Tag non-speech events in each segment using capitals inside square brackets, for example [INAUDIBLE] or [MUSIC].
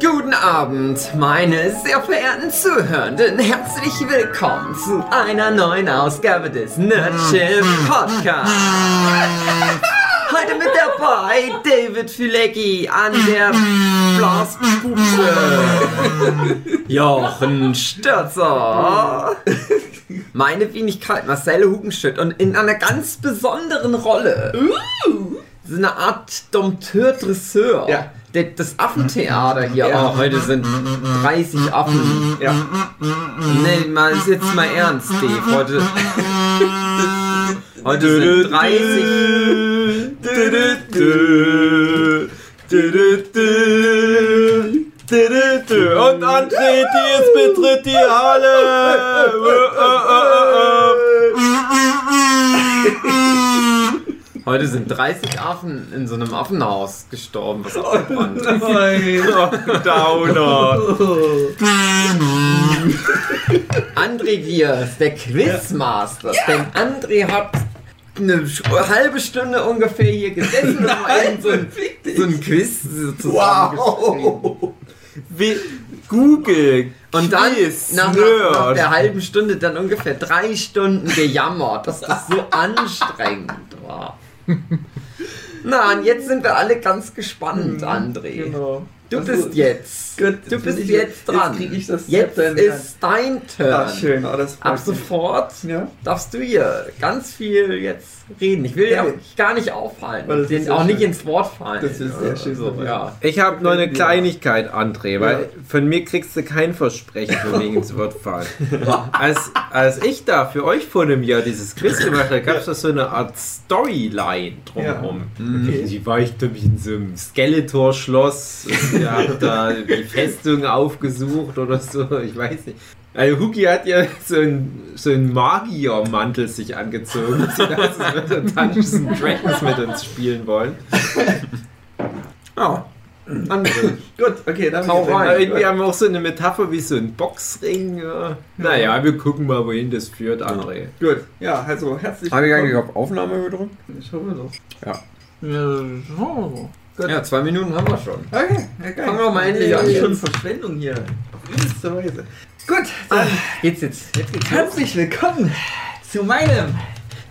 Guten Abend, meine sehr verehrten Zuhörenden. Herzlich willkommen zu einer neuen Ausgabe des Nerdship Podcasts. Heute mit dabei David Fülecki an der Blaspuppe. Jochen Stürzer. Meine Wenigkeit Marcel Hugenschütt und in einer ganz besonderen Rolle. So eine Art Dompteur-Dresseur. Ja. Das Affentheater hier. Ja. Oh, heute sind 30 Affen. Ja. Nee, mal ist jetzt mal ernst, Dave. Heute, heute sind 30. Und André Diaz betritt die Halle. Heute sind 30 Affen in so einem Affenhaus gestorben, was abgebrannt ist. [LAUGHS] Downer. André Diaz, der Quizmaster. Denn André hat eine halbe Stunde ungefähr hier gesessen und mal eben so ein, so ein Quiz. Wow. Wie Google. Und dann Quiz, nach, nach der halben Stunde dann ungefähr drei Stunden gejammert, dass das so [LAUGHS] anstrengend war. Na, und jetzt sind wir alle ganz gespannt, André. Genau. Du Also, bist jetzt. Gut, du bist ich- jetzt dran. Jetzt krieg ich das Jetzt ist dein Turn. Ah, schön. Oh, Ab sofort mich. Ja. darfst du hier ganz viel jetzt reden. Ich will ja Ja. gar nicht aufhalten. Weil das Den auch nicht schön. ins Wort fallen. Das ist sehr schön So, dir. ja. Ich habe nur eine Kleinigkeit, André, weil Ja. von mir kriegst du kein Versprechen von wegen ins Wort fallen. [LAUGHS] Als, als ich da für euch vor einem Jahr dieses Quiz gemacht habe, gab es da so eine Art Storyline drumherum. Okay. Die war ich, glaube ich, in so einem Skeletor-Schloss. [LAUGHS] Wir haben da die Festung aufgesucht oder so, ich weiß nicht. Also Huki hat ja so einen so einen Magiermantel sich angezogen. Sie hat so Dungeons and Dragons mit uns spielen wollen. Ja. André. Gut, okay, dann Hau rein. Irgendwie haben wir auch so eine Metapher wie so ein Boxring. Ja. Naja, wir gucken mal, wohin das führt, André. Gut, ja, also herzlich Habe ich eigentlich auf Aufnahme gedrückt? Ich hoffe doch. Ja. Ja, oh. Gut. Ja, zwei Minuten haben wir schon. Okay, ja, geil. Fangen wir mal endlich an Schon. [LAUGHS] Verschwendung hier. Auf übelste Weise. Gut, dann Geht's jetzt? Jetzt geht's los. herzlich willkommen zu meinem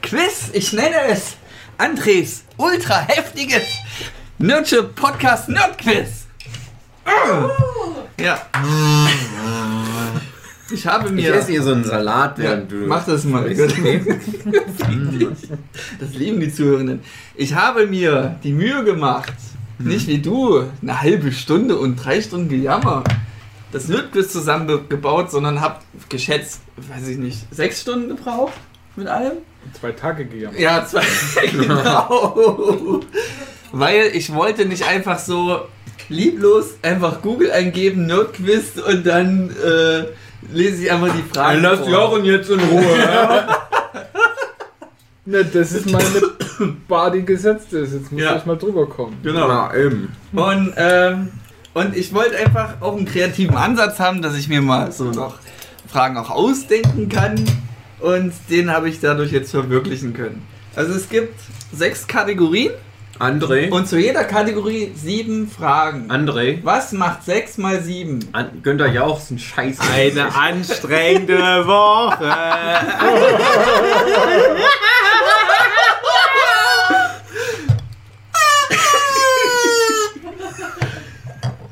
Quiz. Ich nenne es Andres ultra heftiges Nerdship Podcast Nerd Quiz. Ja. [LAUGHS] Ich habe Ich mir. esse hier so einen Salat, Ja, während du. mach das mal. [LAUGHS] Das lieben die Zuhörenden. Ich habe mir die Mühe gemacht, nicht wie du, eine halbe Stunde und drei Stunden gejammer, das Nerdquiz zusammengebaut, sondern habe geschätzt, weiß ich nicht, sechs Stunden gebraucht mit allem? Zwei Tage gegangen. Ja, zwei. [LAUGHS] genau. Weil ich wollte nicht einfach so lieblos einfach Google eingeben, Nerdquiz und dann äh, lese ich einfach die Fragen. Dann lass. Jochen jetzt in Ruhe. ja? Ne, das ist meine Bar, die gesetzt ist. Jetzt muss Ja. ich mal drüber kommen. Genau. Na, eben. Und, ähm, und ich wollte einfach auch einen kreativen Ansatz haben, dass ich mir mal so noch Fragen auch ausdenken kann. Und den habe ich dadurch jetzt verwirklichen können. Also es gibt sechs Kategorien André. und zu jeder Kategorie sieben Fragen. André. Was macht sechs mal sieben? An Günther Jauch ist ein Scheiß. Eine anstrengende Woche. [LAUGHS]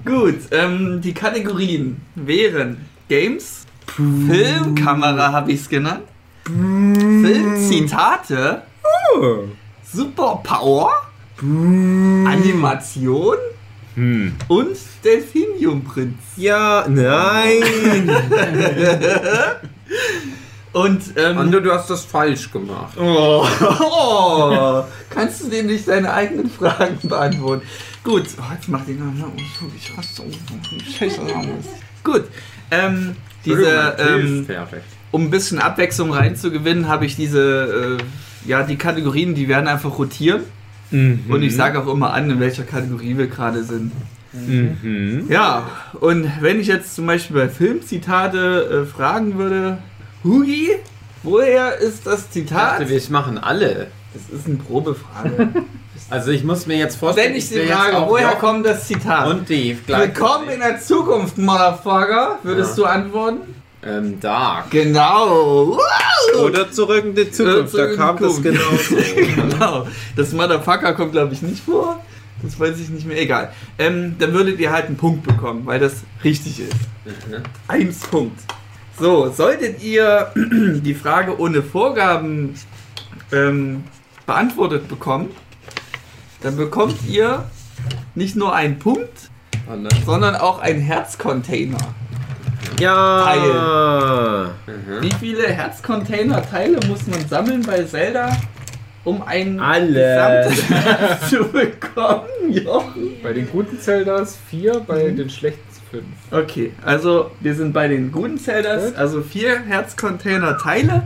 Gut, ähm, die Kategorien wären Games, Film, Kamera habe ich es genannt, Filmzitate, Superpower, Animation Hm. und Delphiniumprinz. Ja, nein. [LAUGHS] Und ähm, André, du hast das falsch gemacht. oh, [LAUGHS] oh, kannst du dem nicht deine eigenen Fragen beantworten? Gut, oh, jetzt mach den noch. Oh, ich hasse so. Scheiße. Gut, ähm, diese, ähm, um ein bisschen Abwechslung reinzugewinnen, habe ich diese, äh, ja, die Kategorien, die werden einfach rotieren. Und ich sage auch immer an, in welcher Kategorie wir gerade sind. Mhm. Ja, und wenn ich jetzt zum Beispiel bei Filmzitate äh, fragen würde, Hugi, woher ist das Ich Zitat? dachte, wir machen alle. Das ist eine Probefrage. [LAUGHS] Also ich muss mir jetzt vorstellen, Wenn ich die jetzt Frage, woher Jochen kommt das Zitat? und gleich. Willkommen in der Zukunft, Motherfucker, würdest du antworten? ähm, Dark. Genau. Wow. Oder zurück in die Zukunft, da kam die das genau [LAUGHS] genau. Das Motherfucker kommt, glaube ich, nicht vor. Das weiß ich nicht mehr. Egal. Ähm, dann würdet ihr halt einen Punkt bekommen, weil das richtig ist. Eins Punkt. So, solltet ihr [CLEARS THROAT] die Frage ohne Vorgaben ähm, beantwortet bekommen, dann bekommt ihr nicht nur einen Punkt, Oh, ne? sondern auch einen Herzcontainer. Ja. Mhm. Wie viele Herzcontainer-Teile muss man sammeln bei Zelda, um ein Alle. gesamtes Herz [LAUGHS] zu bekommen? Jochen? Bei den guten Zeldas vier, bei Mhm. den schlechten fünf. Okay, also wir sind bei den guten Zeldas, also vier Herzcontainer-Teile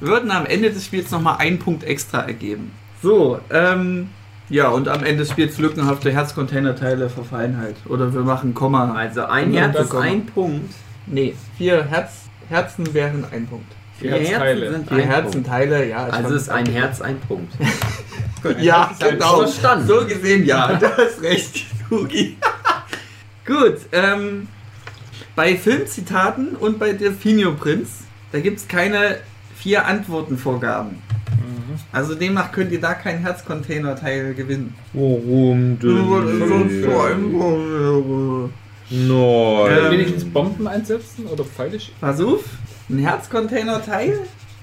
würden am Ende des Spiels nochmal einen Punkt extra ergeben. So, ähm, ja, und am Ende des Spiels lückenhafte Herzcontainer-Teile verfallen halt. Oder wir machen Komma. Also ein Ja, Herz das ist ein Punkt. Nee, vier Herz, Herzen wären ein Punkt. Vier Herzteile. sind Vier ein Herzenteile, ja. Punkt. Also fand- ist ein Herz ein Punkt. [LAUGHS] Ja, halt genau. verstanden. So gesehen, ja. [LAUGHS] Du hast recht, Hugi. [LAUGHS] Gut, ähm, bei Filmzitaten und bei Delfinio Prinz, da gibt es keine vier Antwortenvorgaben. Also demnach könnt ihr da keinen Herzcontainer-Teil gewinnen. Warum Pass Nein. Wenigstens Bomben einsetzen oder Pfeile schicken? auf, ein Herzcontainer-Teil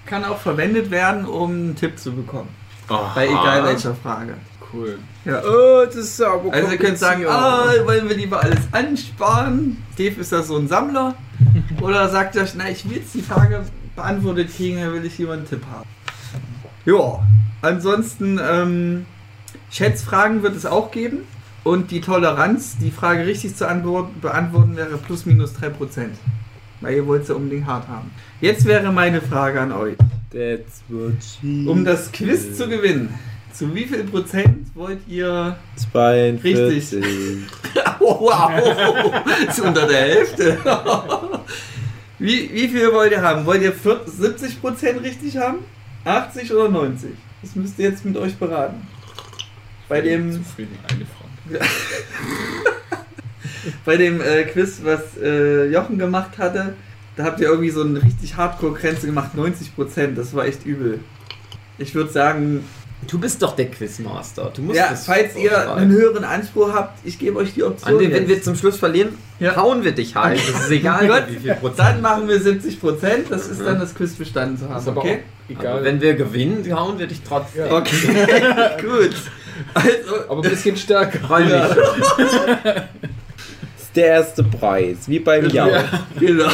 kann auch verwendet werden, um einen Tipp zu bekommen. Bei egal welcher Frage. Cool. Ja. Oh, das ist aber Also ihr könnt sagen, ah, wollen wir lieber alles ansparen? Dave ist da so ein Sammler. [LAUGHS] Oder sagt euch, na, ich will jetzt die Frage beantwortet kriegen, dann will ich lieber einen Tipp haben. Ja, ansonsten ähm, Schätzfragen wird es auch geben. Und die Toleranz, die Frage richtig zu antworten, beantworten, wäre plus minus 3%. Weil ihr wollt sie unbedingt hart haben. Jetzt wäre meine Frage an euch. Um das Quiz zu gewinnen, zu wie viel Prozent wollt ihr 42. [LAUGHS] Oh, wow, ist unter der Hälfte. [LAUGHS] Wie, wie viel wollt ihr haben? Wollt ihr 40, 70% richtig haben? 80 oder 90? Das müsst ihr jetzt mit euch beraten. Bei dem, Zufrieden, eine Frage. [LAUGHS] bei dem äh, Quiz, was äh, Jochen gemacht hatte, da habt ihr irgendwie so eine richtig Hardcore-Grenze gemacht, 90%. Das war echt übel. Ich würde sagen, Du bist doch der Quizmaster. Du musst ja, das falls ihr vorschreiben. einen höheren Anspruch habt, ich gebe euch die Option. Andi, wenn jetzt. wir zum Schluss verlieren, Ja. hauen wir dich halt. Das ist egal, Gut, wie viel Prozent. Dann machen wir 70 Prozent. Das ist dann das Quiz bestanden zu Das ist haben. aber Okay? auch egal. Aber wenn wir gewinnen, hauen wir dich trotzdem. Ja. Okay, [LAUGHS] gut. Also, aber ein bisschen stärker. Ja, Das [LAUGHS] ist der erste Preis, wie beim Jau. Ja. genau.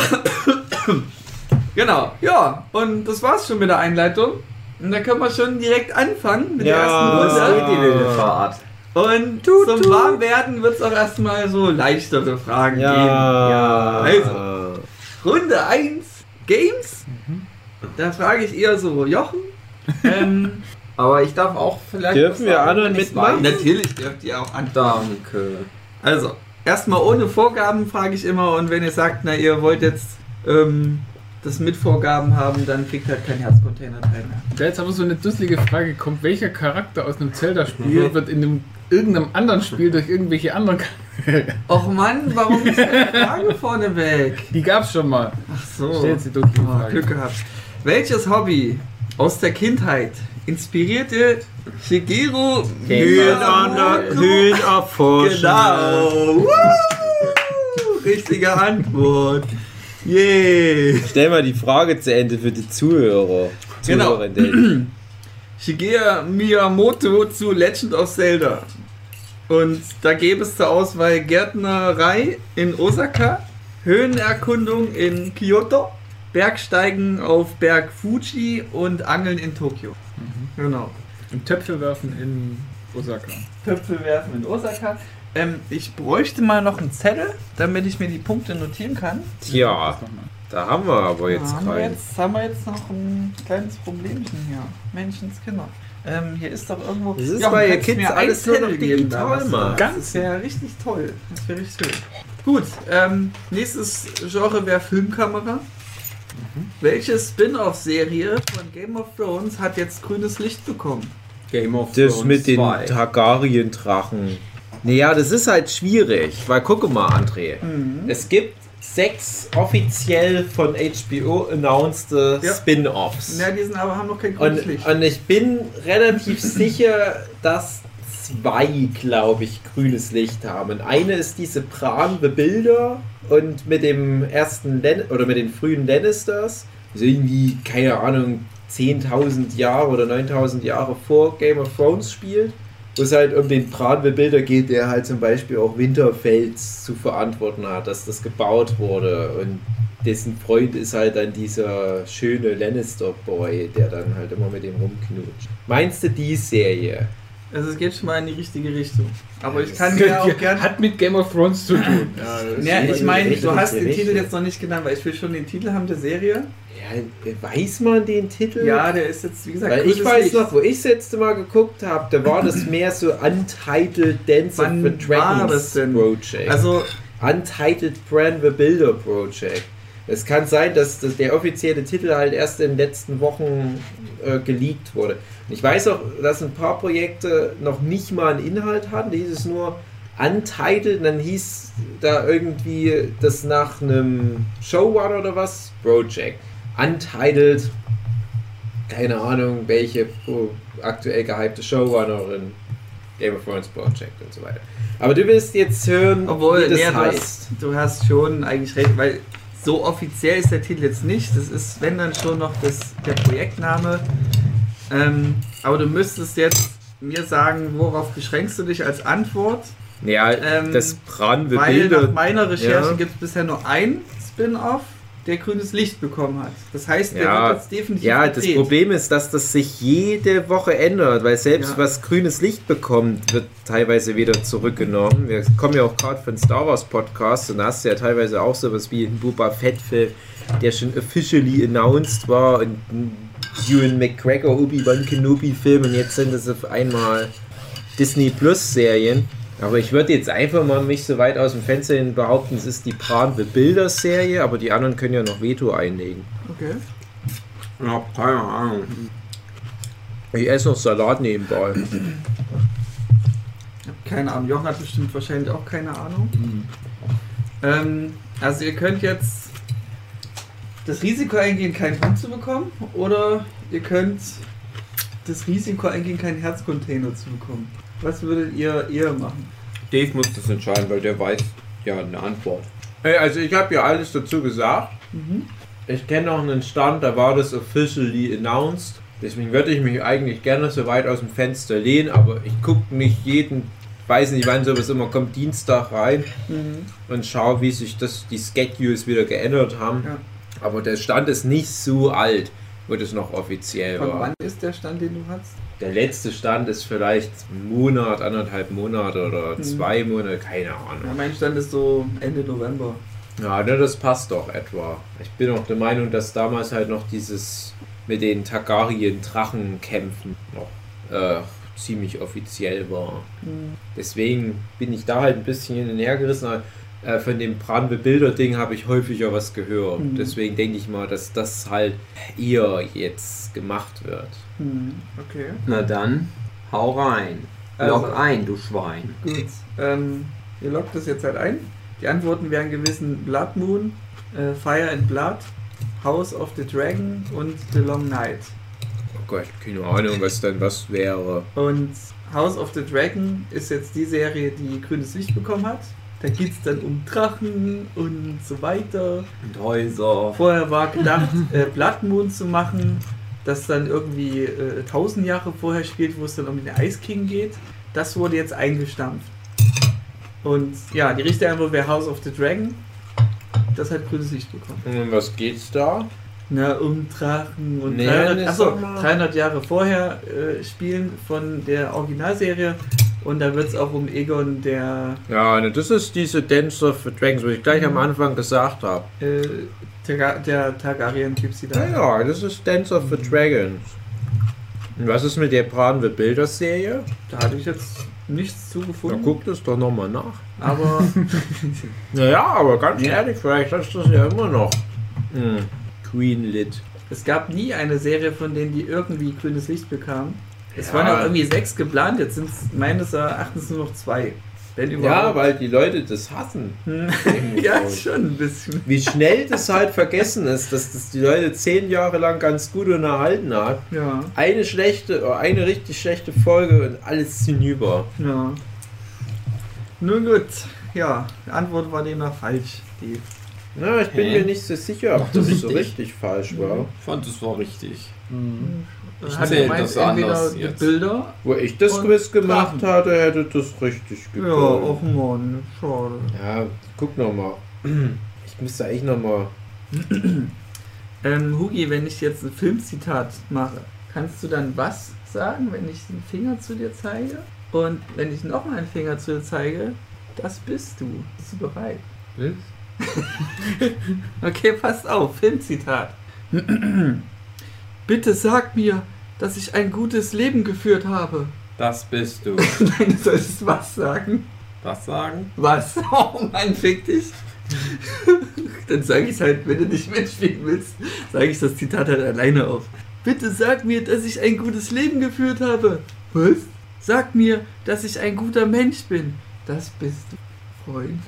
genau, ja. Und das war's schon mit der Einleitung. Und da können wir schon direkt anfangen mit Ja. der ersten geht die Runde. wilde Fahrt. Und zum Warmwerden wird es auch erstmal so leichtere Fragen Ja. geben. Also, Runde 1, Games. Da frage ich eher so Jochen. Ähm, [LAUGHS] Aber ich darf auch vielleicht. Dürfen wir ich's mitmachen? natürlich dürft ihr auch an. Danke. Also, erstmal ohne Vorgaben frage ich immer und wenn ihr sagt, na ihr wollt jetzt ähm, das mit Vorgaben haben, dann kriegt halt kein Herzcontainer-Teil mehr. Da jetzt aber so eine dusselige Frage kommt, welcher Charakter aus einem Zelda-Spiel wird in einem, irgendeinem anderen Spiel durch irgendwelche anderen Charaktere... Och Mann, warum ist die Frage vorne weg? Die gab's schon mal. Ach so. Stell jetzt die dunkle Oh. Glück gehabt. Welches Hobby aus der Kindheit inspirierte Shigeru Höhlenerforschen. Genau. Richtige Antwort. Yay. Stell mal die Frage zu Ende für die Zuhörer. Genau. Shigeru Miyamoto zu Legend of Zelda. Und da gäbe es zur Auswahl Gärtnerei in Osaka, Höhenerkundung in Kyoto, Bergsteigen auf Berg Fuji und Angeln in Tokio. Genau. Und Töpfe werfen in Osaka. Töpfe werfen in Osaka. Ähm, ich bräuchte mal noch einen Zettel, damit ich mir die Punkte notieren kann. Tja, Das da haben wir aber jetzt haben, wir keinen. jetzt haben wir jetzt noch ein kleines Problemchen hier. Menschenskinder. Ähm, hier ist doch irgendwo. Das ist, Ja, weil ihr Kids alles nur noch digital da was? macht. Das wäre richtig toll. Das wäre richtig toll. Gut, ähm, nächstes Genre wäre Filmkamera. Welche Spin-off-Serie von Game of Thrones hat jetzt grünes Licht bekommen? Game of Das Thrones mit den 2. Targaryen-Drachen. Naja, das ist halt schwierig, weil gucke mal, André. Mhm. Es gibt sechs offiziell von HBO announced Ja. Spin-Offs. Ja, die sind aber haben noch kein grünes Und, Licht. und ich bin relativ [LAUGHS] sicher, dass zwei, glaube ich, grünes Licht haben. Und eine ist diese Bran the Builder und mit dem ersten Lan oder mit den frühen Lannisters. Also irgendwie, keine Ahnung, 10.000 Jahre oder 9.000 Jahre vor Game of Thrones spielt. Wo es halt um den Builder geht, der halt zum Beispiel auch Winterfelds zu verantworten hat, dass das gebaut wurde. Und dessen Freund ist halt dann dieser schöne Lannister-Boy, der dann halt immer mit dem rumknutscht. Meinst du die Serie? Also es geht schon mal in die richtige Richtung. Aber ich kann [LAUGHS] mir auch gern. Hat mit Game of Thrones zu tun. Ja, das Ja, ich meine, du hast den. Titel jetzt noch nicht genannt, weil ich will schon den Titel haben der Serie. Ja, weiß man den Titel? Ja, der ist jetzt, wie gesagt, Weil ich weiß Licht. noch, wo ich das letzte Mal geguckt habe, da war das mehr so Untitled Dance Wann of the war Dragons das denn? Project. Also, Untitled Brand the Builder Project. Es kann sein, dass das der offizielle Titel halt erst in den letzten Wochen äh, geleakt wurde. Ich weiß auch, dass ein paar Projekte noch nicht mal einen Inhalt hatten. Da hieß es nur Untitled dann hieß da irgendwie das nach einem Showrunner oder was? Project. Untitled, keine Ahnung, welche oh, aktuell gehypte Showrunnerin. Game of Thrones Project und so weiter. Aber du willst jetzt hören, obwohl, wie das nee, du, heißt. hast, du hast schon eigentlich recht, weil so offiziell ist der Titel jetzt nicht. Das ist, wenn dann schon noch das, der Projektname. Ähm, aber du müsstest jetzt mir sagen, worauf beschränkst du dich als Antwort? Ja, Ähm, das Brand the Weil nach meiner Recherche Ja. gibt es bisher nur ein Spin-off, der grünes Licht bekommen hat. Das heißt, der Ja. wird jetzt definitiv Ja, das gedreht. Problem ist, dass das sich jede Woche ändert, weil selbst Ja. was grünes Licht bekommt, wird teilweise wieder zurückgenommen. Wir kommen ja auch gerade von Star Wars Podcast und da hast du ja teilweise auch sowas wie ein Boba Fett-Film, der schon officially announced war und Ewan McGregor Obi-Wan Kenobi-Film und jetzt sind es auf einmal Disney Plus Serien. Aber ich würde jetzt einfach mal mich so weit aus dem Fenster hin behaupten, es ist die Bran the Builder Serie, aber die anderen können ja noch Veto einlegen. Okay. Ja, keine Ahnung. Ich esse noch Salat nebenbei. Ich hab keine Ahnung. Jochen hat bestimmt wahrscheinlich auch keine Ahnung. Ähm, also ihr könnt jetzt das Risiko eingehen, keinen Hund zu bekommen, oder ihr könnt das Risiko eingehen, keinen Herzcontainer zu bekommen. Was würdet ihr eher machen? Dave muss das entscheiden, weil der weiß ja eine Antwort. Hey, also ich habe ja alles dazu gesagt. Mhm. Ich kenne noch einen Stand, da war das officially announced. Deswegen würde ich mich eigentlich gerne so weit aus dem Fenster lehnen, aber ich gucke nicht jeden, weiß nicht wann sowas immer kommt, Dienstag rein Mhm. und schaue, wie sich das, die Schedules wieder geändert haben. Ja. Aber der Stand ist nicht so alt, wo das noch offiziell Von war. wann ist der Stand, den du hast? Der letzte Stand ist vielleicht ein Monat, anderthalb Monate oder Mhm. zwei Monate, keine Ja, Ahnung. mein Stand ist so Ende November. Ja, ne, das passt doch etwa. Ich bin auch der Meinung, dass damals halt noch dieses mit den Targaryen-Drachenkämpfen noch äh, ziemlich offiziell war. Mhm. Deswegen bin ich da halt ein bisschen hin und her gerissen. Äh, von dem Brandbe Bilder-Ding habe ich häufiger was gehört. Mhm. Deswegen denke ich mal, dass das halt eher jetzt gemacht wird. Mhm. Okay. Na dann, hau rein. Also- Log ein, du Schwein. Gut. Ähm, ihr loggt das jetzt halt ein. Die Antworten wären gewesen Blood Moon, äh, Fire and Blood, House of the Dragon und The Long Night. Oh Gott, keine Ahnung, was dann was wäre. Und House of the Dragon ist jetzt die Serie, die grünes Licht bekommen hat. Da geht es dann um Drachen und so weiter. Und Häuser. Vorher war gedacht, äh, Blood Moon zu machen, das dann irgendwie äh, 1000 Jahre vorher spielt, wo es dann um den Ice King geht. Das wurde jetzt eingestampft. Und ja, die richtige Antwort wäre House of the Dragon. Das hat grünes Licht bekommen. Und um was geht's da? Na, um Drachen und Nee, 300, das achso, sag mal. 300 Jahre vorher äh, spielen von der Originalserie. Und da wird es auch um Egon, der Ja, ne, das ist diese Dance of the Dragons, was ich gleich am Anfang gesagt habe. äh, Targa- der Targaryen-Typ sie da. Ja, ja, das ist Dance of the Dragons. Und was ist mit der Bran the Bilder Serie? Da hatte ich jetzt nichts zugefunden. guck das doch nochmal nach. Aber [LAUGHS] Naja, aber ganz Ja. ehrlich, vielleicht hast du das ja immer noch. Hm. Queen Lit. es gab nie eine Serie, von denen die irgendwie grünes Licht bekamen. Es Ja. waren ja irgendwie sechs geplant, jetzt sind es meines Erachtens nur noch zwei. Wenn Ja, weil die Leute das hassen. Hm. [LAUGHS] ja, schon ein bisschen. Wie schnell das halt vergessen ist, dass das die Leute zehn Jahre lang ganz gut unterhalten hat. Ja, Eine schlechte, oder eine richtig schlechte Folge und alles hinüber. ja. Nun gut, ja, die Antwort war demnach falsch, Steve. Na, ich bin Hä? mir nicht so sicher, ob das so richtig falsch war. Ich fand, das war richtig. Ich Hat zähl gemeint, das anders entweder die jetzt. Bilder. Wo ich das Quiz gemacht Drachen. hatte, hätte das richtig Ja, geklappt. och Mann, schade. Ja, guck noch mal. [CLEARS THROAT] Ich müsste eigentlich noch mal. [CLEARS THROAT] Ähm, Hugi, wenn ich jetzt ein Filmzitat mache, kannst du dann was sagen, wenn ich den Finger zu dir zeige? Und wenn ich noch mal einen Finger zu dir zeige, das bist du. Bist du bereit? [LAUGHS] Okay, passt auf, Filmzitat. [CLEARS THROAT] Bitte sag mir, dass ich ein gutes Leben geführt habe. Das bist du. [LAUGHS] Nein, du solltest was sagen. Was sagen? Was? [LAUGHS] Oh Mann, fick dich. [LAUGHS] Dann sage ich es halt, wenn du nicht mitspielen willst, sage ich das Zitat halt alleine auf. Bitte sag mir, dass ich ein gutes Leben geführt habe. Was? Sag mir, dass ich ein guter Mensch bin. Das bist du, Freund.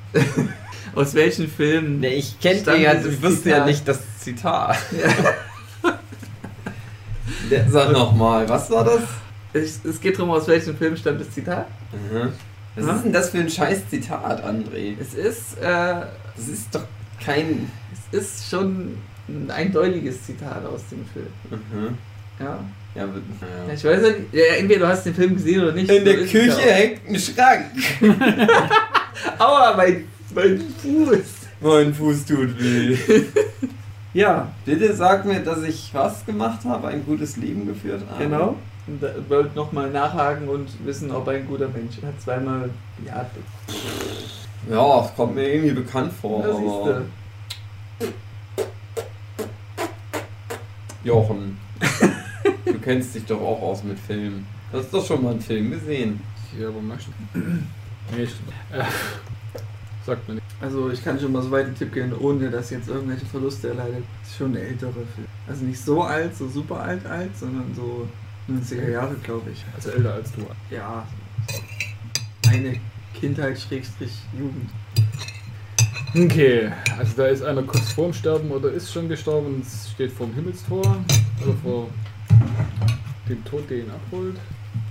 Aus welchen Filmen? Nee, ich kenne ja, ich wusste ja nicht das Zitat. Der, [LAUGHS] sag nochmal, was war das? Es, es geht darum, aus welchem Film stammt das Zitat. Mhm. Was ist denn das für ein scheiß Zitat, André? Es ist, äh, Das ist doch kein. es ist schon ein eindeutiges Zitat aus dem Film. Mhm. Ja. Ja, Ja. Ich weiß nicht, ja, entweder du hast den Film gesehen oder nicht. In so der es Küche hängt ein Schrank. [LAUGHS] Aua, mein, mein Fuß. Mein Fuß tut weh. [LAUGHS] Ja, Bitte sag mir, dass ich was gemacht habe, ein gutes Leben geführt habe. genau. Und da wollte nochmal nachhaken und wissen, ob ein guter Mensch. Hat zweimal ja. Ja, kommt mir irgendwie bekannt vor. Ja, aber. Jochen, [LAUGHS] du kennst dich doch auch aus mit Filmen. Du hast doch schon mal einen Film gesehen. Ja, aber. Nee, stimmt. Äh, sagt man nicht. Also ich kann schon mal so weit einen Tipp geben, ohne dass jetzt irgendwelche Verluste erleidet. Das ist schon ein älterer Film. Also nicht so alt, so super alt alt, sondern so 90er Jahre, glaube ich. Also älter als du. Ja, meine Kindheit Schrägstrich Jugend. Okay, also da ist einer kurz vorm Sterben oder ist schon gestorben und steht vorm Himmelstor oder vor dem Tod, der ihn abholt.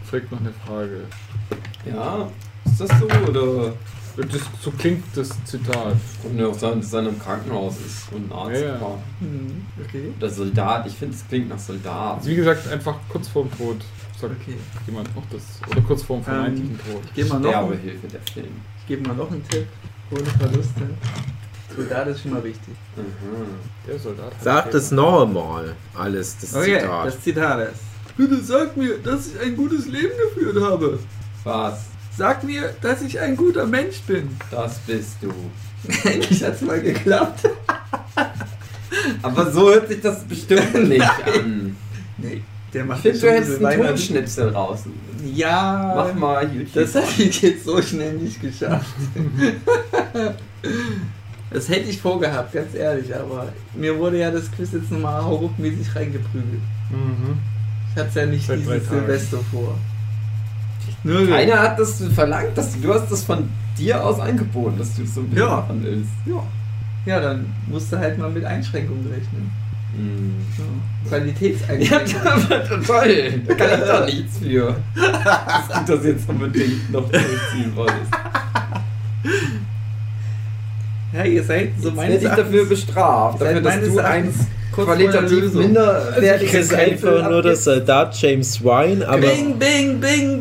Fragt noch eine Frage. Ja, ist das so oder? Das, so klingt das Zitat. Kann ja auch sein, dass er im Krankenhaus ist und ein Arzt Ja, ja. war. Hm, okay. Oder Soldat, ich finde es klingt nach Soldat. Also wie gesagt, einfach kurz vorm Tod. Sagt Okay. jemand noch das. Oder kurz vorm vermeintlichen Tod. Ich gebe mal, noch einen- Sterbehilfe, der Film. ich gebe mal noch einen Tipp. Ohne Verluste. Soldat ist schon mal wichtig. Mhm. Der Soldat hat Sag das noch einmal. Alles, das Okay, Zitat. das Zitat ist. Bitte sag mir, dass ich ein gutes Leben geführt habe. Was? Sag mir, dass ich ein guter Mensch bin. Das bist du. [LAUGHS] Endlich hat's mal geklappt. [LAUGHS] Aber so hört sich das bestimmt [LAUGHS] nicht an. Nee, der Ich macht finde, schon du ein hättest einen. Tonschnipsel raus. Ja, Mach mal YouTube. Das hätte ich jetzt so schnell nicht geschafft. Das hätte ich vorgehabt, ganz ehrlich, aber mir wurde ja das Quiz jetzt nochmal hauruckmäßig reingeprügelt. Mhm. Ich hatte ja nicht Seit dieses. Silvester vor. Nur Keiner hat das verlangt, dass du, du hast das von dir aus angeboten, dass du es so ein bisschen Ja. machen willst. Ja. Ja, dann musst du halt mal mit Einschränkungen rechnen. Mhm. Ja. Ja, [LAUGHS] Qualitätseinschränkungen. aber toll. Da kann ich doch nichts für. Dass du das jetzt unbedingt noch durchziehen wolltest. Ja, ihr seid so Jetzt meines werde ich dafür Erachtens- bestraft, dafür, dass du ein Erachtens kurz vor der qualitativ minderwertiges Das ist einfach nur der Soldat James Wine, aber Bing, bing, bing,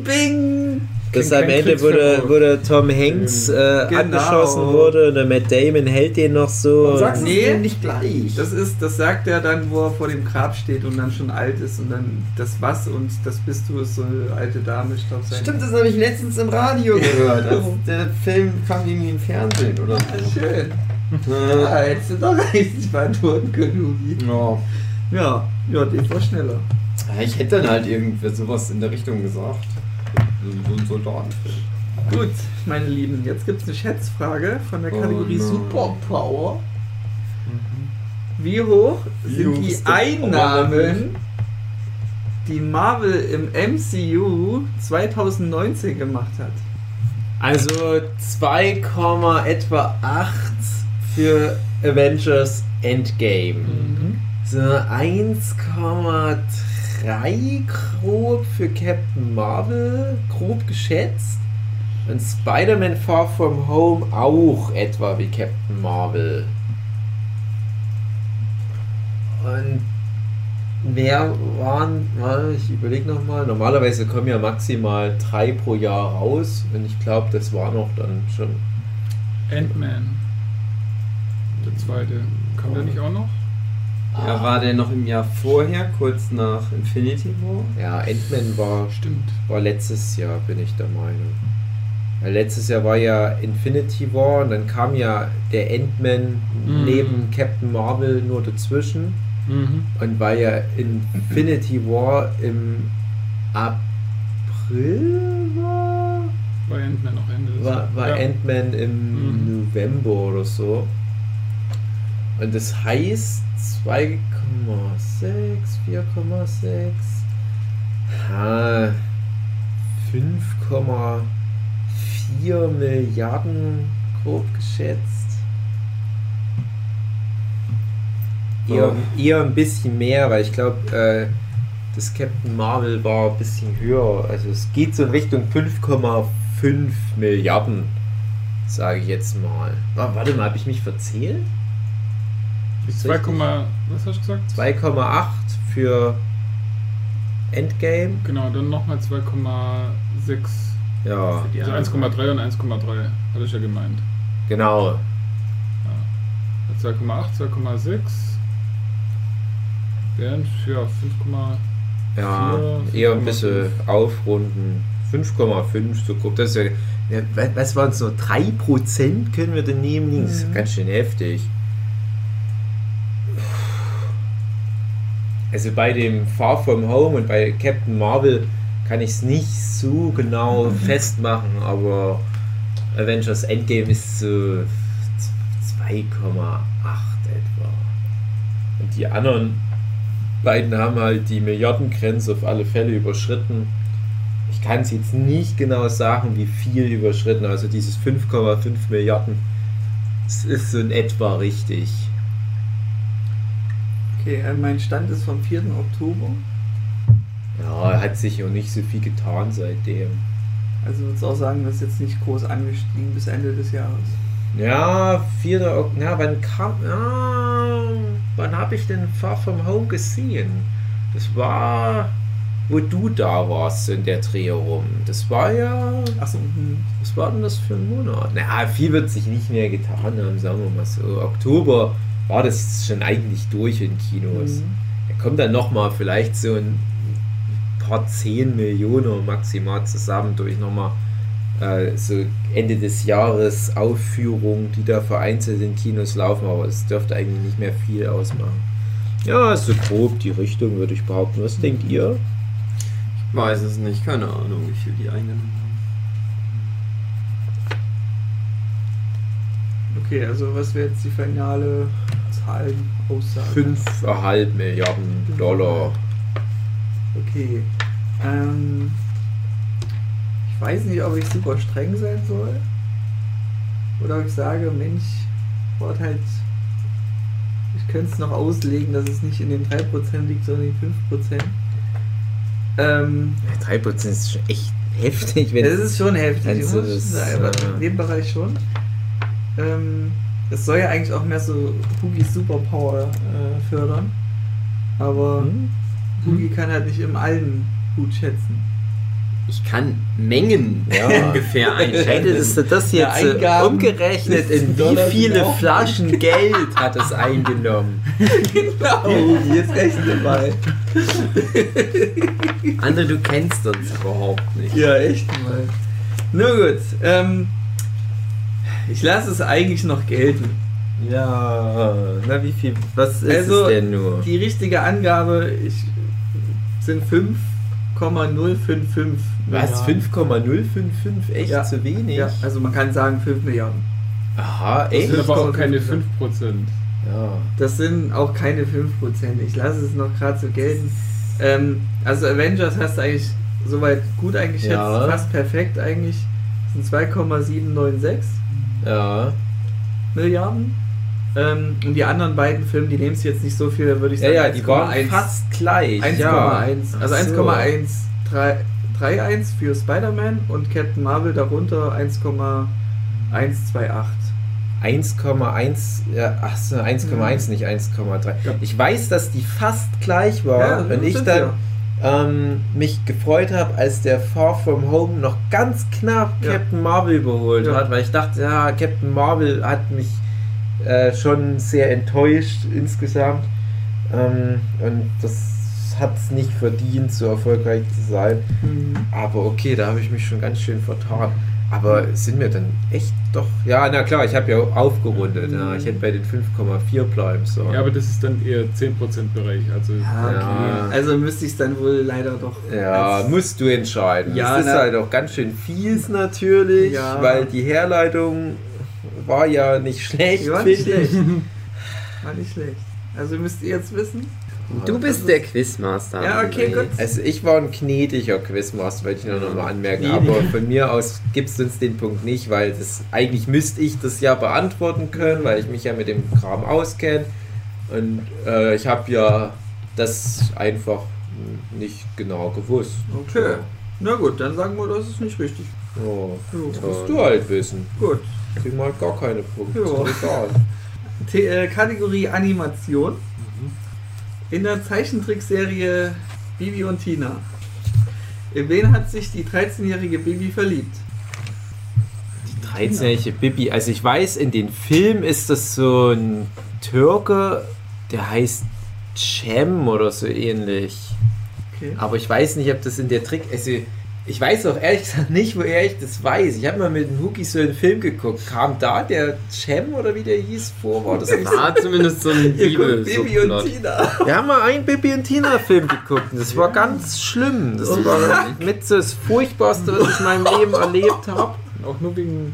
bing. das Kein- am Ende, wo der Tom Hanks äh, Genau. abgeschossen wurde und der Matt Damon hält den noch so. Warum sagst du Nee. nicht gleich? Das ist, das sagt er dann, wo er vor dem Grab steht und dann schon alt ist und dann das was und das bist du ist so eine alte Dame, ich glaube. Stimmt, das habe ich letztens im Radio gehört. Als der Film kam irgendwie im Fernsehen oder so. Schön. Ja, hättest du doch richtig beantworten können, Ugi. ja. Ja, ja, den war schneller. Ich hätte dann halt irgendwie sowas in der Richtung gesagt. So, ein Soldatenfilm. Gut, meine Lieben, jetzt gibt es eine Schätzfrage von der Oh Kategorie no. Superpower. Wie hoch sind die Einnahmen die Marvel im MCU 2019 gemacht hat. Also 2, etwa 8 für Avengers Endgame. Mhm. So 1,3 grob für Captain Marvel, grob geschätzt. Und Spider-Man Far From Home auch etwa wie Captain Marvel. Und mehr waren, ich überlege nochmal, normalerweise kommen ja maximal drei pro Jahr raus. Und ich glaube, das war noch dann schon. Ant-Man. Der zweite. Kommt der nicht auch noch? Ja, war der noch im Jahr vorher, kurz nach Infinity War? Ja, Ant-Man war Stimmt. War letztes Jahr, bin ich der Meinung. Weil letztes Jahr war ja Infinity War und dann kam ja der Ant-Man Mhm. neben Captain Marvel nur dazwischen. Mhm. Und weil ja Infinity War im April war, War Ant-Man noch Ende des war, war ja. Ant-Man im Mhm. November oder so. Und das heißt 2,6, 4,6, ha, 5,4 Milliarden grob geschätzt. Eher, Oh. eher ein bisschen mehr, weil ich glaube, äh, das Captain Marvel war ein bisschen höher. Also es geht so in Richtung 5,5 Milliarden, sage ich jetzt mal. Ah, warte mal, habe ich mich verzählt? Die Ist 2, richtig. was hast du gesagt? 2,8 für Endgame. Genau, dann nochmal 2,6. Ja, Die Also anderen. 1,3 und 1,3, hatte ich ja gemeint. genau. 2,8, 2,6 wären für 5, Ja, eher ein bisschen 5,5. aufrunden. 5,5 so grob. Das ist ja, ja, wa- was waren es nur? 3% können wir denn nehmen? Das ist Mhm. ganz schön heftig. Also bei dem Far From Home und bei Captain Marvel kann ich es nicht so genau festmachen, aber Avengers Endgame ist so 2,8 etwa. Und die anderen beiden haben halt die Milliardengrenze auf alle Fälle überschritten. Ich kann es jetzt nicht genau sagen, wie viel überschritten. Also dieses 5,5 Milliarden, das ist so in etwa richtig. Okay, äh, mein Stand ist vom 4. Oktober. Ja, hat sich ja nicht so viel getan seitdem. Also würdest du auch sagen, das ist jetzt nicht groß angestiegen bis Ende des Jahres. Ja, 4. Ok ja, wann kam. Ja, wann habe ich denn Far From Home gesehen? Das war, wo du da warst in der Dreh rum. Das war ja. Achso, hm. Was war denn das für ein Monat? Na, viel wird sich nicht mehr getan haben, sagen wir mal so. Oktober war das schon eigentlich durch in Kinos. Mhm. Da kommt dann nochmal vielleicht so ein paar 10 Millionen maximal zusammen durch nochmal äh, so Ende des Jahres Aufführungen, die da vereinzelt in Kinos laufen, aber es dürfte eigentlich nicht mehr viel ausmachen. Ja, ist so grob die Richtung, würde ich behaupten. Was denkt ihr? Ich weiß es nicht, keine Ahnung, wie viel die eingenommen haben. Okay, also was wäre jetzt die finale Zahlenaussage? 5,5 Milliarden Dollar. Okay. Ähm, ich weiß nicht, ob ich super streng sein soll. Oder ob ich sage, Mensch, Wort halt. Ich könnte es noch auslegen, dass es nicht in den 3% liegt, sondern in den 5%. Ähm, 3% ist schon echt heftig, wenn das ist schon heftig, muss ich sagen, äh, in dem Bereich schon. Ähm, es soll ja eigentlich auch mehr so Hugis Superpower äh, fördern. Aber Hm? Hugi kann halt nicht im Allen gut schätzen. Ich kann Mengen Ja. [LAUGHS] ungefähr einschätzen. Hättest du das Ja, jetzt äh, Eingaben umgerechnet, in wie Dollar viele genau. Flaschen [LAUGHS] Geld hat es eingenommen? [LAUGHS] Genau, Hugi ist echt dabei. André, du kennst uns überhaupt nicht. Ja, echt mal. Nur gut, ähm, ich lasse es eigentlich noch gelten. Ja, na wie viel, was ist Also, es denn nur? Die richtige Angabe ich, sind 5,055 Was, Milliarden. 5,055? Echt Ja. zu wenig? Ja, also man kann sagen 5 Milliarden. Aha, Das echt? sind aber auch keine 5%. 5%. Ja. Das sind auch keine 5%. Ich lasse es noch gerade so gelten. Ähm, also Avengers hast du eigentlich soweit gut eingeschätzt, Ja. fast perfekt eigentlich. Das sind 2,796 Ja. Milliarden. Ähm, und die anderen beiden Filme, die nehmen es jetzt nicht so viel, da würde ich Ja, sagen ja, die waren 1,1. fast gleich. 1,1. ja. Also Ach so. 1,131 für Spider-Man und Captain Marvel darunter 1,128. 1,1, ja, ach so, 1,1, nicht 1,3. Ich weiß, dass die fast gleich war Ja, und ich dann wir. Ähm, mich gefreut habe, als der Far From Home noch ganz knapp Ja. Captain Marvel überholt Ja. hat, weil ich dachte, ja, Captain Marvel hat mich äh, schon sehr enttäuscht insgesamt ähm, und das hat es nicht verdient, so erfolgreich zu sein. Mhm. Aber okay, da habe ich mich schon ganz schön vertan. Aber sind wir dann echt doch. Ja, na klar, ich habe ja aufgerundet. Ja. Ich hätte bei den 5,4 bleiben sollen. Ja, aber das ist dann eher 10% Bereich. Also Ja, okay. Ja. Also müsste ich es dann wohl leider doch. Ja, als- musst du entscheiden. Ja, das ist na- halt auch ganz schön fies natürlich, Ja. weil die Herleitung war ja nicht schlecht. War nicht schlecht. War nicht schlecht. Also müsst ihr jetzt wissen. Du bist der Quizmaster. Ja, okay, gut. Also ich war ein gnädiger Quizmaster, wollte ich nur noch mal anmerken. Aber von mir aus gibst du uns den Punkt nicht, weil das eigentlich müsste ich das ja beantworten können, weil ich mich ja mit dem Kram auskenne. Und äh, ich habe ja das einfach nicht genau gewusst. Okay. Na gut, dann sagen wir, das ist nicht richtig. Oh, das musst du halt wissen. Gut. Kriegen wir halt gar keine Punkte. Ja. [LAUGHS] Äh, Kategorie Animation. In der Zeichentrickserie Bibi und Tina. In wen hat sich die 13-jährige Bibi verliebt? 13-jährige Bibi. Also ich weiß, in den Filmen ist das so ein Türke, der heißt Cem oder so ähnlich. Okay. Aber ich weiß nicht, ob das in der Trick. Also ich weiß auch ehrlich gesagt nicht, woher ich das weiß. Ich habe mal mit dem Huki so einen Film geguckt. Kam da der Cem oder wie der hieß vor? War das? War zumindest so ein [LAUGHS] Bibel. Bibi und Tina. Wir haben mal einen Bibi und Tina Film geguckt und das war ganz schlimm. Das war mit so das Furchtbarste, was ich in meinem Leben erlebt habe. auch nur wegen.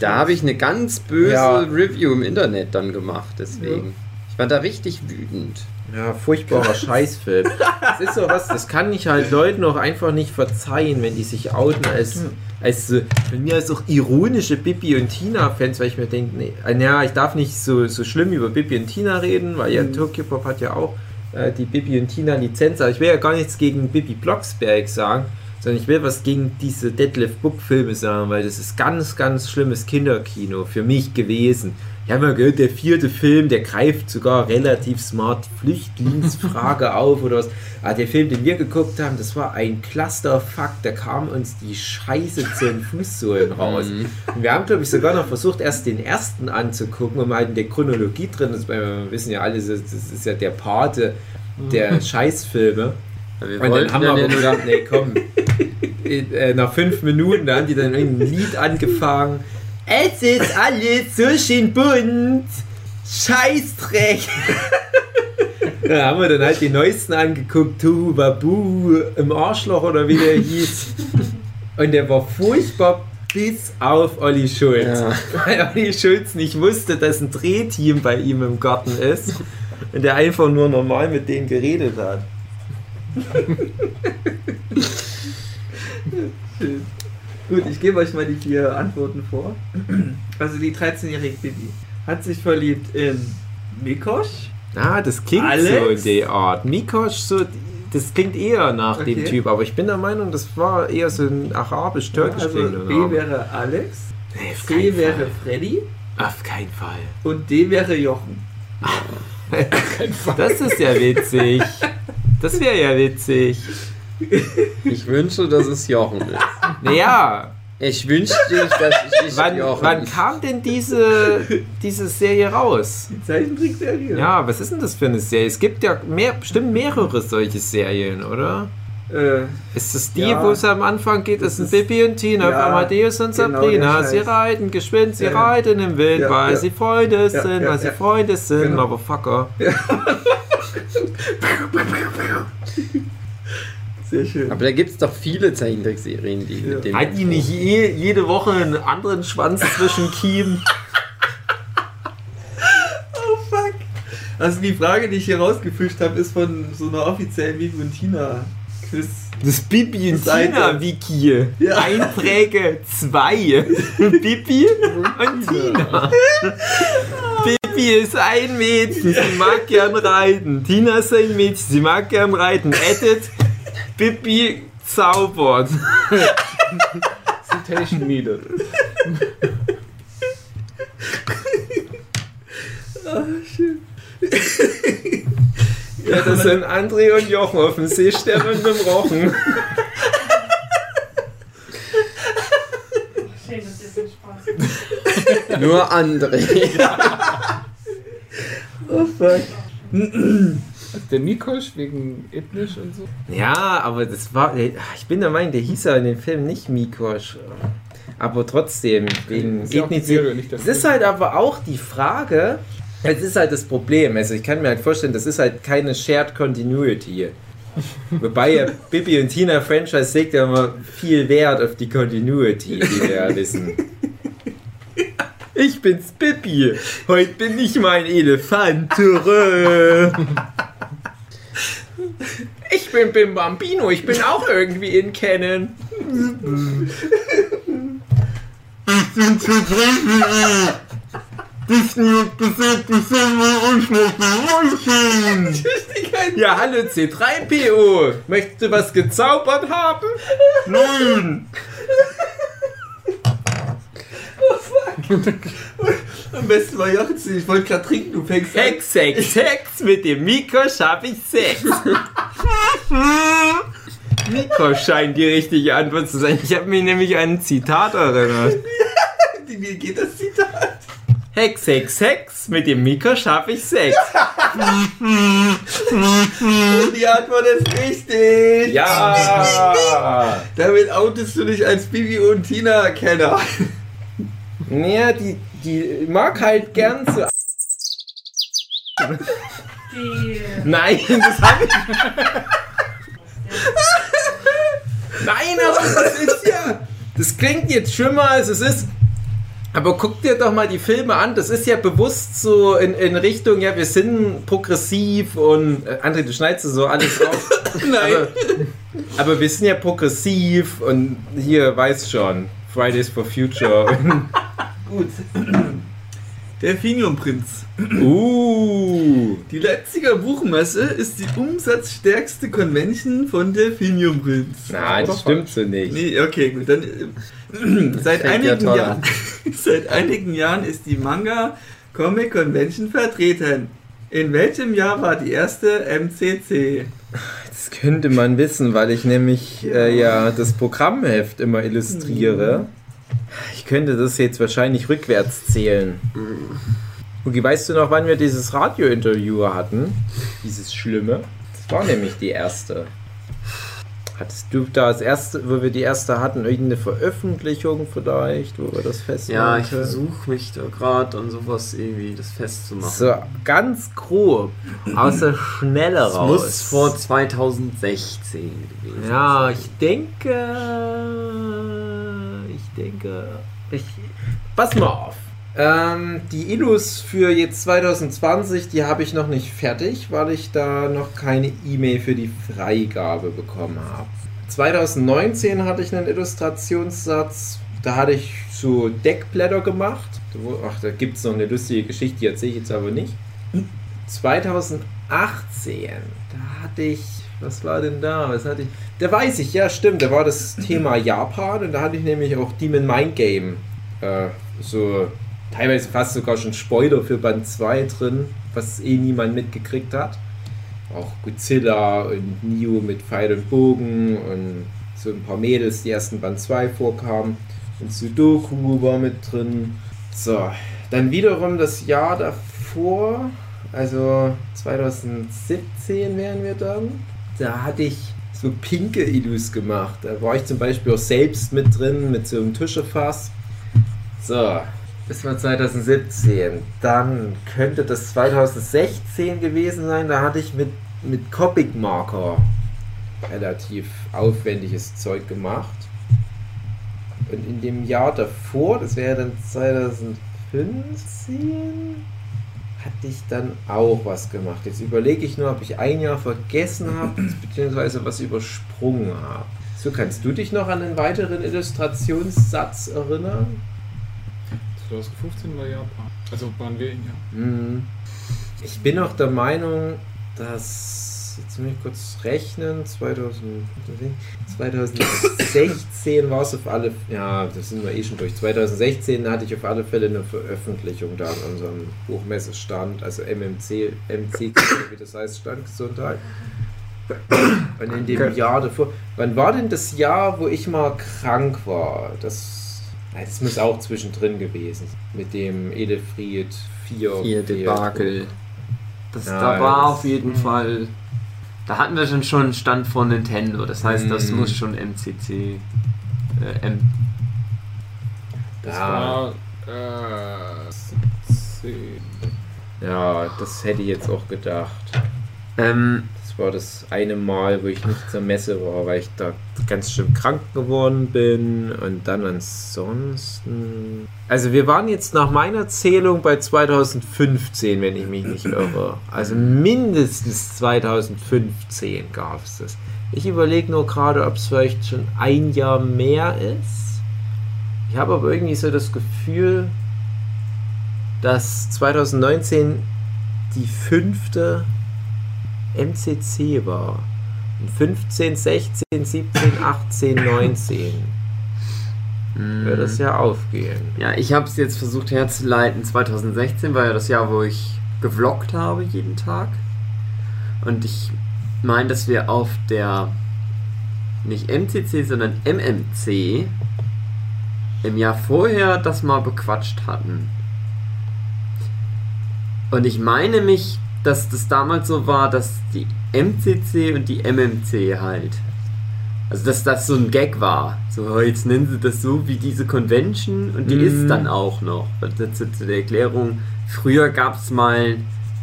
Da habe ich eine ganz böse Ja. Review im Internet dann gemacht, deswegen. Ich war da richtig wütend. Ja, furchtbarer Scheißfilm. Das ist so was, das kann ich halt Leuten auch einfach nicht verzeihen, wenn die sich outen als, als so, von mir als auch ironische Bibi und Tina-Fans, weil ich mir denke, nee, äh, naja, ich darf nicht so, so schlimm über Bibi und Tina reden, weil ja Tokyo Pop hat ja auch äh, die Bibi und Tina-Lizenz, aber ich will ja gar nichts gegen Bibi Blocksberg sagen, sondern ich will was gegen diese Detlef Book-Filme sagen, weil das ist ganz, ganz schlimmes Kinderkino für mich gewesen. Ich habe mal gehört, der vierte Film, der greift sogar relativ smart Flüchtlingsfrage [LAUGHS] auf oder was. Aber der Film, den wir geguckt haben, das war ein Clusterfuck. Da kam uns die Scheiße zu den Fußsohlen raus. Und wir haben, glaube ich, sogar noch versucht, erst den ersten anzugucken, um halt in der Chronologie drin ist. weil Wir wissen ja alle, das ist ja der Pate der Scheißfilme. Weil wir Und dann haben wir aber ja nur gedacht, nee, komm. [LAUGHS] äh, nach fünf Minuten, da haben die dann irgendein Lied angefangen. Es ist alles so schön bunt. Scheißdreck. [LAUGHS] da haben wir dann halt die neuesten angeguckt. Tu Babu im Arschloch oder wie der hieß. Und der war furchtbar bis auf Olli Schulz. Ja. [LAUGHS] Weil Olli Schulz nicht wusste, dass ein Drehteam bei ihm im Garten ist. Und der einfach nur normal mit denen geredet hat. [LAUGHS] Gut, ich gebe euch mal die vier Antworten vor. Also die 13-jährige Bibi hat sich verliebt in Mikosch. Ah, das klingt Alex? so in der Art. Mikosch, so, das klingt eher nach dem Okay. Typ, aber ich bin der Meinung, das war eher so ein arabisch-türkisch Also klingender B Name. wäre Alex, Nee, C wäre Fall. Freddy Auf keinen Fall. und D wäre Jochen. [LAUGHS] Das ist ja witzig. Das wäre ja witzig. [LAUGHS] Ich wünsche, dass es Jochen ist. Naja, Ich wünschte, dass ich wann, Jochen wann kam denn diese, diese Serie raus? Die Zeichentrickserie. Ja, was ist denn das für eine Serie? Es gibt ja mehr, bestimmt mehrere solche Serien, oder? Äh, Ist es die, Ja. wo es am Anfang geht? Das sind ist- Bibi und Tina, ja, Amadeus und genau Sabrina. der sie reiten geschwind, sie Ja, ja. reiten im Wind, Ja, weil ja. sie Freunde Ja, sind, ja, weil sie ja. Freunde sind, Genau. Motherfucker. [LAUGHS] [LAUGHS] sehr schön. Aber da gibt es doch viele Zeichentrickserien, die Ja. mit dem. Hat die nicht je, jede Woche einen anderen Schwanz zwischen Kiemen? [LAUGHS] Oh fuck. Also die Frage, die ich hier rausgefischt habe, ist von so einer offiziellen Vivi und Tina Quiz. Das Bibi und Seite. Tina Wiki. Ja. Einträge 2. [LAUGHS] Bibi und Tina. [LAUGHS] Bibi ist ein Mädchen, sie mag gern reiten. Tina ist ein Mädchen, sie mag gern reiten. Edit, Bibi zaubert. Citation needed. Ja, das sind André und Jochen auf dem Seestern und dem Rochen. Schön, dass ihr so Spaß. Nur André. Oh fuck. Der Mikosch wegen ethnisch und so. Ja, aber das war. Ich bin der Meinung, der hieß ja in dem Film nicht Mikosch. Aber trotzdem, wegen Ethnizität. Der Es ist halt aber auch die Frage, es ist halt das Problem. Also ich kann mir halt vorstellen, das ist halt keine Shared Continuity. Wobei ja Bibi und Tina Franchise legt ja immer viel Wert auf die Continuity, die wir ja wissen. Ich bin's Bibi. Heute bin ich mein Elefant. Ich bin Bim Bambino. Ich bin auch irgendwie in Canon. Ja, hallo C3PO. Möchtest du was gezaubert haben? Nein. [LAUGHS] Am besten war Jochen zu, ich wollte gerade trinken, du fängst an. Sex, Sex, Sex. Mit dem Mikosch hab ich Sex. [LAUGHS] Mikosch scheint die richtige Antwort zu sein. Ich habe mich nämlich an ein Zitat erinnert. [LAUGHS] Wie geht das Zitat? Hex, Hex, Hex. Mit dem Mikosch hab ich Sex. Die Antwort ist richtig. Ja. Damit outest du dich als Bibi und Tina-Kenner. Naja, die, die mag halt gern so. Die. Nein, das hab ich. Nein, aber das ist ja. Das klingt jetzt schlimmer als es ist. Aber guck dir doch mal die Filme an. Das ist ja bewusst so in, in Richtung, ja, wir sind progressiv und. Äh, André, du schneidest so alles auf. [LAUGHS] Nein. Aber, aber wir sind ja progressiv und hier weiß schon. Fridays for Future. [LAUGHS] Gut. [CLEARS THROAT] Der Finium-Prinz. uh. Die Leipziger Buchmesse ist die umsatzstärkste Convention von der Finium-Prinz. Na, das stimmt so nicht. Nee, okay, gut. Dann, äh, [CLEARS THROAT] seit, ja einigen toll Jahren, [LAUGHS] seit einigen Jahren ist die Manga Comic Convention vertreten. In welchem Jahr war die erste MCC? Das könnte man wissen, weil ich nämlich äh, ja das Programmheft immer illustriere. Ich könnte das jetzt wahrscheinlich rückwärts zählen. Hugi, weißt du noch, wann wir dieses Radio-Interview hatten? Dieses Schlimme? Das war nämlich die erste. Hattest du da das erste, wo wir die erste hatten, irgendeine Veröffentlichung vielleicht, wo wir das festmachen Ja, ich versuche mich da gerade an sowas irgendwie das festzumachen. So, ganz grob, aus der Schnelle Das raus. muss vor 2016 gewesen Ja, sein. ich denke. Ich denke. Ich, pass mal auf. Ähm, die Illus für jetzt 2020, die habe ich noch nicht fertig, weil ich da noch keine E-Mail für die Freigabe bekommen habe. 2019 hatte ich einen Illustrationssatz, da hatte ich so Deckblätter gemacht. Ach, da gibt es noch eine lustige Geschichte, die erzähle ich jetzt aber nicht. 2018, da hatte ich, was war denn da? Was hatte ich? Da weiß ich, ja, stimmt, da war das Thema [LAUGHS] Japan und da hatte ich nämlich auch Demon Mind Game. Äh, so teilweise fast sogar schon Spoiler für Band 2 drin, was eh niemand mitgekriegt hat. Auch Godzilla und Neo mit Pfeil und Bogen und so ein paar Mädels, die erst in Band 2 vorkamen. Und Sudoku war mit drin. So, dann wiederum das Jahr davor, also 2017 wären wir dann. Da hatte ich so pinke Illus gemacht. Da war ich zum Beispiel auch selbst mit drin, mit so einem Tuschefass. So, das war 2017. Dann könnte das 2016 gewesen sein. Da hatte ich mit, mit Copic Marker relativ aufwendiges Zeug gemacht. Und in dem Jahr davor, das wäre dann 2015, hatte ich dann auch was gemacht. Jetzt überlege ich nur, ob ich ein Jahr vergessen habe, [CLEARS THROAT] beziehungsweise was übersprungen habe. So, kannst du dich noch an einen weiteren Illustrationssatz erinnern? 2015 war Japan. Also waren wir in Japan. Hm. Ich bin auch der Meinung, dass, jetzt muss ich kurz rechnen, 2000, 2016 war es auf alle, ja, das sind wir eh schon durch. 2016 hatte ich auf alle Fälle eine Veröffentlichung da an unserem Buchmessestand, also MMC, MC, wie das heißt, Standgesundheit. Und in dem Jahr davor, wann war denn das Jahr, wo ich mal krank war? Das, das muss auch zwischendrin gewesen. Mit dem Elefried 4. Hier, Debakel. Das, Ja, da war auf jeden Fall. Da hatten wir schon schon einen Stand von Nintendo. Das heißt, das Mhm. muss schon MCC. Äh, M Das Ja. war äh, 17. Ja, das hätte ich jetzt auch gedacht. ähm, war das eine Mal, wo ich nicht zur Messe war, weil ich da ganz schön krank geworden bin. Und dann ansonsten. Also, wir waren jetzt nach meiner Zählung bei 2015, wenn ich mich nicht irre. Also, mindestens 2015 gab es das. Ich überlege nur gerade, ob es vielleicht schon ein Jahr mehr ist. Ich habe aber irgendwie so das Gefühl, dass 2019 die fünfte MCC war. Und 15, 16, 17, 18, 19 wird es ja aufgehen. Ja, ich habe es jetzt versucht herzuleiten. 2016 war ja das Jahr, wo ich gevloggt habe jeden Tag. Und ich meine, dass wir auf der nicht MCC, sondern MMC im Jahr vorher das mal bequatscht hatten. Und ich meine mich, dass das damals so war, dass die MCC und die MMC halt also, dass das so ein Gag war. So, oh, jetzt nennen sie das so wie diese Convention und die Mhm. ist dann auch noch. Das- Zu zu der Erklärung, früher gab es mal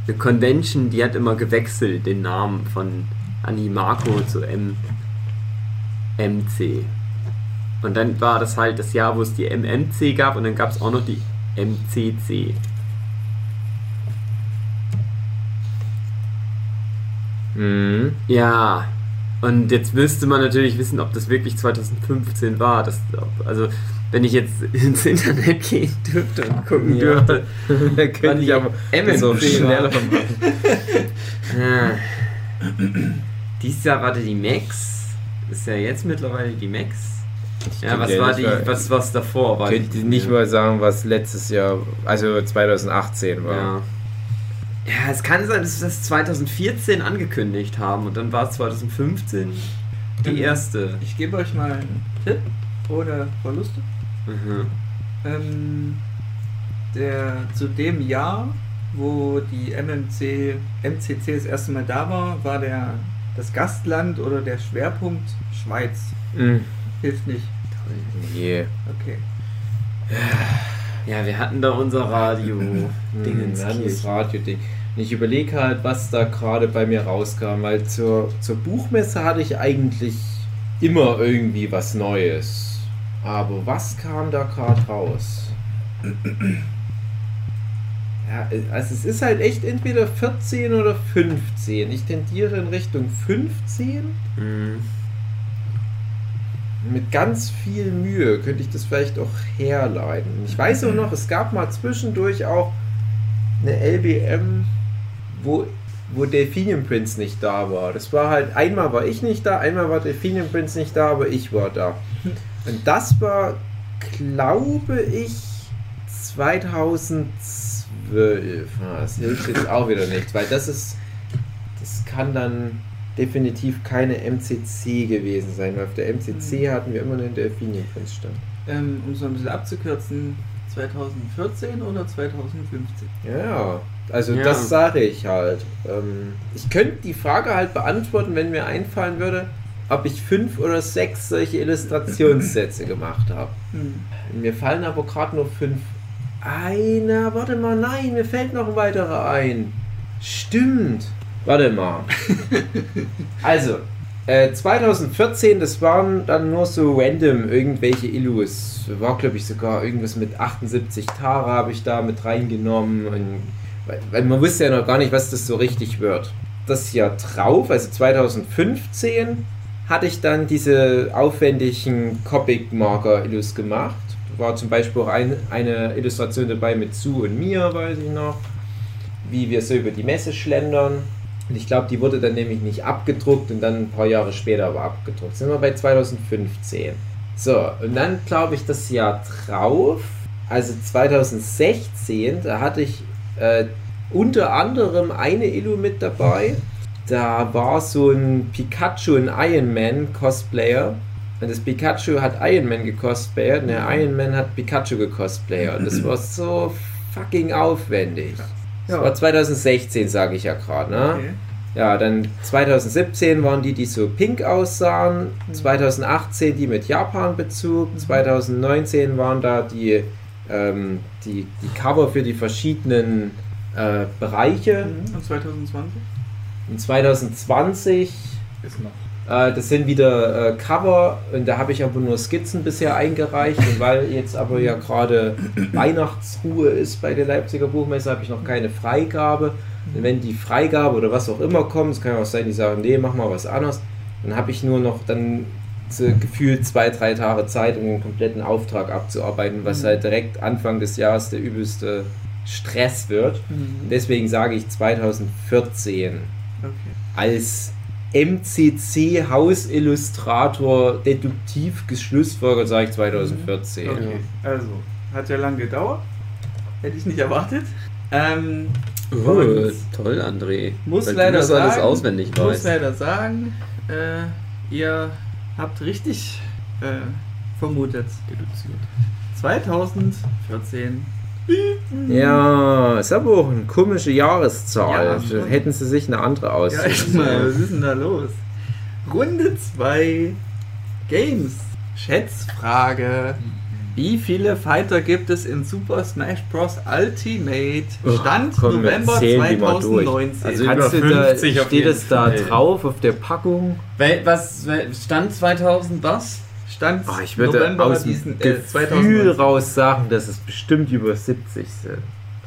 eine Convention, die hat immer gewechselt, den Namen von Animako zu M MC. Und dann war das halt das Jahr, wo es die MMC gab und dann gab es auch noch die MCC. Mhm. Ja, und jetzt müsste man natürlich wissen, ob das wirklich 2015 war. Das, also, wenn ich jetzt [LAUGHS] ins Internet gehen dürfte und gucken Ja. dürfte. [LAUGHS] Da könnte ich aber MMC so schneller machen. Ah. Dies Jahr war die Max. Ist ja jetzt mittlerweile die Max. Ja, was Ja, war die, was, was davor war? Könnte ich nicht mal sagen, was letztes Jahr, also 2018 war. Ja. Ja, es kann sein, dass wir das 2014 angekündigt haben und dann war es 2015 die erste. Ich gebe euch mal einen Tipp ohne Verluste. Mhm. Ähm, der, zu dem Jahr, wo die MMC, MCC das erste Mal da war, war der, das Gastland oder der Schwerpunkt Schweiz. Mhm. Hilft nicht. Nee. Okay. Ja, wir hatten da unser Radio. [LAUGHS] Dingens ja, das. Radio-Ding. Und Ich überlege halt, was da gerade bei mir rauskam, weil zur, zur Buchmesse hatte ich eigentlich immer irgendwie was Neues. Aber was kam da gerade raus? [CLEARS THROAT] Ja, also es ist halt echt entweder 14 oder 15. Ich tendiere in Richtung 15. Mhm. Mit ganz viel Mühe könnte ich das vielleicht auch herleiten. Ich weiß auch noch, es gab mal zwischendurch auch eine LBM, wo, wo Delphinium Prince nicht da war. Das war halt, einmal war ich nicht da, einmal war Delphinium Prince nicht da, aber ich war da. Und das war, glaube ich, 2012. Ah, Das hilft jetzt auch wieder nichts, weil das ist, das kann dann definitiv keine MCC gewesen sein, weil auf der MCC hatten wir immer einen Delphinium Prince stand. Ähm, um es mal ein bisschen abzukürzen, 2014 oder 2015? Ja, ja. Also Ja. das sage ich halt. Ähm, ich könnte die Frage halt beantworten, wenn mir einfallen würde, ob ich fünf oder sechs solche Illustrationssätze [CLEARS THROAT] gemacht habe. Hm. Mir fallen aber gerade nur fünf. Einer, warte mal, nein, mir fällt noch ein weiterer ein. Stimmt. Warte mal. [LAUGHS] also, äh, 2014, das waren dann nur so random irgendwelche Illus. War, glaube ich, sogar irgendwas mit 78 Tara habe ich da mit reingenommen und weil, weil man wusste ja noch gar nicht, was das so richtig wird. Das Jahr drauf, also 2015, hatte ich dann diese aufwendigen Copic-Marker-Illus gemacht. War zum Beispiel auch ein, eine Illustration dabei mit Sue und mir, weiß ich noch, wie wir so über die Messe schlendern. Und ich glaube, die wurde dann nämlich nicht abgedruckt und dann ein paar Jahre später aber abgedruckt. Sind wir bei 2015. So, und dann glaube ich das Jahr drauf, also 2016, da hatte ich äh, unter anderem eine Illu mit dabei. Da war so ein Pikachu und Iron Man Cosplayer. Und das Pikachu hat Iron Man gecosplayert und der Iron Man hat Pikachu gecosplayert. Und das war so fucking aufwendig. Das war 2016, sage ich ja gerade, ne? Okay. Ja, dann 2017 waren die, die so pink aussahen. 2018 die mit Japan-Bezug. 2019 waren da die, ähm, die, die Cover für die verschiedenen äh, Bereiche. Und 2020? Und 2020, Ist noch. Äh, das sind wieder äh, Cover. Und da habe ich aber nur Skizzen bisher eingereicht. Und weil jetzt aber ja gerade [CLEARS THROAT] Weihnachtsruhe ist bei der Leipziger Buchmesse, habe ich noch keine Freigabe. Und wenn die Freigabe oder was auch immer kommt, es kann ja auch sein, die sagen, nee, mach mal was anderes, dann habe ich nur noch dann gefühlt zwei, drei Tage Zeit, um den kompletten Auftrag abzuarbeiten, was halt direkt Anfang des Jahres der übelste Stress wird. Und deswegen sage ich 2014 Okay. als MCC Hausillustrator deduktiv geschlussfolgert, sage ich 2014. Okay, also, hat ja lang gedauert. Hätte ich nicht erwartet. Ähm, Oh, toll, André. muss Weil leider sagen, alles auswendig muss weißt. leider sagen, äh, ihr habt richtig äh, vermutet. Deduziert. 2014. Ja, ist aber auch eine komische Jahreszahl. Ja, Da. Hätten sie sich eine andere Ja, echt mal, was ist denn da los? Runde 2 Games. Schätzfrage. Wie viele Fighter gibt es in Super Smash Bros. Ultimate? Oh, Stand komm, wir November zählen die mal durch. 2019. Also Kannst über du da- 50 auf steht jeden es da Fall. drauf auf der Packung. Was, wel, Stand 2000 was? Stand Oh, ich würde November aus diesen, äh, Gefühl 2019. raus sagen, dass es bestimmt über 70 sind.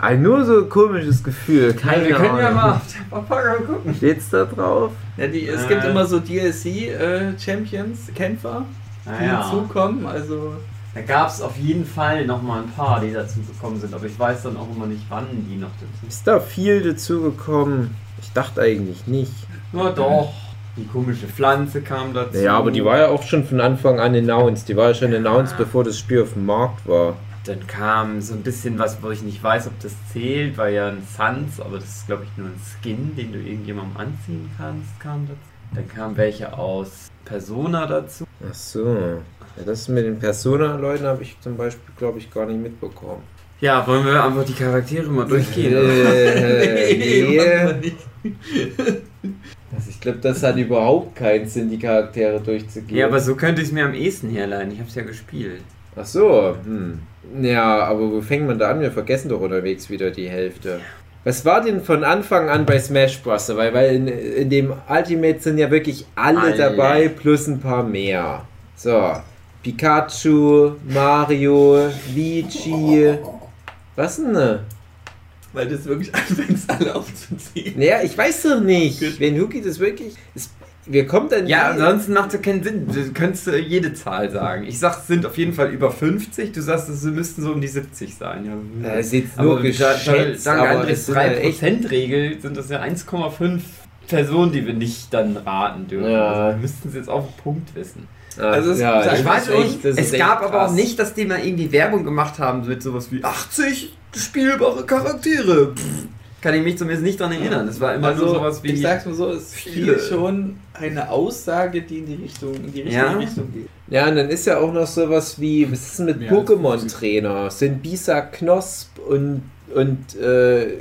Ein nur so ein komisches Gefühl. Keine wir können ja Ahnung. mal auf der Papaga gucken. Steht's da drauf? Ja, die, es Äh. gibt immer so DLC-Champions, Kämpfer, die hinzukommen. Also Da gab es auf jeden Fall noch mal ein paar, die dazu gekommen sind, aber ich weiß dann auch immer nicht, wann die noch dazu Ist da viel dazugekommen? Ich dachte eigentlich nicht. Na doch, die komische Pflanze kam dazu. Ja, aber die war ja auch schon von Anfang an announced. Die war ja schon announced, bevor das Spiel auf dem Markt war. Dann kam so ein bisschen was, wo ich nicht weiß, ob das zählt, war ja ein Sans, aber das ist glaube ich nur ein Skin, den du irgendjemandem anziehen kannst, kam dazu. Dann kamen welche aus Persona dazu. Ach so. Ja, das mit den Persona-Leuten habe ich zum Beispiel, glaube ich, gar nicht mitbekommen. Ja, wollen wir einfach die Charaktere mal durchgehen? Äh, [LAUGHS] Nee, machen wir nee. Also ich glaube, das hat überhaupt keinen Sinn, die Charaktere durchzugehen. ja, aber so könnte ich es mir am ehesten herleiten. Ich habe es ja gespielt. Ach so, hm. Ja, aber wo fängt man da an? Wir vergessen doch unterwegs wieder die Hälfte. Was war denn von Anfang an bei Smash Bros? Weil, weil in, in dem Ultimate sind ja wirklich alle, Alle. dabei, plus ein paar mehr. So, Pikachu, Mario, Luigi. Was denn? Weil du es wirklich [LAUGHS] anfängst, alle aufzuziehen. Naja, ich weiß doch nicht. Gut. Wenn Huki das wirklich. Es, wir kommen dann. Ja, ansonsten macht es keinen Sinn. Du könntest äh, jede Zahl sagen. Ich sag, es sind auf jeden Fall über 50. Du sagst, es müssten so um die 70 sein. Ja. Äh, es ist jetzt aber nur geschätzt, dank aber echt 3%-Regel sind das ja 1,5 Personen, die wir nicht dann raten dürfen. Ja. Also wir müssten es jetzt auf den Punkt wissen. Also es- ja, ich weiß nicht, es gab aber auch nicht, dass die mal irgendwie Werbung gemacht haben mit sowas wie 80 spielbare Charaktere. Pff, kann ich mich zumindest nicht dran erinnern. Es war immer Also, nur sowas wie. ich sag's mal so, es viele. fiel schon eine Aussage, die in die Richtung, in die richtige Ja. Richtung geht. Ja, und dann ist ja auch noch sowas wie, was ist denn mit Pokémon-Trainer? Sind Bisa Knosp und, und äh, äh,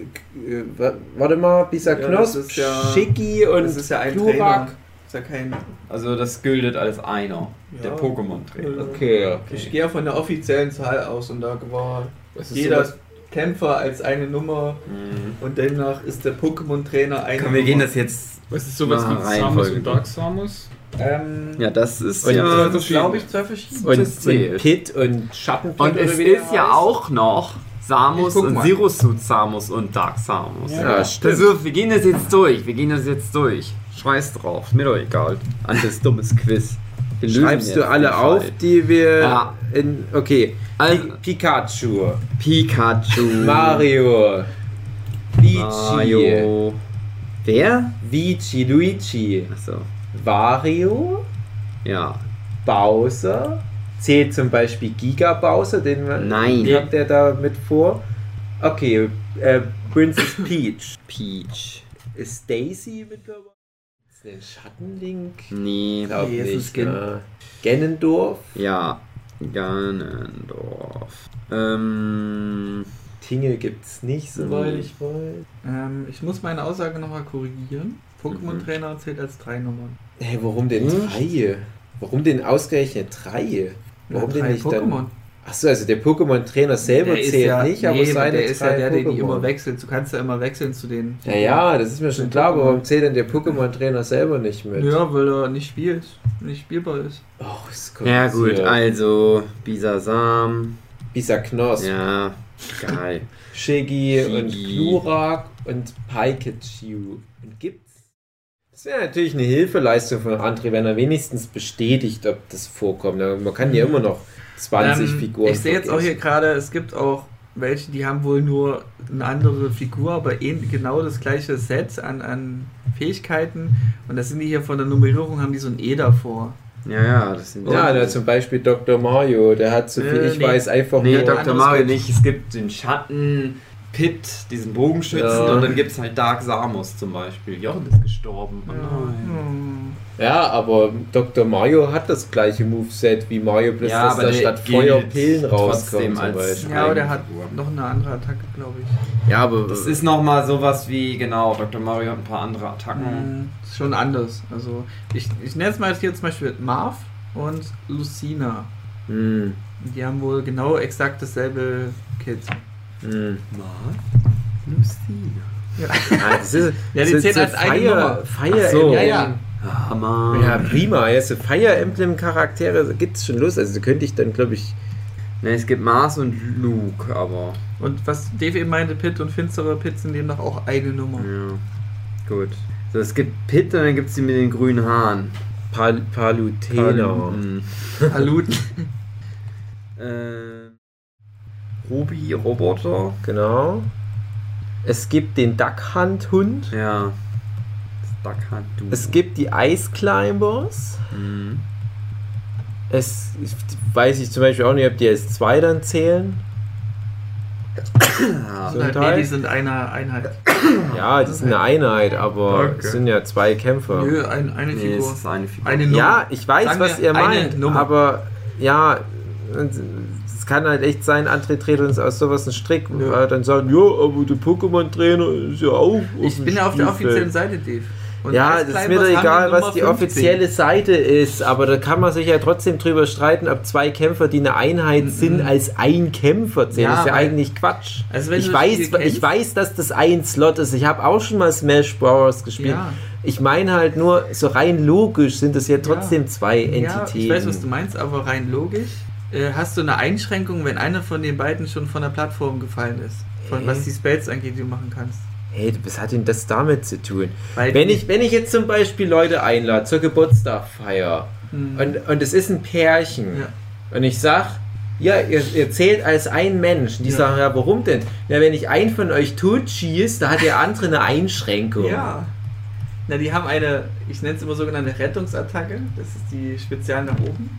wa- warte mal, Bisa Ja, Knosp, das ist ja- Schicki und Das ist ja ein Glurak. Trainer. Ist ja kein. Also das gilt als einer. Der Ja. Pokémon-Trainer. Okay, Ich okay. gehe ja von der offiziellen Zahl aus und da war jeder sowas- Kämpfer als eine Nummer Mhm. und demnach ist der Pokémon-Trainer eine Komm, wir Nummer. gehen das jetzt. Was ist sowas wie Samus und Dark Samus? Ähm, Ja, das ist Und- ja. das glaube ich zwei verschiedene. Und, und Pit und Schattenpit Und es der ist ja heißt. auch noch Samus und. Zero Suit Samus und Dark Samus. Ja, stimmt. Also, wir gehen das jetzt durch. Wir gehen das jetzt durch. Scheiß drauf. Mir doch egal. An das [LAUGHS] dummes Quiz. Wir Schreibst du alle auf, die wir Ja. in. Okay. Also- Pi Pikachu. Pikachu. Mario. Luigi. Mario. Wer? Vici, Luigi. Achso. Wario. Ja. Bowser. Zählt zum Beispiel Giga Bowser, den. Nein. Kommt der da mit vor? Okay. Äh, Princess [LAUGHS] Peach. Peach. Ist Daisy mit dabei? Ist der Schattenlink? Nee. Glaub Nee, nicht. Skin. ne? Ganondorf. Ja. Ganondorf. Ähm. Tingle gibt's nicht, soweit ich weiß. Ähm, ich muss meine Aussage nochmal korrigieren. Pokémon-Trainer zählt als drei Nummern. Hey, warum denn drei? Warum denn ausgerechnet drei? Warum denn nicht Pokémon? dann? Achso, also der Pokémon-Trainer selber Der ist zählt ja, nicht, aber nee, seine der ist ja der, der die immer wechselt. Du kannst ja immer wechseln zu den. Ja, ja, das ist mir schon Den klar, aber warum zählt denn der Pokémon-Trainer selber nicht mit? Ja, weil er nicht spielt, nicht spielbar ist. Oh, ist Ja, gut. Also. Bisasam. Bisa Knoss, Ja. Geil. Shiggy und Glurak und Pikachu. Und gibt's? Das wäre natürlich eine Hilfeleistung von André, wenn er wenigstens bestätigt, ob das vorkommt. Man kann ja immer noch 20 Ähm, Figuren Ich sehe jetzt auch hier gerade, es gibt auch welche, die haben wohl nur eine andere Figur, aber ähn- genau das gleiche Set an, an Fähigkeiten. Und das sind die hier von der Nummerierung, haben die so ein E davor. Ja, ja, das sind Ja, da zum Beispiel Dr. Mario, der hat, so viel Äh, ich nee. weiß, einfach Nee, nur... Dok- Dr. Mario nicht. Es gibt den Schatten, Pit, diesen Bogenschützen Ja. und dann gibt es halt Dark Samus zum Beispiel. Jochen ist gestorben. Oh nein. Hm. Ja, aber Dr. Mario hat das gleiche Moveset wie Mario, bloß Ja, dass aber da der statt gilt Feuer Pillen rauskommen trotzdem zum als- Beispiel. Ja, aber der hat noch eine andere Attacke, glaube ich. Ja, aber Das ist nochmal sowas wie, genau, Dr. Mario hat ein paar andere Attacken. Hm, ist schon anders. Also ich, ich nenne es mal hier zum Beispiel Marv und Lucina. Hm, Die haben wohl genau exakt dasselbe Kit. Hm. Lucina. Ja, das ist, Ja, die zählt als eine Fire, Nummer. Fire so. Emblem. Ja, ja. Hammer. Ja, prima. Ja, so Fire Emblem Charaktere gibt's schon los. Also könnte ich dann, glaube ich. Ne, es gibt Mars und Luke, aber. Und was Dave eben meinte, Pit und finstere Pit sind demnach auch eine Nummer. Ja. Gut. So, es gibt Pit und dann gibt es die mit den grünen Haaren. Pal Palutena. Hm. Paluten. [LAUGHS] Äh, Ruby, Roboter. Genau. Es gibt den Duck Hunt Hund. Ja. Das Duck Hunt Duo. Es gibt die Ice Climbers. Mhm. Es ich weiß ich zum Beispiel auch nicht, ob die als zwei dann zählen. Ja. So. nee, die sind eine Einheit. Ja, die sind eine Einheit, aber Okay. es sind ja zwei Kämpfer. Nö, ein, eine Nee, Figur. eine Figur. Eine Nummer. Ja, ich weiß, Sagen was ihr meint, aber ja, kann halt echt sein, André dreht uns aus sowas einen Strick, Ja. weil dann sagen, ja, aber der Pokémon-Trainer ist ja auch Ich bin ja auf der offiziellen Seite, Dave. Und Ja, das ist mir doch egal, was die 15. offizielle Seite ist, aber da kann man sich ja trotzdem drüber streiten, ob zwei Kämpfer, die eine Einheit sind, als ein Kämpfer zählen. Ja, das ist ja eigentlich Quatsch. Also wenn ich, das weiß, ich kennst- weiß, dass das ein Slot ist. Ich habe auch schon mal Smash Bros. gespielt. Ja. Ich meine halt nur, so rein logisch sind es ja trotzdem zwei Entitäten. Ja, ich weiß, was du meinst, aber rein logisch äh, hast du eine Einschränkung, wenn einer von den beiden schon von der Plattform gefallen ist. Von Äh. was die Spells angeht, die du machen kannst. Hey, was hat denn das damit zu tun? Weil Wenn ich, wenn ich jetzt zum Beispiel Leute einlade zur Geburtstagfeier Hm. und, und es ist ein Pärchen Ja. und ich sag, ja, ihr, ihr zählt als ein Mensch. Und die Ja. sagen, ja, warum denn? Ja, wenn ich einen von euch totschießt, da hat der andere eine Einschränkung. Ja. Na, die haben eine, ich nenne es immer sogenannte Rettungsattacke. Das ist die Spezial nach oben.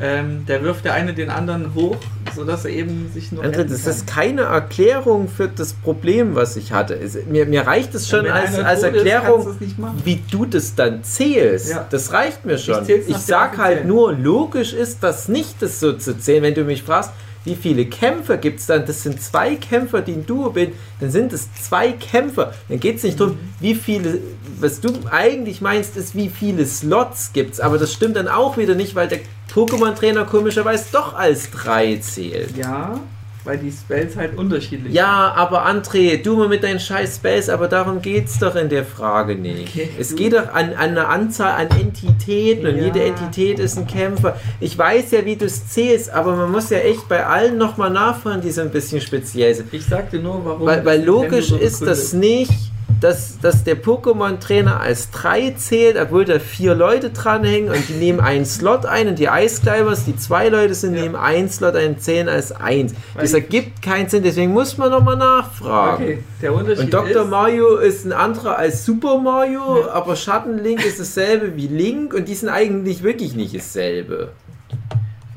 Ähm, der wirft der eine den anderen hoch, sodass er eben sich nur. Retten das ist keine Erklärung für das Problem, was ich hatte. Es, mir, mir reicht es schon als, als ist, Erklärung, machen. wie du das dann zählst. Ja. Das reicht mir schon. Ich, der sag halt nur, logisch ist das nicht, das so zu zählen. Wenn du mich fragst, wie viele Kämpfer gibt es dann? Das sind zwei Kämpfer, die ein Duo bin, dann sind es zwei Kämpfer. Dann geht es nicht darum, wie viele, was du eigentlich meinst, ist, wie viele Slots gibt es. Aber das stimmt dann auch wieder nicht, weil der Pokémon-Trainer komischerweise doch als drei zählt. Ja, weil die Spells halt unterschiedlich Ja, aber André, du mal mit deinen scheiß Spells, aber darum geht's doch in der Frage nicht. Okay, es geht doch an, an eine Anzahl an Entitäten und Ja. jede Entität ist ein Kämpfer. Ich weiß ja, wie du es zählst, aber man muss ja echt bei allen nochmal nachfragen, die so ein bisschen speziell sind. Ich sagte nur, warum. Weil, weil logisch so ist das nicht, dass, dass der Pokémon-Trainer als 3 zählt, obwohl da vier Leute dranhängen und die nehmen einen Slot ein und die Ice Climbers, die zwei Leute sind, Ja. nehmen einen Slot ein, zählen als 1. Weil Das ergibt keinen Sinn, deswegen muss man nochmal nachfragen. Okay, der Unterschied Und Dr. ist, Mario ist ein anderer als Super Mario, aber Schattenlink ist dasselbe wie Link und die sind eigentlich wirklich nicht dasselbe.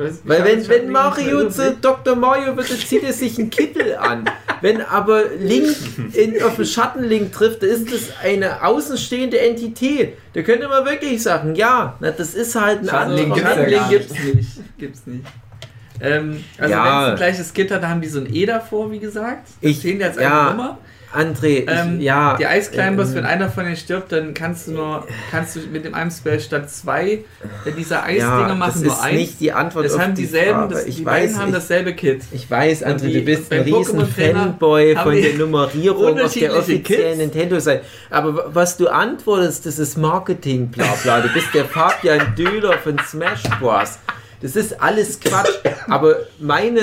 Weiß- Weil wenn, wenn Mario zu Dr. Mario wird, dann zieht er sich einen Kittel an. Wenn aber Link in, auf den Schattenlink trifft, dann ist das eine außenstehende Entität. Da könnte man wirklich sagen, ja, na, das ist halt ein Schattenlink anderer gibt's, ja gibt's nicht. Gibt's nicht. Ähm, also Ja. wenn es ein gleiches Gitter, da haben die so ein E davor, wie gesagt. Ich- stehen die als ja. eine Nummer. André, ich, Ähm, ja. Die Ice Climbers, ähm, wenn einer von denen stirbt, dann kannst du nur, kannst du mit dem einem Spell statt zwei äh, dieser Eisdinger ja, machen das nur ist eins. nicht die Antwort Das auf haben die dieselben, Frage. das, ich die weiß, beiden haben ich, dasselbe Kit. Ich weiß, André, die- du bist ein riesen Fanboy von der Nummerierung auf der offiziellen. Nintendo-Seite. Aber was du antwortest, das ist Marketing, bla bla. Du bist der Fabian Döler von Smash Bros. Das ist alles Quatsch. Aber meine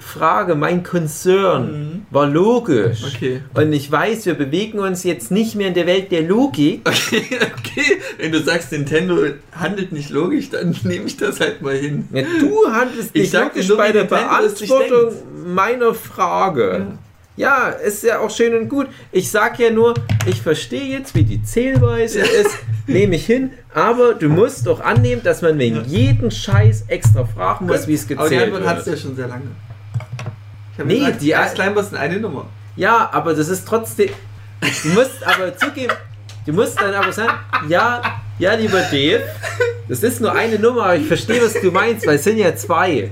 Frage, mein Concern war logisch. Okay. Und ich weiß, wir bewegen uns jetzt nicht mehr in der Welt der Logik. Okay, okay. Wenn du sagst, Nintendo handelt nicht logisch, dann [LAUGHS] nehme ich das halt mal hin. Ja, du handelst Ich nicht logisch nur, bei der Beantwortung meiner Frage. Ja. ist ja auch schön und gut. Ich sag ja nur, ich verstehe jetzt, wie die Zählweise ist, nehme ich hin, aber du musst doch annehmen, dass man wegen jeden Scheiß extra fragen muss, wie es Aber die gezählt Antwort hat es wird. ja schon sehr lange. Nee, gesagt, die- Climbers sind eine Nummer. Ja, aber das ist trotzdem. Du musst aber zugeben, du musst dann aber sagen, ja, ja, lieber Dave, das ist nur eine Nummer, aber ich verstehe, was du meinst, weil es sind ja zwei.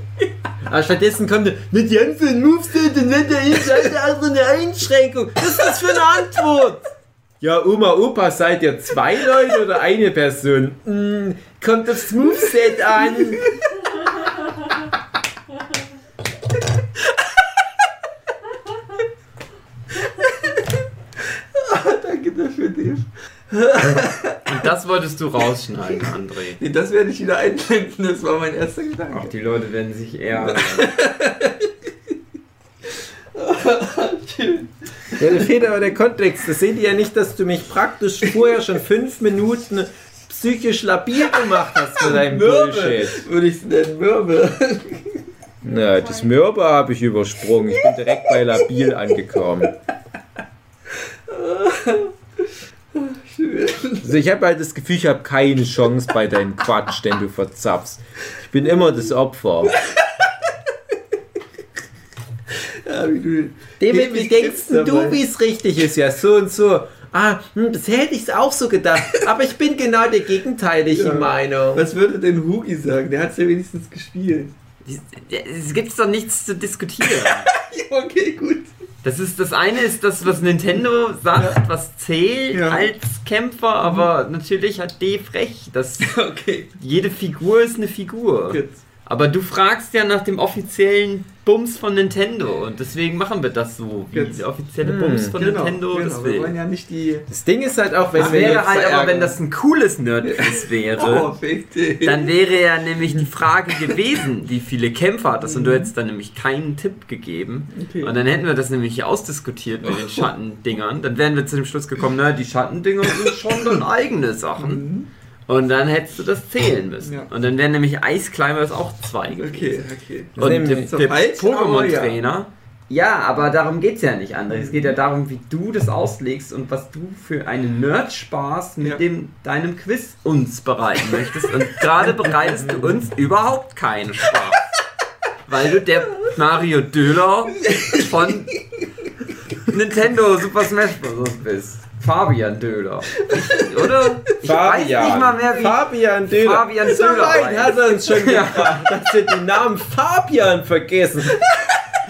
Aber stattdessen kommt mit die einzelnen Moves sind und wenn der ist also eine Einschränkung. Was ist das für eine Antwort? Ja, Oma, Opa, seid ihr zwei Leute oder eine Person? Hm, kommt aufs Moveset an. Dave. [LAUGHS] Und das wolltest du rausschneiden, André. Nee, das werde ich wieder einblenden, das war mein erster Gedanke. Ach, die Leute werden sich eher. Ja, [LAUGHS] da fehlt aber der Kontext. Das seht ihr ja nicht, dass du mich praktisch vorher schon fünf Minuten psychisch labil gemacht hast mit deinem Bullshit. würde ich es nennen, Mürbe. Na, das Mörber habe ich übersprungen. Ich bin direkt bei labil angekommen. [LAUGHS] Also ich habe halt das Gefühl, ich habe keine Chance bei deinem Quatsch, den du verzapfst. Ich bin immer das Opfer. Ja, wie du. David, wie denkst du, wie es richtig ist? Ja, so und so. Ah, hm, das hätte ich auch so gedacht. Aber ich bin genau der gegenteiligen Ja. Meinung. Was würde denn Hugi sagen? Der hat es ja wenigstens gespielt. Es gibt doch nichts zu diskutieren. [LAUGHS] Okay, gut. Das ist das eine ist das, was Nintendo sagt, was zählt Ja. als Kämpfer, aber natürlich hat Dave recht. Das, [LAUGHS] Okay, jede Figur ist eine Figur. gut. Aber du fragst ja nach dem offiziellen Bums von Nintendo und deswegen machen wir das so, wie Jetzt. der offizielle Hm, Bums von Genau, Nintendo genau. das Wir wollen ja nicht die. Das Ding ist halt auch, wenn Das wir wäre halt aber, wenn das ein cooles Nerdquiz [LAUGHS] wäre. Oh. Dann wäre ja nämlich die Frage gewesen, wie viele Kämpfer hat das und du hättest dann nämlich keinen Tipp gegeben. Okay. Und dann hätten wir das nämlich hier ausdiskutiert mit den [LAUGHS] Schattendingern. Dann wären wir zu dem Schluss gekommen, na, die Schattendinger sind schon dann eigene Sachen. Und dann hättest du das zählen müssen. Ja. Und dann wären nämlich Ice Climbers auch zwei gewesen. Okay, okay. Und der, so der ja. Pokémon-Trainer. Ja. aber darum geht es ja nicht, André. Es geht ja darum, wie du das auslegst und was du für einen Nerd-Spaß mit Ja. dem, deinem Quiz uns bereiten möchtest. Und [LAUGHS] gerade bereitest du uns überhaupt keinen Spaß. Weil du der Mario Döler von [LAUGHS] Nintendo Super Smash Bros. bist. Fabian Döler. Oder? Ich weiß nicht mal mehr, wie. Fabian Döler. Fabian so Döler weit hat er uns schon [LAUGHS] gebracht, dass wir den Namen Fabian vergessen.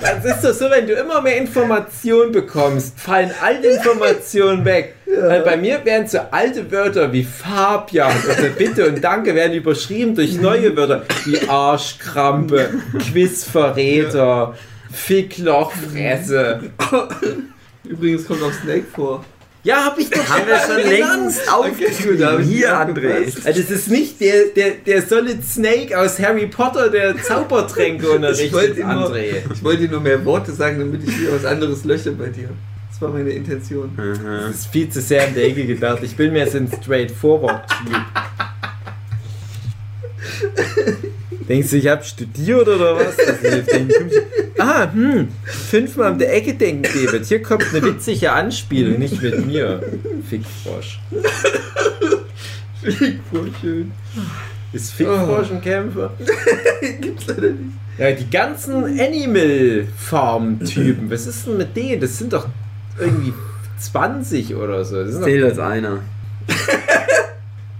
Das ist doch so, wenn du immer mehr Informationen bekommst, fallen alte Informationen weg. Weil bei mir werden so alte Wörter wie Fabian oder Bitte und Danke werden überschrieben durch neue Wörter wie Arschkrampe, Quizverräter, Ficklochfresse. Übrigens kommt auch Snake vor. Ja, hab ich doch [LAUGHS] wir schon längst aufgeschrieben. Hier, André. Also das ist nicht der, der, der Solid Snake aus Harry Potter, der Zaubertränke [LAUGHS] Ich unterrichtet, wollte nur, André. ich wollte nur mehr Worte sagen, damit ich wieder was anderes lösche bei dir. Das war meine Intention. Das ist viel zu sehr in der Ecke gedacht. Ich bin mehr so ein Straightforward-Typ. [LAUGHS] Denkst du, ich habe studiert oder was? Ah, hm, fünfmal um der Ecke denken, David. Hier kommt eine witzige Anspielung, nicht mit mir. Fickfrosch. Voll schön. Ist Fickfrosch ein Kämpfer? [LAUGHS] Gibt's leider nicht. Ja, die ganzen Animal Farm Typen, was ist denn mit denen? Das sind doch irgendwie 20 oder so. Das Zählt als einer.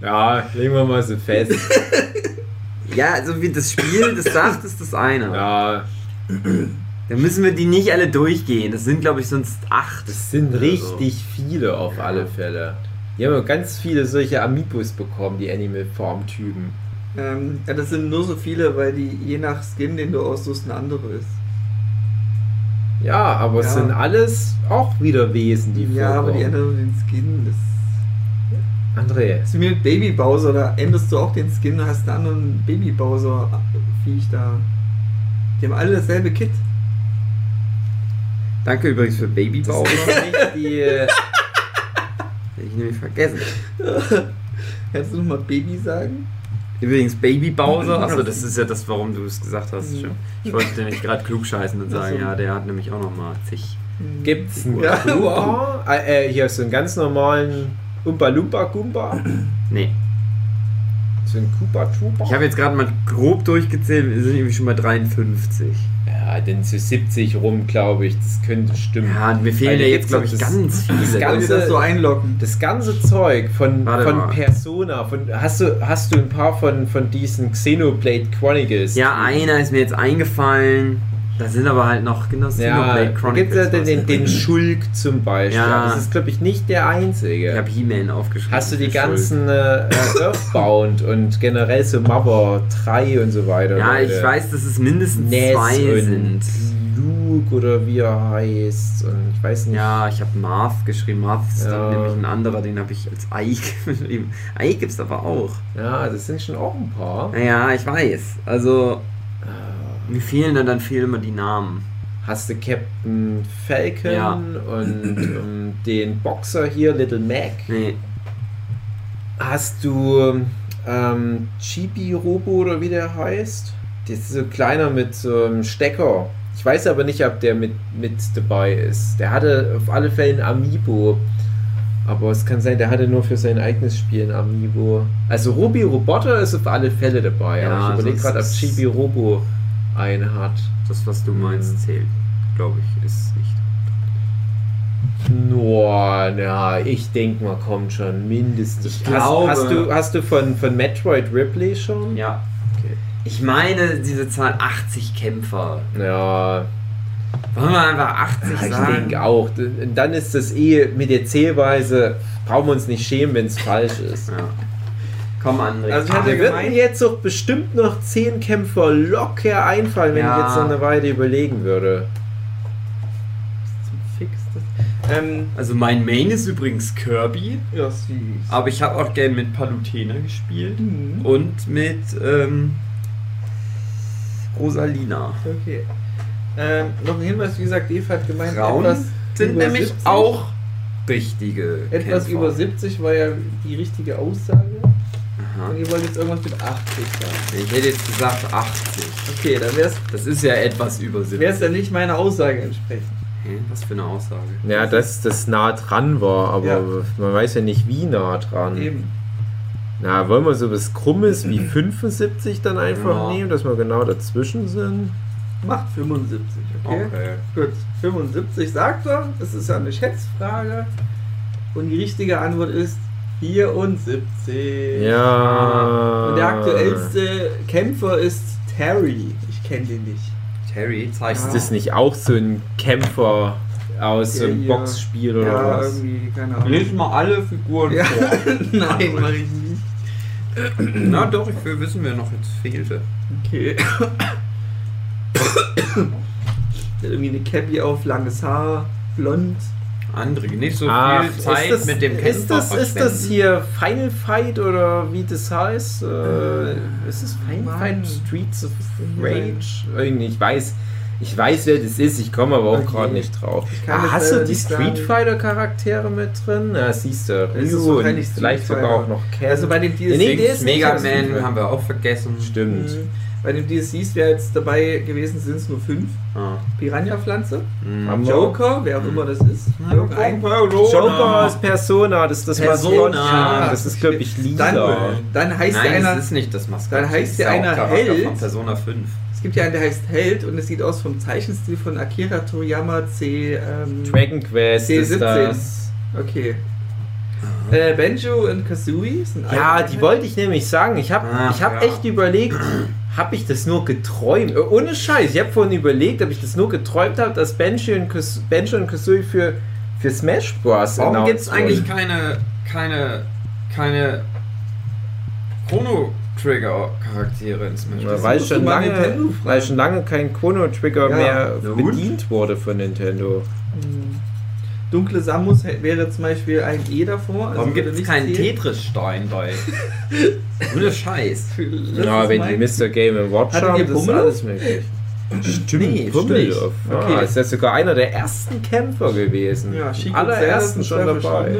ja, legen wir mal so fest. [LAUGHS] Ja, also wie das Spiel das sagt, ist das einer. Ja, Dann müssen wir die nicht alle durchgehen. Das sind, glaube ich, sonst acht. das sind oder richtig viele auf alle Fälle. Die haben ja ganz viele solche Amiibos bekommen, die Animal Farm Typen. Ähm, ja, das sind nur so viele, weil die je nach Skin, den du aussuchst, eine andere ist. Ja, aber es Ja. sind alles auch wieder Wesen, die ja, aber die vorkommen. ändern nur den Skin. Das André, ist wie mit Baby Bowser, da änderst du auch den Skin, hast einen anderen Baby Bowser Viech da. Die haben alle dasselbe Kit. Danke übrigens für das Babybauer. ist nicht die... äh, [LAUGHS] Hätte ich nämlich vergessen. Kannst du nochmal Baby sagen? Übrigens Baby Bowser, achso, [LAUGHS] das ist ja das, warum du es gesagt hast. Stimmt. Ich wollte nämlich gerade klug scheißen und sagen, so. ja, der hat nämlich auch nochmal zig. Gibt's einen Ja, Koopa? Äh, äh, hier so einen ganz normalen Umpa Lumpa Goomba? [CLEARS THROAT] Nee. So ein Koopa Trooper? Ich habe jetzt gerade mal grob durchgezählt, wir sind irgendwie schon bei 53. Ja, denn so 70 rum, glaube ich, das könnte stimmen. Ja, mir fehlen Weil ja jetzt, glaube ich, gibt's ganz das viele. ganze- Wollt ihr das so einloggen? Das ganze Zeug von, Warte von mal. Persona, von, hast, du, hast du ein paar von, von diesen Xenoblade Chronicles? Ja, einer ist mir jetzt eingefallen. Da sind aber halt noch genau Ja, Xenoblade da gibt es ja den, den. Schulk zum Beispiel. Ja. Das ist, glaube ich, nicht der einzige. Ich habe He-Man aufgeschrieben. Hast du die ganzen äh, äh, Earthbound und generell so Mother 3 und so weiter? Ja, ich Leute? weiß, dass es mindestens Ness zwei sind. Luke oder wie er heißt. Und ich weiß nicht. Ja, ich habe Marth geschrieben. Marth ist Ja. dann nämlich ein anderer, den habe ich als Ei [LAUGHS] geschrieben. Ei gibt es aber auch. Ja, das sind schon auch ein paar. Naja, ich weiß. Also, mir fehlen dann, dann fehlen immer die Namen. Hast du Captain Falcon Ja. und [CLEARS THROAT] ähm, den Boxer hier, Little Mac. Nee, Hast du ähm, Chibi Robo oder wie der heißt? Der ist so kleiner mit so einem Stecker. Ich weiß aber nicht, ob der mit, mit dabei ist. Der hatte auf alle Fälle ein Amiibo. Aber es kann sein, der hatte nur für sein eigenes Spiel ein Amiibo. Also Robi Roboter ist auf alle Fälle dabei. Ja, aber ich überlege gerade, ob Chibi Robo einen hat. das, was du meinst, zählt. Glaube ich, ist nicht. Nur, na, ich denke mal, kommt schon mindestens. Ich hast, glaube- hast du, hast du von, von Metroid Ripley schon? Ja. Okay. Ich meine, diese Zahl 80 Kämpfer. Ja, Wollen wir einfach 80 ich sagen? denke auch. Dann ist das eh mit der Zählweise, brauchen wir uns nicht schämen, wenn es falsch ist. Ja. Komm, André. Also ich hatte Mir würden jetzt auch bestimmt noch 10 Kämpfer locker einfallen, wenn Ja. ich jetzt noch eine Weile überlegen würde. Zum Fix das. Ähm, also mein Main ist übrigens Kirby, ja, süß. aber ich habe auch gern mit Palutena gespielt Mhm. und mit ähm, Rosalina. Okay. Ähm, noch ein Hinweis, wie gesagt, Eve hat gemeint, Frauen etwas sind über nämlich 70. auch richtige Etwas Kämpfer. über 70 war ja die richtige Aussage. Aha. Und ihr wollt jetzt irgendwas mit 80 sagen. Ich hätte jetzt gesagt 80. Okay, dann wäre Das ist ja etwas über 70. es ja nicht meiner Aussage entsprechend. Hä? Was für eine Aussage. Ja, dass das nah dran war, aber Ja. man weiß ja nicht, wie nah dran. Eben. Na, wollen wir so was Krummes wie 75 dann einfach Ja. nehmen, dass wir genau dazwischen sind? Macht 75, okay? Gut. 75 sagt er, das ist ja eine Schätzfrage. Und die richtige Antwort ist 74. Ja. Und der aktuellste Kämpfer ist Terry. Ich kenne den nicht. Terry, zeigst Ist das nicht auch so ein Kämpfer aus so Ja, einem. Boxspiel oder ja, was? irgendwie, keine Ahnung. Lies mal alle Figuren Ja. vor. [LAUGHS] Nein, mach ich nicht. [CLEARS THROAT] Na doch, ich will wissen, wer noch jetzt fehlte. Okay. [COUGHS] Der hat irgendwie eine Cappy auf, langes Haar, blond. André, nicht so Ach, viel Zeit ist das, mit dem Kämpfer ist das, ist das hier Final Fight oder wie das heißt? Äh, ist es Final Mann. Fight Streets of Rage? Irgendwie, ich weiß, ich weiß, wer das ist, ich komme aber auch Okay. gerade nicht drauf. Ah, hast du leider die Street. Fighter Charaktere mit drin? Ja, siehst du. Ryu und vielleicht sogar auch noch Ken. Also bei den Nee, nee, Mega Man haben wir auch vergessen. Stimmt. Mhm. Bei den DLCs wäre jetzt dabei gewesen, sind es nur fünf. Ah. Piranha-Pflanze, Mhm. Wir- Joker, wer auch immer das ist. Irgendein. Joker ist Persona, das ist das Persona. Maskottchen. Das ist, glaube ich, lila. Dann, dann heißt Nein, der einer, das ist nicht das Maskottchen. dann heißt das der ist einer Held. von Persona 5. es gibt ja einen, der heißt Held und es sieht aus vom Zeichenstil von Akira Toriyama C. Ähm, Dragon Quest ist C17. das. Okay. Äh, Benjo und Kazooie sind Ja, die wollte ich nämlich sagen. Ich habe ich hab ja. echt überlegt, habe ich das nur geträumt? Äh, Ohne Scheiß, ich habe vorhin überlegt, ob ich das nur geträumt habe, dass Benji und, Benji und Kazooie für, für Smash Bros. Warum gibt es eigentlich keine, keine, keine Chrono Trigger Charaktere in Smash? Das weil, schon lange, weil schon lange kein Chrono Trigger Ja. mehr bedient wurde von Nintendo. Hm. Dunkle Samus wäre zum Beispiel ein E davor. Warum gibt es nicht keinen. Tetris-Stein bei? [LAUGHS] Ohne Scheiß. Das ja, wenn die Mr. Game Watch Hattet haben, ihr das ist alles möglich. Stimmt, Nee, stimmt. Ja, Okay. ist ja sogar einer der ersten Kämpfer gewesen. Ja, Chico allerersten schon dabei.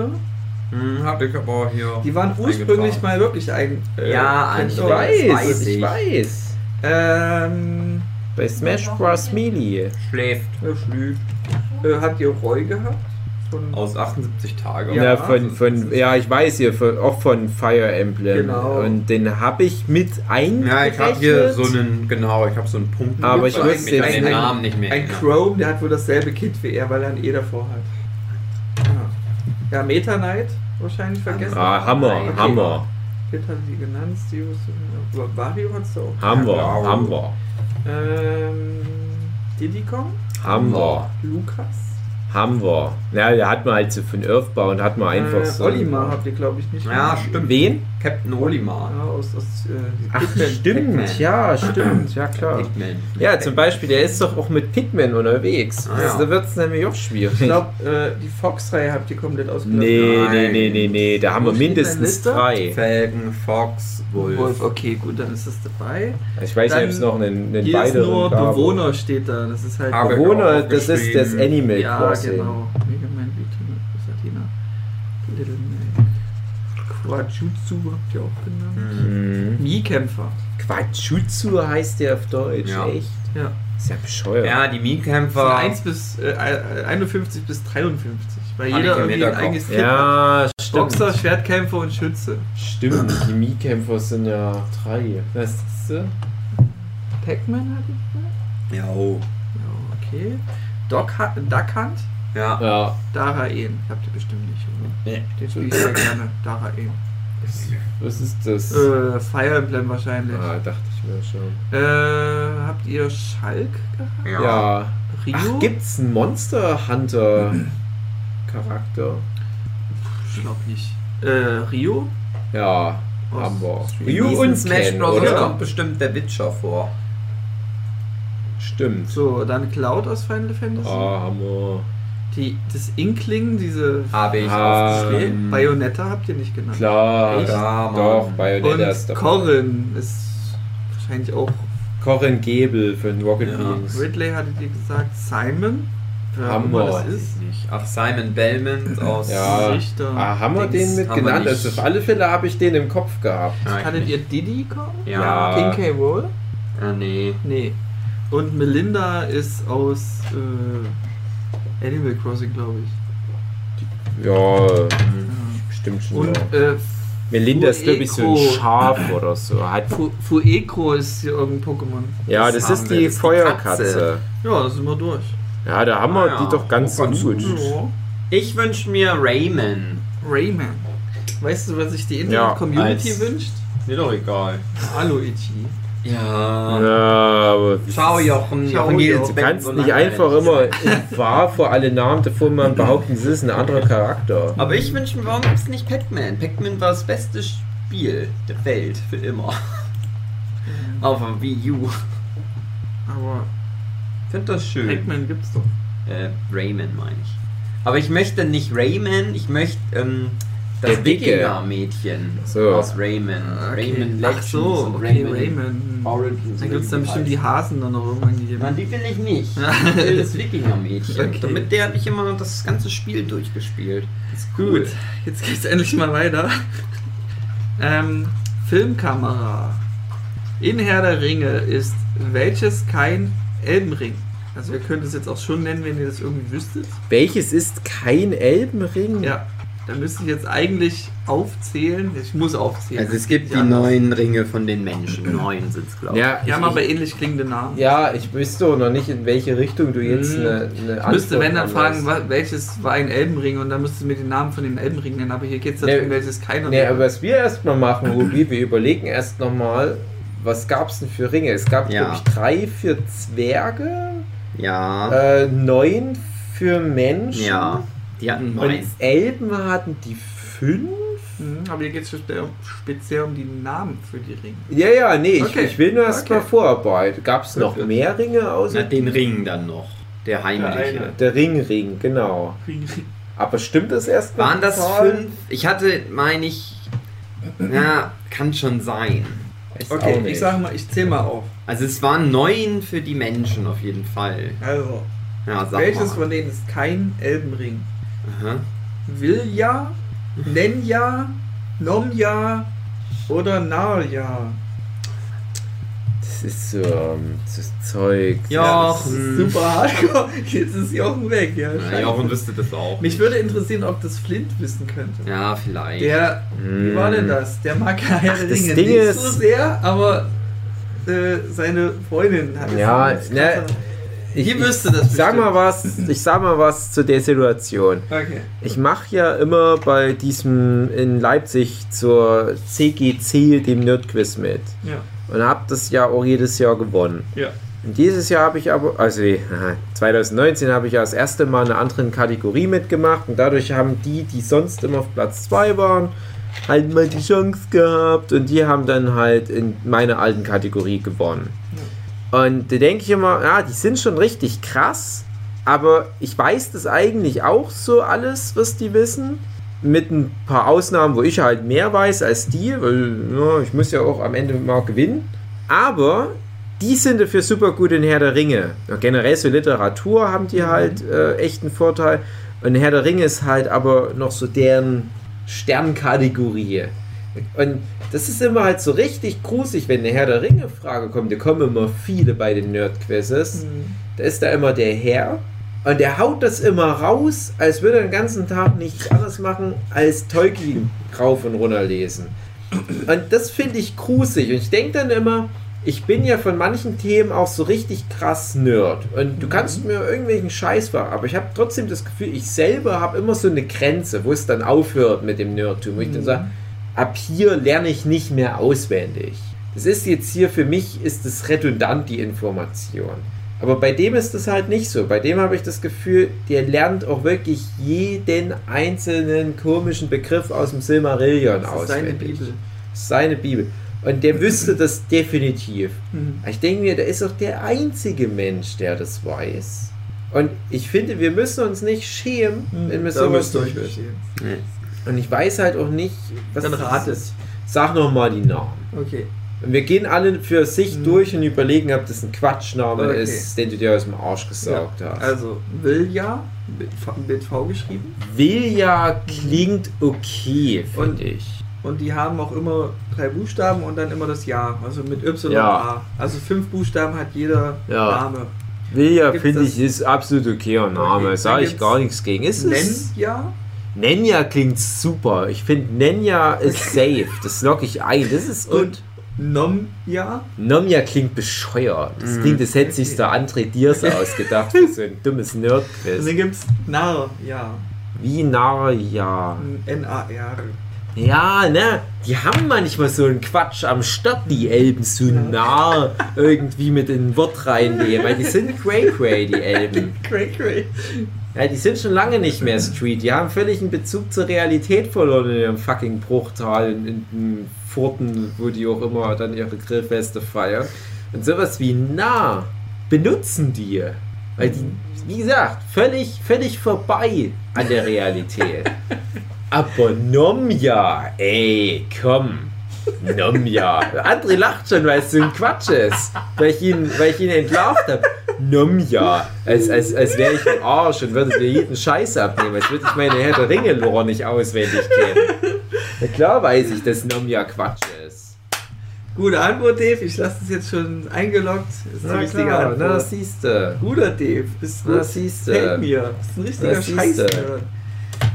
Hm, hab ich aber hier. Die waren ursprünglich mal wirklich ein. äh, Ja, ein- Ich weiß, weiß ich ich. weiß. Ähm. Bei Smash Bros. Melee. Schläft. Ja, schläft. Äh, habt ihr Roy gehabt? Aus 78 Tagen. Ja, Ja, von, von, ja, ich weiß hier, von, auch von Fire Emblem. Genau. Und den habe ich mit Ja, eingerechnet. ich habe hier so einen, genau, ich habe so einen Punkt. Aber ich wusste den nicht- Namen nicht mehr. ein. Chrome, der hat wohl dasselbe Kit wie er, weil er ein E davor hat. Ja, ja Meta Knight wahrscheinlich vergessen. Ah, Hammer, Okay. Hammer. Kit hat sie genannt, Steve Wario hat du auch. Hammer, Wow. Hammer. Ähm, Diddy Kong, Hammer, Lukas. Hammer. Ja, der hat man halt so von Earthbound, und hat man einfach äh, so. Olimar habt ihr, glaube ich, nicht. Ja, stimmt. Wen? Captain Olimar. Ja, aus, aus äh, Ach, Hitman. stimmt, ja, stimmt, ja klar. Hitman. Ja, zum Beispiel, der ist doch auch mit Pikmin unterwegs. Ah, ja. Also, da wird es nämlich auch schwierig. Ich glaube, äh, die Fox-Reihe habt ihr komplett ausgelassen. Nee, Nein. nee, nee, nee, nee, da haben wir mindestens drei. Falcon, Fox, Wolf. Wolf, okay, gut, dann ist das dabei. Ich weiß nicht, ob es Dann noch einen, einen Hier ist weiteren nur gab. Bewohner steht da. Das ist halt. Bewohner, das ist das. Animal ja, Crossing. genau. Quajutsu habt ihr auch genannt. Mhm. Mii-Kämpfer. Quajutsu heißt der auf Deutsch, Ja. echt? Ja. Ist ja bescheuert. Ja, die Mii-Kämpfer. 1 bis äh, 51 bis 53. Bei Hab jeder irgendwie ein eigenes hat. Ja, stimmt. Boxer, Schwertkämpfer und Schütze. Stimmt, die Mii-Kämpfer sind ja drei. Was ist das? Pac-Man hatte ich mal. Ja, oh. Ja, okay. Duck Hunt, Ja. Ja. Daraen. Habt ihr bestimmt nicht, oder? Nee. Den spiele ich sehr gerne. Daraen. Was ist das? Äh, Fire Emblem wahrscheinlich. ah, dachte ich mir schon. Äh, habt ihr Schalk gehabt? Ja. Ja. Rio? Ach, gibt's einen Monster Hunter Charakter? Ich glaube nicht. Äh, Rio? Ja, Aus haben wir. Diesem und Smash Bros. oder? kommt bestimmt der Witcher vor. Stimmt. So, dann Cloud aus Final Fantasy. Ah, haben wir. Die, das Inkling, diese Habe ich Ah, aufgeschrieben. Bayonetta habt ihr nicht genannt. Klar, Echt? Ja, doch, Bayonetta ist Und dabei. Corin ist wahrscheinlich auch. Corin Gebel von Rocket Ja. Beans. Ridley hattet ihr gesagt. Simon? Auch Hammer. das ist. nicht. Ach, Simon Belmont aus. Ja. Richter. Ah, haben wir Dings den mit genannt? Also auf alle Fälle habe ich den im Kopf gehabt. Ja, ich Hattet ihr Diddy kommen? Ja. Ja. King K. Rool? Ja, nee. Nee. Und Melinda ist aus äh, Animal Crossing, glaube ich. Ja, Mhm. bestimmt schon. Und ja. äh, Melinda ist, glaube ich, so ein. Schaf oder so. Hat, Fu Fueco ist hier irgendein Pokémon. ja, Das das, ist die das Feuerkatze. Katze. Ja, da sind wir durch. Ja, da haben wir Ah, ja. die doch ganz Auch ganz gut. gut. Ja. Ich wünsche mir Rayman. Rayman. Weißt du, was sich die Ja, Internet-Community als- wünscht? Mir doch egal. Hallo, Ichi. Ja. Ja, aber Ciao, Jochen. Ciao, Jochen geht du kannst nicht einfach immer in wahr vor alle Namen davor man behaupten, es ist ein anderer Charakter. Aber ich wünsche mir, warum gibt es nicht Pac-Man? Pac-Man war das beste Spiel der Welt für immer. [LAUGHS] Auf dem Wii U. Aber finde das schön. Pac-Man gibt's doch. Äh, Rayman meine ich. Aber ich möchte nicht Rayman, ich möchte ähm, das Der Dicke. Wikinger-Mädchen So. aus Rayman. Rayman Ach Legends so, und okay, Rayman, Rayman. Origins. Dann gibt es dann bestimmt die Hasen dann noch irgendwann gegeben. Nein, die will ich nicht. Ich will das Wikinger-Mädchen. Okay. Damit der habe ich immer das ganze Spiel durchgespielt. Das ist Gut, jetzt geht's endlich mal weiter. Ähm, Filmkamera. In Herr der Ringe ist welches kein Elbenring? Also ihr könnt es jetzt auch schon nennen, wenn ihr das irgendwie wüsstet. Welches ist kein Elbenring? Ja, da müsste ich jetzt eigentlich aufzählen. Ich muss aufzählen. Also es gibt die neun Ringe von den Menschen. Neun sind es, glaube ich. Ja, Die ich, haben aber ich, ähnlich klingende Namen. ja, ich wüsste auch noch nicht, in welche Richtung du jetzt Hm. eine, eine Ich müsste, wenn, dann fragen, welches war ein Elbenring und dann müsstest du mir den Namen von dem Elbenring nennen. Aber hier geht es Nee, darum, welches keiner Nee, aber was wir erstmal machen, Ruby, wir überlegen erst nochmal, was gab es denn für Ringe? Es gab, Ja. glaube ich, drei für Zwerge, Ja. äh, neun für Menschen. ja. Die hatten Und neun. Elben hatten die fünf? Mhm, aber hier geht es speziell um die Namen für die Ringe. Ja, ja, nee, Okay. ich, ich will nur erst mal Okay. vorarbeiten. Gab es noch mehr Ringe außer Na, den Ring dann noch. Der heimliche. der Ringring, genau. Aber stimmt das erst mal? Waren das Zahl? fünf? Ich hatte, meine ich. Ja, kann schon sein. Weiß Okay, ich sage mal, ich zähle mal auf. Also es waren neun für die Menschen auf jeden Fall. Also, Ja, sag welches mal. von denen ist kein Elbenring? Aha. Vilja, Nenja, Nomja oder Narja? Das ist so, ähm, das ist Zeug. Jochen. Super hardcore. [LAUGHS] Jetzt ist Jochen weg, ja. Ja. Jochen wüsste das auch. Mich würde interessieren, ob das Flint wissen könnte. Ja, vielleicht. Der, Hm. wie war denn das? Der mag Herr der das Ding nicht ist- so sehr, aber äh, seine Freundin hat es Ja, ne, krasser- Ich, Die ich wüsste das Sag bestimmt. mal was, ich sag mal was zu der Situation. Okay. Ich mache ja immer bei diesem in Leipzig zur CGC, dem Nerdquiz mit. Ja. Und habe das ja auch jedes Jahr gewonnen. Ja. Und dieses Jahr habe ich aber, also äh, 2019 habe ich ja das erste Mal in einer anderen Kategorie mitgemacht und dadurch haben die, die sonst immer auf Platz 2 waren, halt mal die Chance gehabt und die haben dann halt in meiner alten Kategorie gewonnen. Und da denke ich immer, ja, die sind schon richtig krass, aber ich weiß das eigentlich auch so alles, was die wissen. Mit ein paar Ausnahmen, wo ich halt mehr weiß als die, weil ja, ich muss ja auch am Ende mal gewinnen. Aber die sind dafür super gut in Herr der Ringe. Ja, generell so Literatur haben die halt äh, echt einen Vorteil. Und Herr der Ringe ist halt aber noch so deren Sternkategorie. Und das ist immer halt so richtig gruselig, wenn eine Herr der Ringe-Frage kommt. Da kommen immer viele bei den Nerd-Quizzes. Da ist da immer der Herr. Und der haut das immer raus, als würde er den ganzen Tag nichts anderes machen, als Tolkien rauf und runter lesen. Und das finde ich gruselig. Und ich denke dann immer, ich bin ja von manchen Themen auch so richtig krass Nerd. Und du kannst mir irgendwelchen Scheiß machen, aber ich habe trotzdem das Gefühl, ich selber habe immer so eine Grenze, wo es dann aufhört mit dem Nerdtum. Wo ich dann sage, ab hier lerne ich nicht mehr auswendig. Das ist jetzt hier für mich, ist es redundant, die Information. Aber bei dem ist das halt nicht so. Bei dem habe ich das Gefühl, der lernt auch wirklich jeden einzelnen komischen Begriff aus dem Silmarillion Das ist seine auswendig. Bibel. Seine Bibel. Und der wüsste das definitiv. Mhm. Ich denke mir, der ist auch der einzige Mensch, der das weiß. Und ich finde, wir müssen uns nicht schämen, wenn wir Da sowas nicht wissen. Und ich weiß halt auch nicht, was Dann das rat ist. es. Sag nochmal die Namen. Okay. Und wir gehen alle für sich Mhm. durch und überlegen, ob das ein Quatschname Okay. ist, den du dir aus dem Arsch gesaugt hast. Also, Vilja, mit V, geschrieben. Vilja klingt okay, Und- finde ich. Und die haben auch immer drei Buchstaben und dann immer das Ja. Also mit Y Ja. A. Also fünf Buchstaben hat jeder Ja. Name. Vilja finde ich ist absolut okayer Name. Okay, Sage ich gar nichts gegen. Ist es? Nenja. Nenja klingt super. Ich finde Nenja ist safe. Das logge ich ein. Das ist gut. Und Nomja. Nomja klingt bescheuert. Das Mhm. klingt, das hätte sich der André Diers ausgedacht für so ein [LAUGHS] dummes Und Nerdquiz. dann gibt's Nar, ja. Wie Narja. N-A-R. Ja, ne? Die haben manchmal so einen Quatsch am Start, die Elben, so nah irgendwie mit in ein Wort reinnehmen. Weil die sind cray cray, die Elben. [LAUGHS] Cray Cray. Ja, die sind schon lange nicht mehr Street. Die haben völlig einen Bezug zur Realität verloren in ihrem fucking Bruchtal, in, in den Furten, wo die auch immer dann ihre Grillfeste feiern. Und sowas wie nah benutzen die. Weil die, wie gesagt, völlig, völlig vorbei an der Realität. [LAUGHS] Aber Nomja, ey, komm. Nomja. André lacht schon, weil es so ein Quatsch ist. Weil ich ihn, weil ich ihn entlarvt habe. Nomja. Als, als, als wäre ich ein Arsch und würde dir jeden Scheiß abnehmen. Als würde ich meine Herr der Ringe-Lore nicht auswendig kennen. Na klar weiß ich, dass Nomja Quatsch ist. Gute Antwort, Dave. Ich lasse das jetzt schon eingeloggt. Das ist eine richtige klar, Antwort. na, das siehst du. Guter Dave. Bist Na, gut. siehste. Gefällt mir. Bist ein richtiger Na, Scheiß. siehste.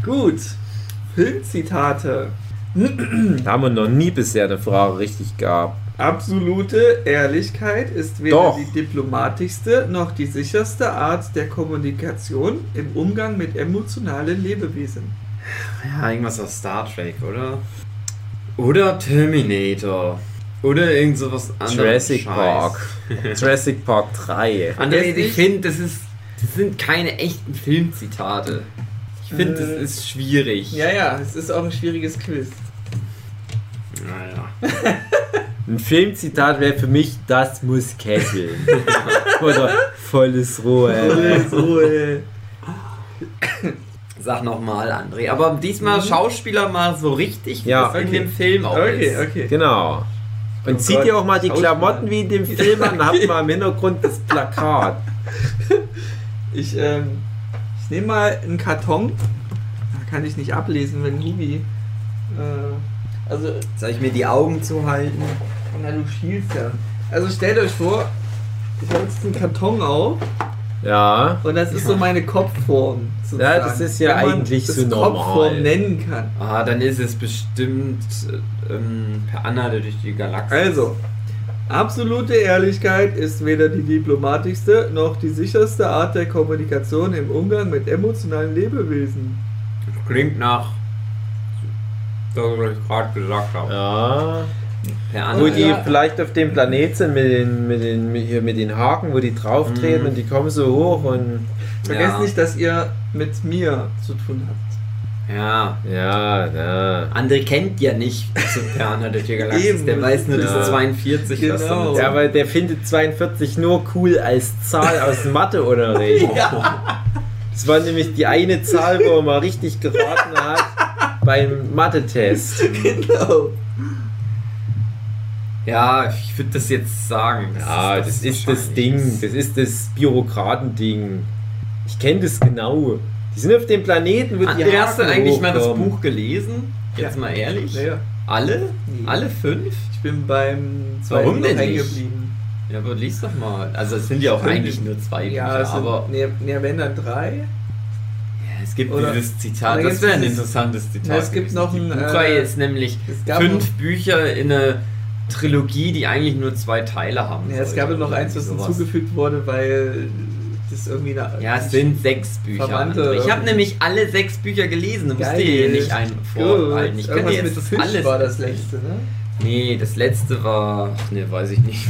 Gut. Filmzitate. Da haben wir noch nie bisher eine Frage richtig gehabt. Absolute Ehrlichkeit ist weder Doch. die diplomatischste noch die sicherste Art der Kommunikation im Umgang mit emotionalen Lebewesen. Ja, irgendwas aus Star Trek, oder? Oder Terminator. Oder irgend sowas anderes. Jurassic Scheiß. Park. [LAUGHS] Jurassic Park 3. André, ich finde, das ist. Das sind keine echten Filmzitate. Ich finde, das Äh, ist schwierig. Ja, ja, es ist auch ein schwieriges Quiz. Naja. [LAUGHS] Ein Filmzitat wäre für mich, das muss kesseln. [LAUGHS] Oder volles Rohr. so, äh, Sag nochmal, André. Aber diesmal Schauspieler mal so richtig, wie Ja, das in okay. dem Film auch Okay, ist. okay. Genau. Und Oh zieht Gott, ihr auch mal die. Klamotten wie in dem Film an, dann habt mal im Hintergrund das Plakat. [LAUGHS] Ich, ähm, ich nehme mal einen Karton. Da kann ich nicht ablesen, wenn Hubi. Äh, also, Soll ich mir die Augen zuhalten? na, du schielst ja. Also, stellt euch vor, ich habe jetzt einen Karton auf Ja. und das ist so meine Kopfform. Ja, das ist ja Wenn man eigentlich das so normal. Kopfform nennen kann. Ah, dann ist es bestimmt ähm, per Anna durch die Galaxie. Also, absolute Ehrlichkeit ist weder die diplomatischste noch die sicherste Art der Kommunikation im Umgang mit emotionalen Lebewesen. Klingt nach. Das, was ich gerade gesagt habe. Ja. Per Anna. Wo die Ja. vielleicht auf dem Planet sind mit den, mit den, mit, hier mit den Haken, wo die drauf treten Mhm. und die kommen so hoch und. Vergesst Ja. nicht, dass ihr mit mir zu tun habt. Ja. Ja, ja. André kennt ja nicht zu Per Anna durch die Galaxie. Eben. Der weiß nur, das Ja. ist 42. was Genau. Ja, aber der findet 42 nur cool als Zahl aus dem Matheunterricht. [LAUGHS] Das war nämlich die eine Zahl, wo er mal richtig geraten hat beim Mathe-Test. Genau. Ja, ich würde das jetzt sagen. Ja, das ist das Ding, ist. das ist das Bürokratending. Ich kenne das genau. Die sind auf dem Planeten, wo die hast du eigentlich mal das. Buch gelesen? Jetzt Ja. mal ehrlich. Naja, Alle? Nee. Alle fünf? ich bin beim zweiten Warum denn hängen nicht? geblieben. Ja, aber lies doch mal. Also es sind ja auch eigentlich nur zwei Ja, Bücher, es sind, aber nee, nee, wenn dann drei. ja, es gibt Oder- dieses Zitat. Das wäre ein interessantes Zitat. Na, es gibt gewesen. noch Die ein, Buchreihe äh, ist nämlich Es gab fünf noch, Bücher in eine Trilogie, die eigentlich nur zwei Teile haben. ja, es gab ja noch eins, was hinzugefügt wurde, weil das irgendwie eine. Ja, es sind sechs Bücher. Verwandte-. Ich habe nämlich alle sechs Bücher gelesen. Du musst dir hier nicht einen vorhalten. Ich kann dir jetzt das alles. war das letzte, ne? Nee, das letzte war. Ach nee, weiß ich nicht.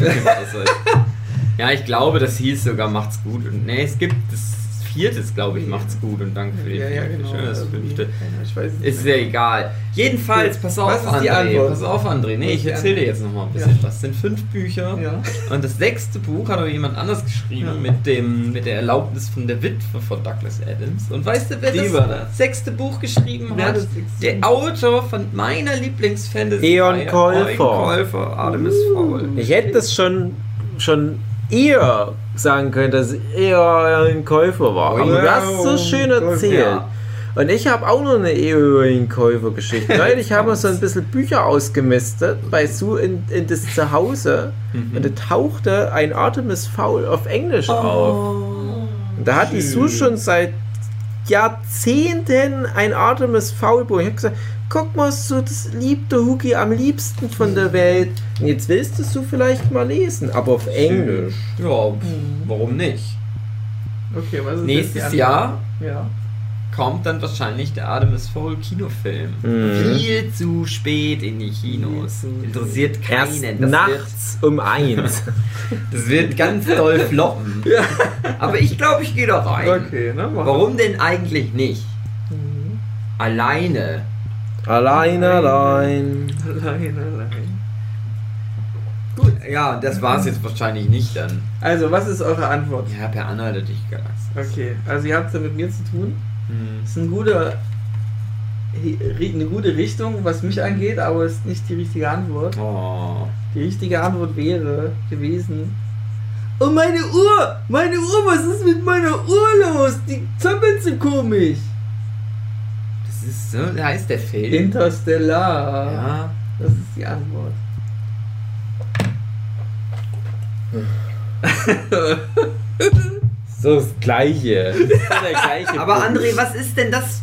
[LAUGHS] ja, ich glaube, das hieß sogar Macht's gut. Und nee, es gibt das vierte, glaube ich, Macht's gut und danke für den Ja, ja, genau. Schön, das irgendwie. fünfte. Ich weiß nicht. Ist ja egal. Jedenfalls, pass auf, Was ist die André. Antwort? Pass auf, André. Nee, ich erzähle dir jetzt noch mal ein bisschen Ja. was. Es sind fünf Bücher. Ja. Und das sechste Buch hat aber jemand anders geschrieben Ja. mit, dem, mit der Erlaubnis von der Witwe von Douglas Adams. Und weißt du, wer Die das, war das. sechste Buch geschrieben Wer hat? Der? Autor von meiner Lieblingsfantasy. Eon Käufer. Eon Käufer, Artemis Fowl. Ich hätte das schon, schon eher sagen können, dass eher ein Käufer war. Aber du hast so schön erzählt. Und ich habe auch noch eine eher Käufer-Geschichte. Neulich [LAUGHS] haben wir so ein bisschen Bücher ausgemistet bei Sue in, in das Zuhause. Mhm. Und da tauchte ein Artemis Fowl auf Englisch auf. Und da hat die Sue schon seit Jahrzehnten ein Artemis Fowl Buch. Ich habe gesagt, guck mal, so das liebt der Hugi am liebsten von der Welt. Und jetzt willst du es so vielleicht mal lesen, aber auf Englisch. Ja, pff, warum nicht? Okay, was ist Nächstes? Jahr Ja. kommt dann wahrscheinlich der Artemis Fowl Kinofilm. Mhm. Viel zu spät in die Kinos. Interessiert Erst keinen. Das wird, nachts um eins. [LAUGHS] das wird ganz doll floppen. [LAUGHS] Aber ich glaube, ich gehe da rein. Okay, ne? Warum denn eigentlich nicht? Mhm. Alleine. Allein, allein. Allein, allein. Gut. Ja, das war es jetzt wahrscheinlich nicht dann. Also, was ist eure Antwort? Ja, per Anna hätte ich Galaxie. Okay, also ihr habt es ja mit mir zu tun. Hm. Das ist ein guter, eine gute Richtung, was mich angeht, aber ist nicht die richtige Antwort. Oh. Die richtige Antwort wäre gewesen. Oh, meine Uhr! Meine Uhr, was ist mit meiner Uhr los? Die zappelt so komisch. Das ist so, da heißt der Film. Interstellar. Ja. Das ist die Antwort. [LAUGHS] So das Gleiche. Das so der gleiche Aber Punkt. André, was ist denn das?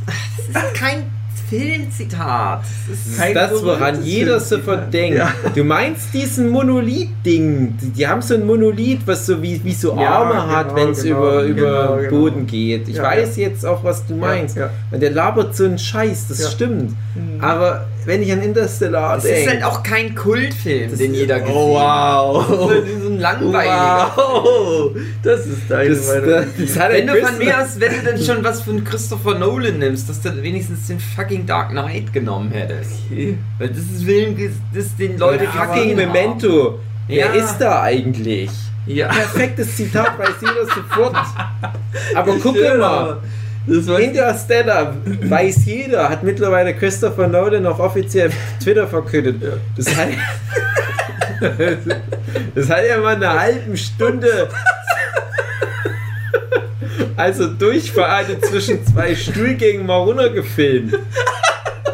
Das ist kein Filmzitat. Das ist Das ist das, woran jeder Filmzitat. sofort denkt. Ja. Du meinst diesen Monolith-Ding. Die, haben so ein Monolith, was so wie, wie so Ja, Arme hat, genau, wenn es genau, über, über genau, genau. Boden geht. Ich Ja, weiß jetzt auch, was du meinst. Ja, ja. Und der labert so einen Scheiß, das Ja. stimmt. Mhm. Aber wenn ich an Interstellar Das ist halt denke. auch kein Kultfilm, den jeder gesehen Oh, wow. hat. Das ist so ein langweiliger. Wow, das ist deine Das, Meinung. das, das Wenn du von mir aus, wenn du denn schon was von Christopher Nolan nimmst, dass du wenigstens den fucking Dark Knight genommen hättest. Okay. Weil das ist Film, das den Leute fucking gesehen haben. Memento. Wer Ja. ist da eigentlich? Ja. Perfektes Zitat, weiß jeder sofort. [LAUGHS] Aber guck mal. Das war Interstellar weiß jeder, hat mittlerweile Christopher Nolan auch offiziell auf Twitter verkündet. Das hat, das hat ja mal eine halbe Stunde. Also Durchfahrt zwischen zwei Stuhlgängen mal runtergefilmt.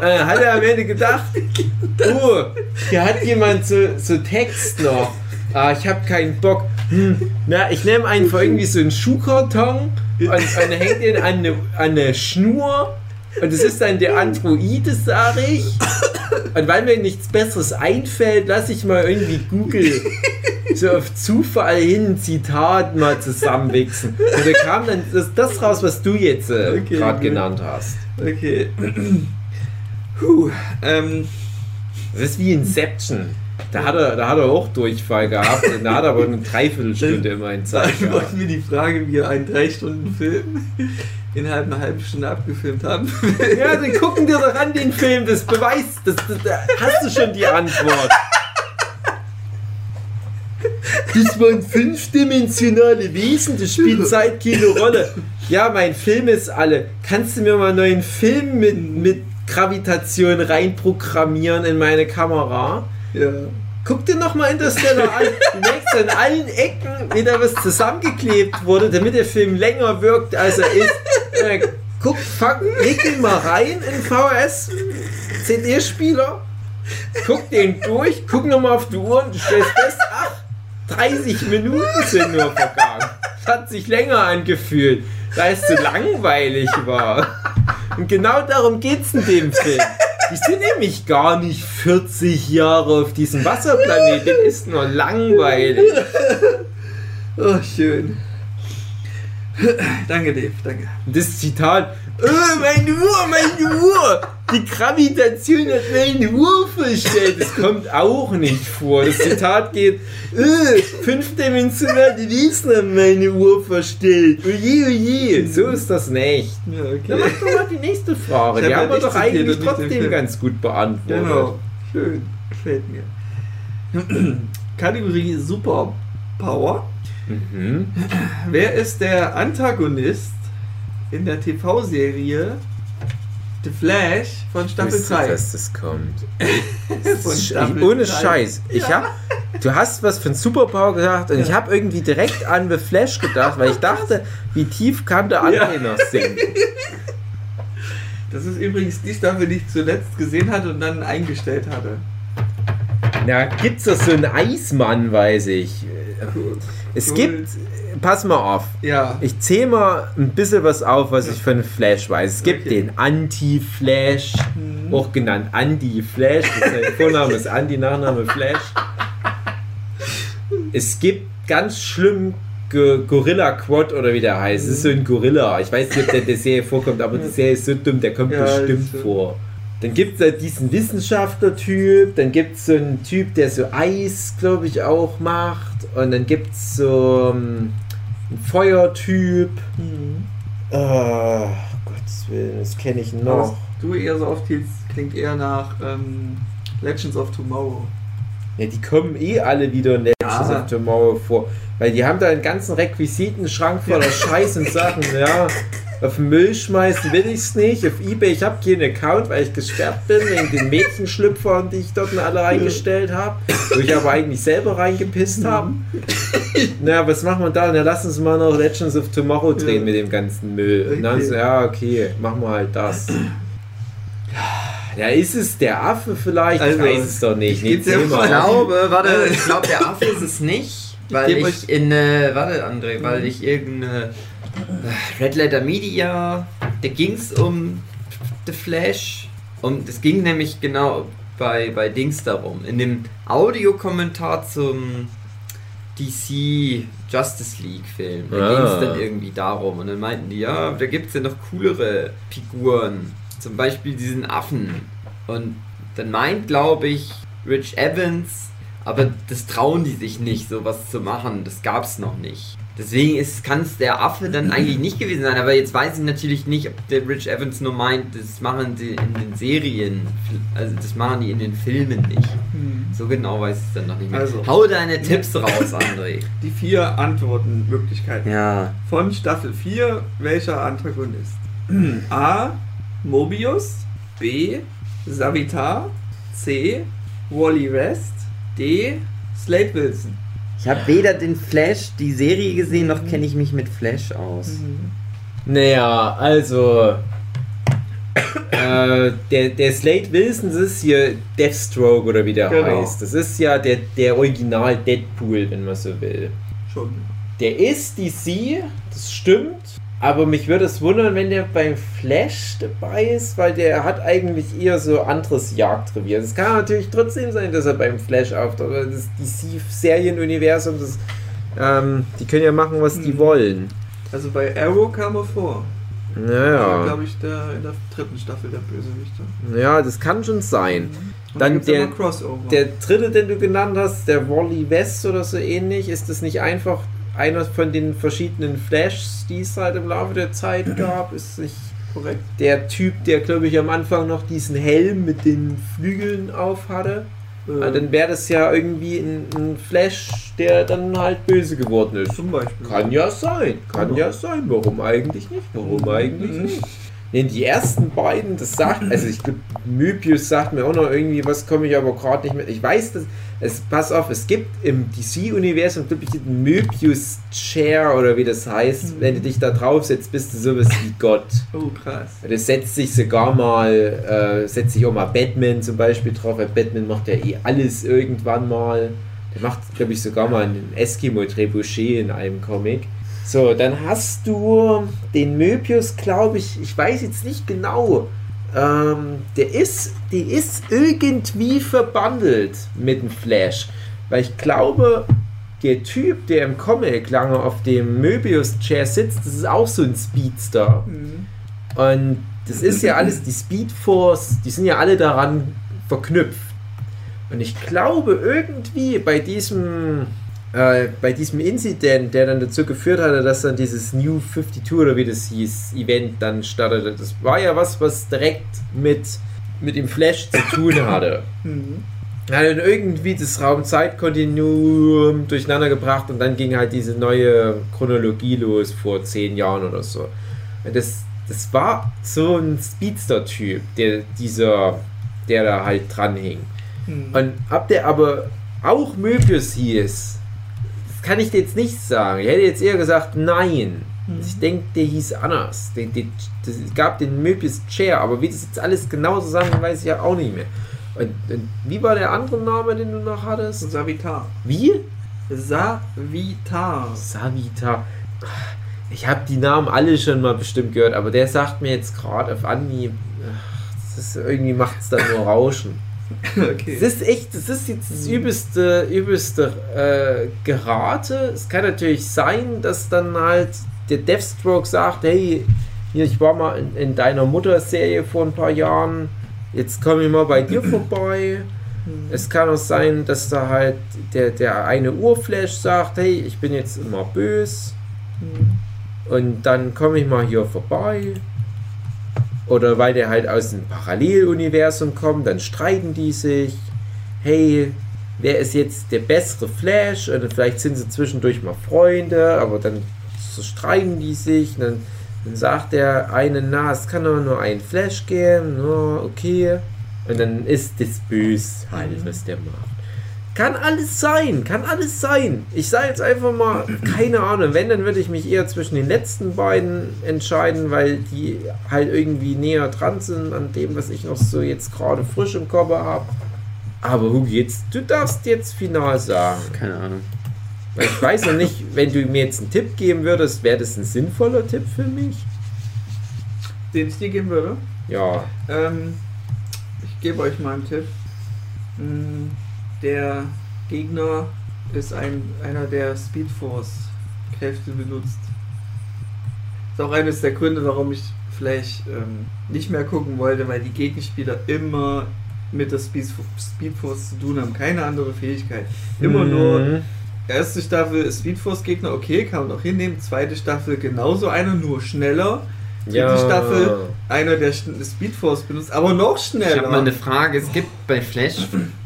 Äh, hat er am Ende gedacht, [LAUGHS] oh, hier hat jemand so, so Text noch. Ah, ich habe keinen Bock. Hm, na, ich nehme einfach irgendwie so einen Schuhkarton und, und hängt den an eine, an eine Schnur und es ist dann der Androide, sage ich. Und weil mir nichts Besseres einfällt, lasse ich mal irgendwie Google so auf Zufall hin ein Zitat mal zusammenwichsen. Und da kam dann das, das raus, was du jetzt äh, Okay, gerade okay. genannt hast. Okay. [CLEARS THROAT] Puh, ähm, Das ist wie Inception. Da hat er, da hat er auch Durchfall gehabt. und Da hat er aber eine Dreiviertelstunde immerhin Zeit dann wollten wir die Frage, wie wir einen 3-Stunden-Film innerhalb einer halben Stunde abgefilmt haben. Ja, dann gucken dir doch an den Film, das beweist, das, das, da hast du schon die Antwort. Das waren fünfdimensionale Wesen, das spielt Zeit keine Rolle. Ja, mein Film ist alle. Kannst du mir mal einen neuen Film mit, mit Gravitation reinprogrammieren in meine Kamera? Ja. Guck dir nochmal Interstellar an. Du merkst an allen Ecken wieder was zusammengeklebt wurde, damit der Film länger wirkt, als er ist. Äh, guck, fuck, leg den mal rein in VHS CD-Spieler. Guck den durch, guck nochmal auf die Uhr und du stellst fest, ach, 30 Minuten sind nur vergangen. Es hat sich länger angefühlt, weil es so langweilig war. Und genau darum geht's in dem Film. Die sind nämlich gar nicht 40 Jahre auf diesem Wasserplaneten, ist nur langweilig. Oh, schön. [LAUGHS] danke, Dave, danke. Das Zitat, oh, meine Uhr, meine Uhr, die Gravitation hat meine Uhr verstellt. Das kommt auch nicht vor. Das Zitat geht, oh, fünfdimensionale Wesen haben meine Uhr verstellt. Oje, oje. So ist das nicht. Ja, Dann mach doch mal die nächste Frage. Die hab haben wir doch eigentlich trotzdem ganz gut beantwortet. Genau. Schön. Gefällt mir. [CLEARS THROAT] Kategorie Superpower. Mhm. Wer ist der Antagonist in der TV-Serie The Flash von Staffel Wusste, 3? dass das kommt. [LAUGHS] Staffel Ohne drei. Scheiß. Ich hab, du hast was von Superpower gesagt und ich habe irgendwie direkt an The Flash gedacht, weil ich dachte, wie tief kann der Ja. andere noch sinken? Das ist übrigens die Staffel, die ich zuletzt gesehen hatte und dann eingestellt hatte. Na, gibt's doch so einen Eismann, weiß ich. Es Cool. gibt, pass mal auf, Ja. ich zähle mal ein bisschen was auf, was ich von Flash weiß. Es gibt Okay. den Anti-Flash, Mhm. auch genannt Anti-Flash. Sein Vorname ist Anti, Nachname Flash. Es gibt ganz schlimm Go- Gorilla Quad oder wie der heißt. Es ist so ein Gorilla. Ich weiß nicht, ob der in der Serie vorkommt, aber die Serie ist so dumm, der kommt Ja, bestimmt vor. Dann gibt es diesen Wissenschaftler-Typ, dann gibt es so einen Typ, der so Eis, glaube ich, auch macht. Und dann gibt es so ähm, einen Feuertyp. Mhm. Oh, Gottes Willen, das kenne ich Was noch. du eher so aufziehst, klingt eher nach ähm, Legends of Tomorrow. Ja, die kommen eh alle wieder in Legends Ja. of Tomorrow vor. Weil die haben da einen ganzen Requisitenschrank voller [LAUGHS] Scheiß und Sachen, ja. Auf den Müll schmeißen will ich's nicht. Auf Ebay, ich habe keinen Account, weil ich gesperrt bin wegen den Mädchenschlüpfern, die ich dort alle [LAUGHS] reingestellt habe. Wo ich aber eigentlich selber reingepisst habe. [LAUGHS] Na, was machen wir da? Na, lass uns mal noch Legends of Tomorrow drehen Ja. mit dem ganzen Müll. Und dann so, ja, okay, machen wir halt das. [CLEARS THROAT] Ja, ist es der Affe vielleicht? Also, ich weiß es doch nicht. ich Nee. Ich glaube, warte, ich glaube, der Affe ist es nicht, weil ich euch- in, äh, warte André, weil ich irgendeine äh, Red Letter Media, da ging es um The Flash und es ging nämlich genau bei, bei Dings darum, in dem Audiokommentar zum DC Justice League Film, da Ah. ging es dann irgendwie darum und dann meinten die, ja, da gibt es ja noch coolere Figuren, zum Beispiel diesen Affen und dann meint, glaube ich, Rich Evans, aber das trauen die sich nicht, sowas zu machen. Das gab es noch nicht. Deswegen kann es der Affe dann eigentlich nicht gewesen sein. Aber jetzt weiß ich natürlich nicht, ob der Rich Evans nur meint, das machen sie in den Serien. Also das machen die in den Filmen nicht. So genau weiß ich es dann noch nicht mehr. Also. Hau deine Tipps raus, André. Die vier Antwortenmöglichkeiten. Ja. Von Staffel 4, welcher Antagonist? [CLEARS THROAT] A. Mobius. B. Savitar. C. Wally West. D. Slade Wilson. Ich habe weder den Flash, die Serie gesehen, noch kenne ich mich mit Flash aus. Naja, also. äh, der, der Slade Wilson, das ist hier Deathstroke oder wie der Genau. heißt. Das ist ja der, der Original Deadpool, wenn man so will. Schon. Der ist DC, das stimmt. Aber mich würde es wundern, wenn der beim Flash dabei ist, weil der hat eigentlich eher so anderes Jagdrevier. Es kann natürlich trotzdem sein, dass er beim Flash auftaucht, das DC-Serienuniversum, das, ähm, die können ja machen, was die Mhm. wollen. Also bei Arrow kam er vor. Ja. Naja, glaube ich, der, in der dritten Staffel der Bösewichter. ja, das kann schon sein. Und Dann der-. Der dritte, den du genannt hast, der Wally West oder so ähnlich, ist das nicht einfach einer von den verschiedenen Flashs, die es halt im Laufe der Zeit gab? Ist nicht korrekt. der Typ, der glaube ich am Anfang noch diesen Helm mit den Flügeln auf hatte? Äh, Ah, dann wäre das ja irgendwie ein, ein Flash, der dann halt böse geworden ist. zum Beispiel. Kann ja sein, kann ja sein. Warum eigentlich nicht? Warum eigentlich nicht? Nee, die ersten beiden, das sagt, also ich glaube, Möbius sagt mir auch noch irgendwie, was komme ich aber gerade nicht mehr. Ich weiß, dass es, pass auf, es gibt im DC-Universum, glaube ich, den Möbius Chair oder wie das heißt. Wenn du dich da draufsetzt, bist du sowas wie Gott. Oh, krass. Das setzt sich sogar mal, äh, setzt sich auch mal Batman zum Beispiel drauf, weil Batman macht ja eh alles irgendwann mal. Der macht, glaube ich, sogar mal einen Eskimo Trebuchet in einem Comic. So, dann hast du den Möbius, glaube ich, ich weiß jetzt nicht genau. Ähm, der ist, die ist irgendwie verbandelt mit dem Flash. Weil ich glaube, der Typ, der im Comic lange auf dem Möbius-Chair sitzt, das ist auch so ein Speedster. Mhm. Und das ist ja alles, die Speed Force, die sind ja alle daran verknüpft. Und ich glaube irgendwie bei diesem, äh, bei diesem Incident, der dann dazu geführt hatte, dass dann dieses New 52 oder wie das hieß, Event dann startete, das war ja was, was direkt mit, mit dem Flash zu tun [COUGHS] hatte. Mhm. Hat dann irgendwie das Raum-Zeit-Kontinuum durcheinander gebracht und dann ging halt diese neue Chronologie los vor zehn Jahren oder so. Das, das war so ein Speedster-Typ, der dieser, der da halt dran hing. Mhm. Und ob der aber auch Möbius hieß, das kann ich dir jetzt nicht sagen. Ich hätte jetzt eher gesagt, nein. Mhm. Ich denke, der hieß anders. Den, den, das es gab den Möbius Chair, aber wie das jetzt alles genau zusammen, weiß ich ja auch nicht mehr. Und, und wie war der andere Name, den du noch hattest? Savitar. Wie? Savitar. Savita. Ich habe die Namen alle schon mal bestimmt gehört, aber der sagt mir jetzt gerade auf Anhieb, ach, das ist, irgendwie macht es dann nur Rauschen. Okay. Das ist echt, das ist jetzt das übelste, übelste äh, Gerate. Es kann natürlich sein, dass dann halt der Deathstroke sagt, hey, hier, ich war mal in, in deiner Mutter-Serie vor ein paar Jahren, jetzt komme ich mal bei dir [CLEARS THROAT] vorbei. Es kann auch sein, dass da halt der, der eine Urflash sagt, hey, ich bin jetzt immer böse und dann komme ich mal hier vorbei. Oder weil der halt aus dem Paralleluniversum kommt, dann streiten die sich. Hey, wer ist jetzt der bessere Flash und vielleicht sind sie zwischendurch mal Freunde, aber dann streiten die sich dann, dann sagt der eine, na, es kann doch nur einen Flash geben, no, okay. Und dann ist das bös halt, was der macht. Kann alles sein, kann alles sein. Ich sage jetzt einfach mal, keine Ahnung, wenn, dann würde ich mich eher zwischen den letzten beiden entscheiden, weil die halt irgendwie näher dran sind an dem, was ich noch so jetzt gerade frisch im Kopf habe. Aber Hugi, jetzt, du darfst jetzt final sagen. Keine Ahnung. Weil ich weiß noch nicht, wenn du mir jetzt einen Tipp geben würdest, wäre das ein sinnvoller Tipp für mich? Den ich dir geben würde. Ja. Ähm, ich gebe euch mal einen Tipp. Mm, Der Gegner ist ein, einer, der Speedforce-Kräfte benutzt. Ist auch eines der Gründe, warum ich vielleicht ähm, nicht mehr gucken wollte, weil die Gegenspieler immer mit der Speed- Speedforce zu tun haben. Keine andere Fähigkeit. Immer nur Mhm. erste Staffel Speedforce-Gegner, okay, kann man auch hinnehmen. Zweite Staffel genauso einer, nur schneller. Dritte Ja. Staffel einer, der Speedforce benutzt, aber noch Ich schneller. habe mal eine Frage. Es gibt bei Flash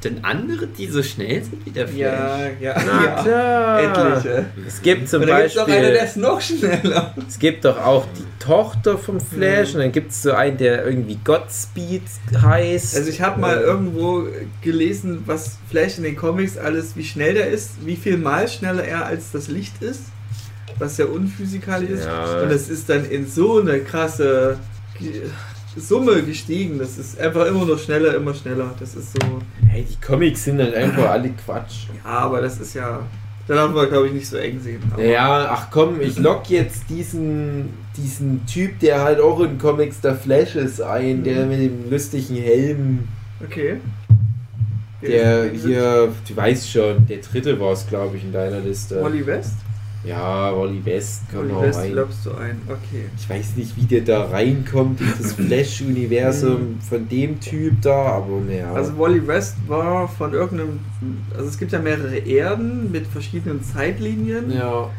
denn andere, die so schnell sind wie der Flash? ja, ja, Na ja. Etliche. Es gibt zum Und da gibt es auch einer, der Beispiel, ist noch schneller. es gibt doch auch die Tochter vom Flash Mhm. und dann gibt es so einen, der irgendwie Godspeed heißt. Also ich habe mal Äh, irgendwo gelesen, was Flash in den Comics alles, wie schnell der ist, wie viel mal schneller er als das Licht ist, was ja unphysikalisch ist. Ja. Und das ist dann in so eine krasse Summe gestiegen. Das ist einfach immer noch schneller, immer schneller. Das ist so. Hey, die Comics sind halt einfach alle Quatsch. Ja, aber das ist ja. Da darf man, glaube ich, nicht so eng sehen. Ja, ach komm, ich lock jetzt diesen, diesen Typ, der halt auch in Comics der Flash ist, ein, der mit dem lustigen Helm, Okay. der hier, du weißt schon, der dritte war es, glaube ich, in deiner Liste. Wally West? Ja, Wally West kann Wally West rein. lockst du ein. Okay. Ich weiß nicht, wie der da reinkommt in das [CLEARS THROAT] Flash-Universum von dem Typ da, aber naja. Also Wally West war von irgendeinem. Also es gibt ja mehrere Erden mit verschiedenen Zeitlinien. ja,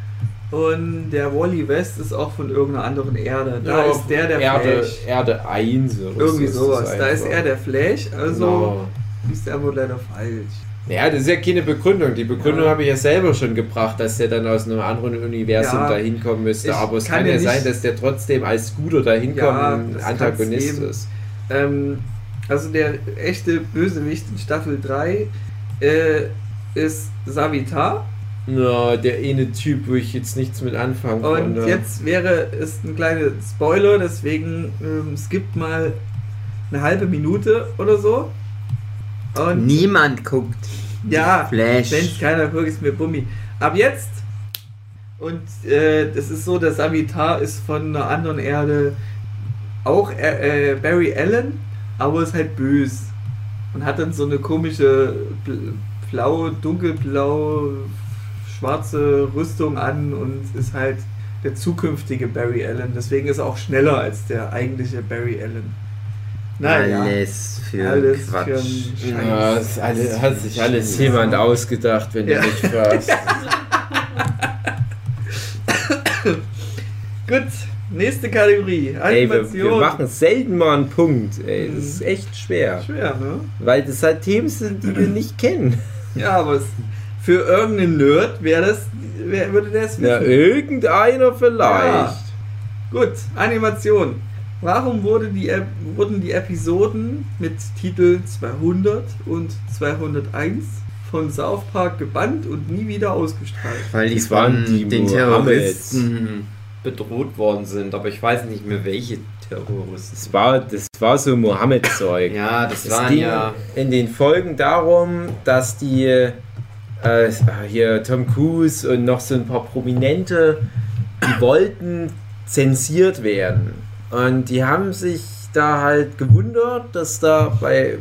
Und der Wally West ist auch von irgendeiner anderen Erde. Da Ja, ist der der Erde, Flash. Erde 1 oder Irgendwie sowas. Da ist er der Flash, also Genau. ist der wohl leider falsch. Ja, das ist ja keine Begründung. Die Begründung Ja. habe ich ja selber schon gebracht, dass der dann aus einem anderen Universum Ja. dahin kommen müsste. Aber es kann kann, ja sein, dass der trotzdem als Guter dahin kommt Ja, und ein das Antagonist ist. Ähm, also der echte Bösewicht in Staffel 3 äh, ist Savitar. Na, der eine Typ, wo ich jetzt nichts mit anfangen Und konnte. jetzt wäre es ein kleiner Spoiler, deswegen ähm, skippt mal eine halbe Minute oder so. Und Niemand guckt. ja, Flash. wenn es keiner guckt, ist mir Bummi. Ab jetzt. Und äh, das ist so, der Savitar ist von einer anderen Erde auch äh, äh, Barry Allen, aber ist halt bös. Und hat dann so eine komische bl- blau, dunkelblau, schwarze Rüstung an und ist halt der zukünftige Barry Allen. Deswegen ist er auch schneller als der eigentliche Barry Allen. Naja. Alles für Alles Quatsch. für Scheiß. ja, das alle, hat sich alles jemand ausgedacht, wenn Ja. du mich fragst. Gut, nächste Kategorie. Ey, wir, Animation. wir machen selten mal einen Punkt. Ey, das ist echt schwer. Schwer, ne? Weil das halt Themen sind, die wir nicht kennen. Ja, aber es, für irgendeinen Nerd wäre das, wer würde das wissen? Ja, irgendeiner vielleicht. Ja. Gut, Animation. Warum wurde die, wurden die Episoden mit Titel 200 und 201 von South Park gebannt und nie wieder ausgestrahlt? Weil die Das waren von die den Mohammeds. Terroristen bedroht worden sind, aber ich weiß nicht mehr welche Terroristen. Das war, das war so Mohammed-Zeug. Ja, das Es waren ging ja. in den Folgen darum, dass die äh, hier Tom Cruise und noch so ein paar Prominente, die wollten zensiert werden. Und die haben sich da halt gewundert, dass da bei,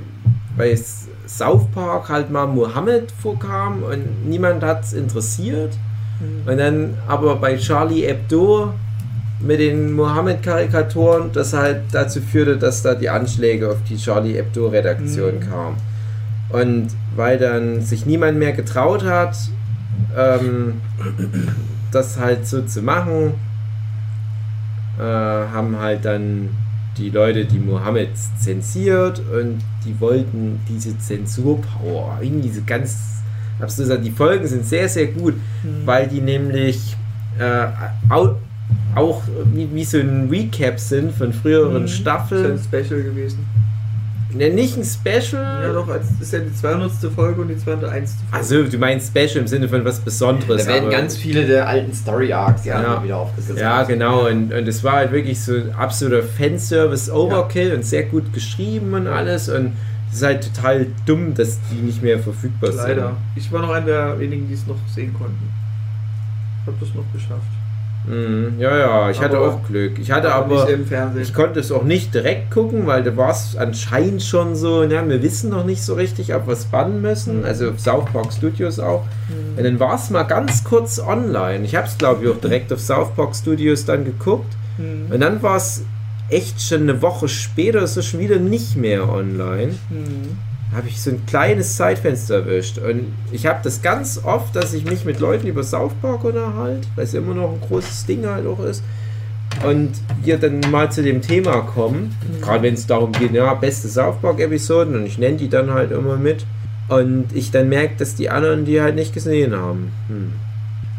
bei South Park halt mal Mohammed vorkam und niemand hat es interessiert. Und dann aber bei Charlie Hebdo mit den Mohammed-Karikaturen, das halt dazu führte, dass da die Anschläge auf die Charlie Hebdo-Redaktion Mhm. kamen. Und weil dann sich niemand mehr getraut hat, ähm, das halt so zu machen, äh, haben halt dann die Leute die Mohammeds zensiert und die wollten diese Zensurpower, irgendwie so ganz gesagt, die Folgen sind sehr, sehr gut, weil die nämlich äh, au, auch wie, wie so ein Recap sind von früheren Mhm. Ist ja Staffeln. ein Special gewesen. Ne, nicht ein Special. Ja, doch, als, das ist ja die 200. Folge und die 201. Folge. Also, du meinst Special im Sinne von was Besonderes. Da werden aber- ganz viele der alten Story Arcs ja, Ja. wieder aufgesetzt. Ja, genau. Und, und es war halt wirklich so ein absoluter Fanservice-Overkill und sehr gut geschrieben und alles. Und es ist halt total dumm, dass die nicht mehr verfügbar sind. Leider. Ich war noch einer der wenigen, die es noch sehen konnten. Hab das noch geschafft. Mhm. Ja, ja, ich hatte Aber- auch Glück. Ich hatte aber. nicht im Fernsehen. Ich konnte es auch nicht direkt gucken, weil da war es anscheinend schon so, ja, wir wissen noch nicht so richtig, ob wir es bannen müssen. Also auf South Park Studios auch. Mhm. Und dann war es mal ganz kurz online. Ich habe es, glaube ich, auch direkt auf South Park Studios dann geguckt. Hm. Und dann war es echt schon eine Woche später, ist es schon wieder nicht mehr online. Hm. Habe ich so ein kleines Zeitfenster erwischt. Und ich habe das ganz oft, dass ich mich mit Leuten über South Park unterhalte, weil es immer noch ein großes Ding halt auch ist. Und wir dann mal zu dem Thema kommen, gerade wenn es darum geht, ja, beste South Park-Episoden und ich nenne die dann halt immer mit. Und ich dann merke, dass die anderen die halt nicht gesehen haben. Hm.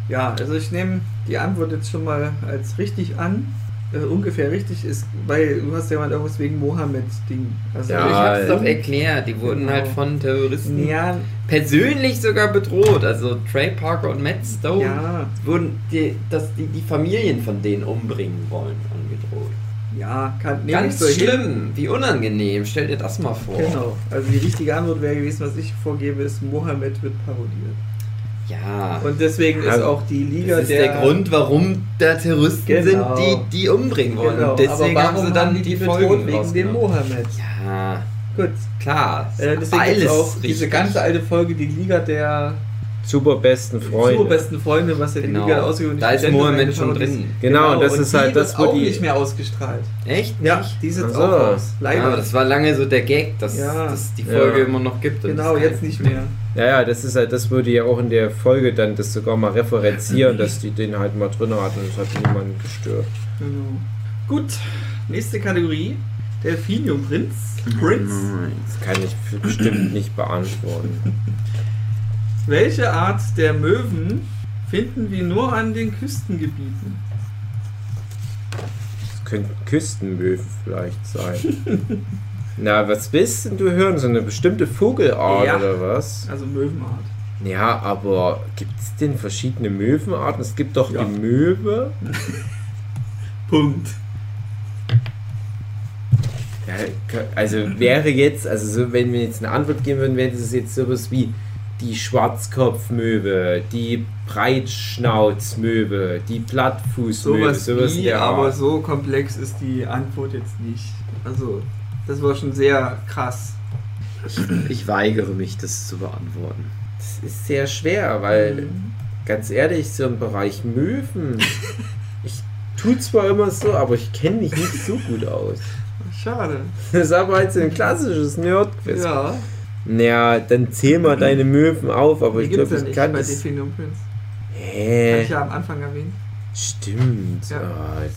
Ja, also ich nehme die Antwort jetzt schon mal als richtig an. Äh, ungefähr richtig ist, weil du hast ja mal irgendwas wegen Mohammed-Ding. Also Ja, ich hab's doch äh, erklärt, die wurden Genau. halt von Terroristen ja, persönlich sogar bedroht. Also Trey Parker und Matt Stone ja, wurden die, dass die, die Familien von denen umbringen wollen, angedroht. ja, kann Ganz so hin. schlimm, wie unangenehm. Stell dir das mal vor. Genau. Also die richtige Antwort wäre gewesen, was ich vorgebe, ist Mohammed wird parodiert. Ja. Und deswegen ist Also, auch die Liga das ist der, Grund, warum da Terroristen Genau. sind, die die umbringen wollen. Genau. Und deswegen Aber haben sie dann die die, bedroht Folgen wegen dem. Mohammed. Ja, Gut. klar. Äh, deswegen Alles gibt's auch diese richtig. ganze alte Folge, die Liga der Super besten Freunde. super besten Freunde, was ja die Genau. Liga der ausgeübten Da ist Mohammed schon drin. Genau, das und ist halt die das, wo auch die. nicht mehr ausgestrahlt. Echt? Ja, Nicht? die ist jetzt Ach so. auch raus. Ja, Leider. aber das war lange so der Gag, dass, Ja. dass die Folge Ja. immer noch gibt. und genau, jetzt nicht mehr. Ja, ja, das ist halt, das würde ja auch in der Folge dann das sogar mal referenzieren, dass die den halt mal drin hatten und das hat niemanden gestört. Genau. Gut, nächste Kategorie. Delphinium-Prinz. Prinz. Das kann ich bestimmt nicht beantworten. Welche Art der Möwen finden wir nur an den Küstengebieten? Das könnten Küstenmöwen vielleicht sein. [LAUGHS] Na, was willst denn du hören? So eine bestimmte Vogelart Ja. oder was? Also Möwenart. Ja, aber gibt es denn verschiedene Möwenarten? Es gibt doch Ja. die Möwe. [LAUGHS] Punkt. Ja, also wäre jetzt, also so, wenn wir jetzt eine Antwort geben würden, wäre das jetzt sowas wie die Schwarzkopfmöwe, die Breitschnauzmöwe, die Plattfußmöwe, Sowas, sowas wie, aber so komplex ist die Antwort jetzt nicht. Also, das war schon sehr krass. Ich weigere mich, das zu beantworten. Das ist sehr schwer, weil Mhm. ganz ehrlich, so im Bereich Möwen, [LAUGHS] ich tue zwar immer so, aber ich kenne mich nicht so gut aus. Schade. Das ist aber halt so ein klassisches Nerd-Quiz. Ja, Naja, dann zähl mal deine Möwen auf, aber die ich glaube, ja ich nicht kann bei das. Definium Prince. Habe Hä? ich ja am Anfang erwähnt. Stimmt. Ja. Ja- Hä,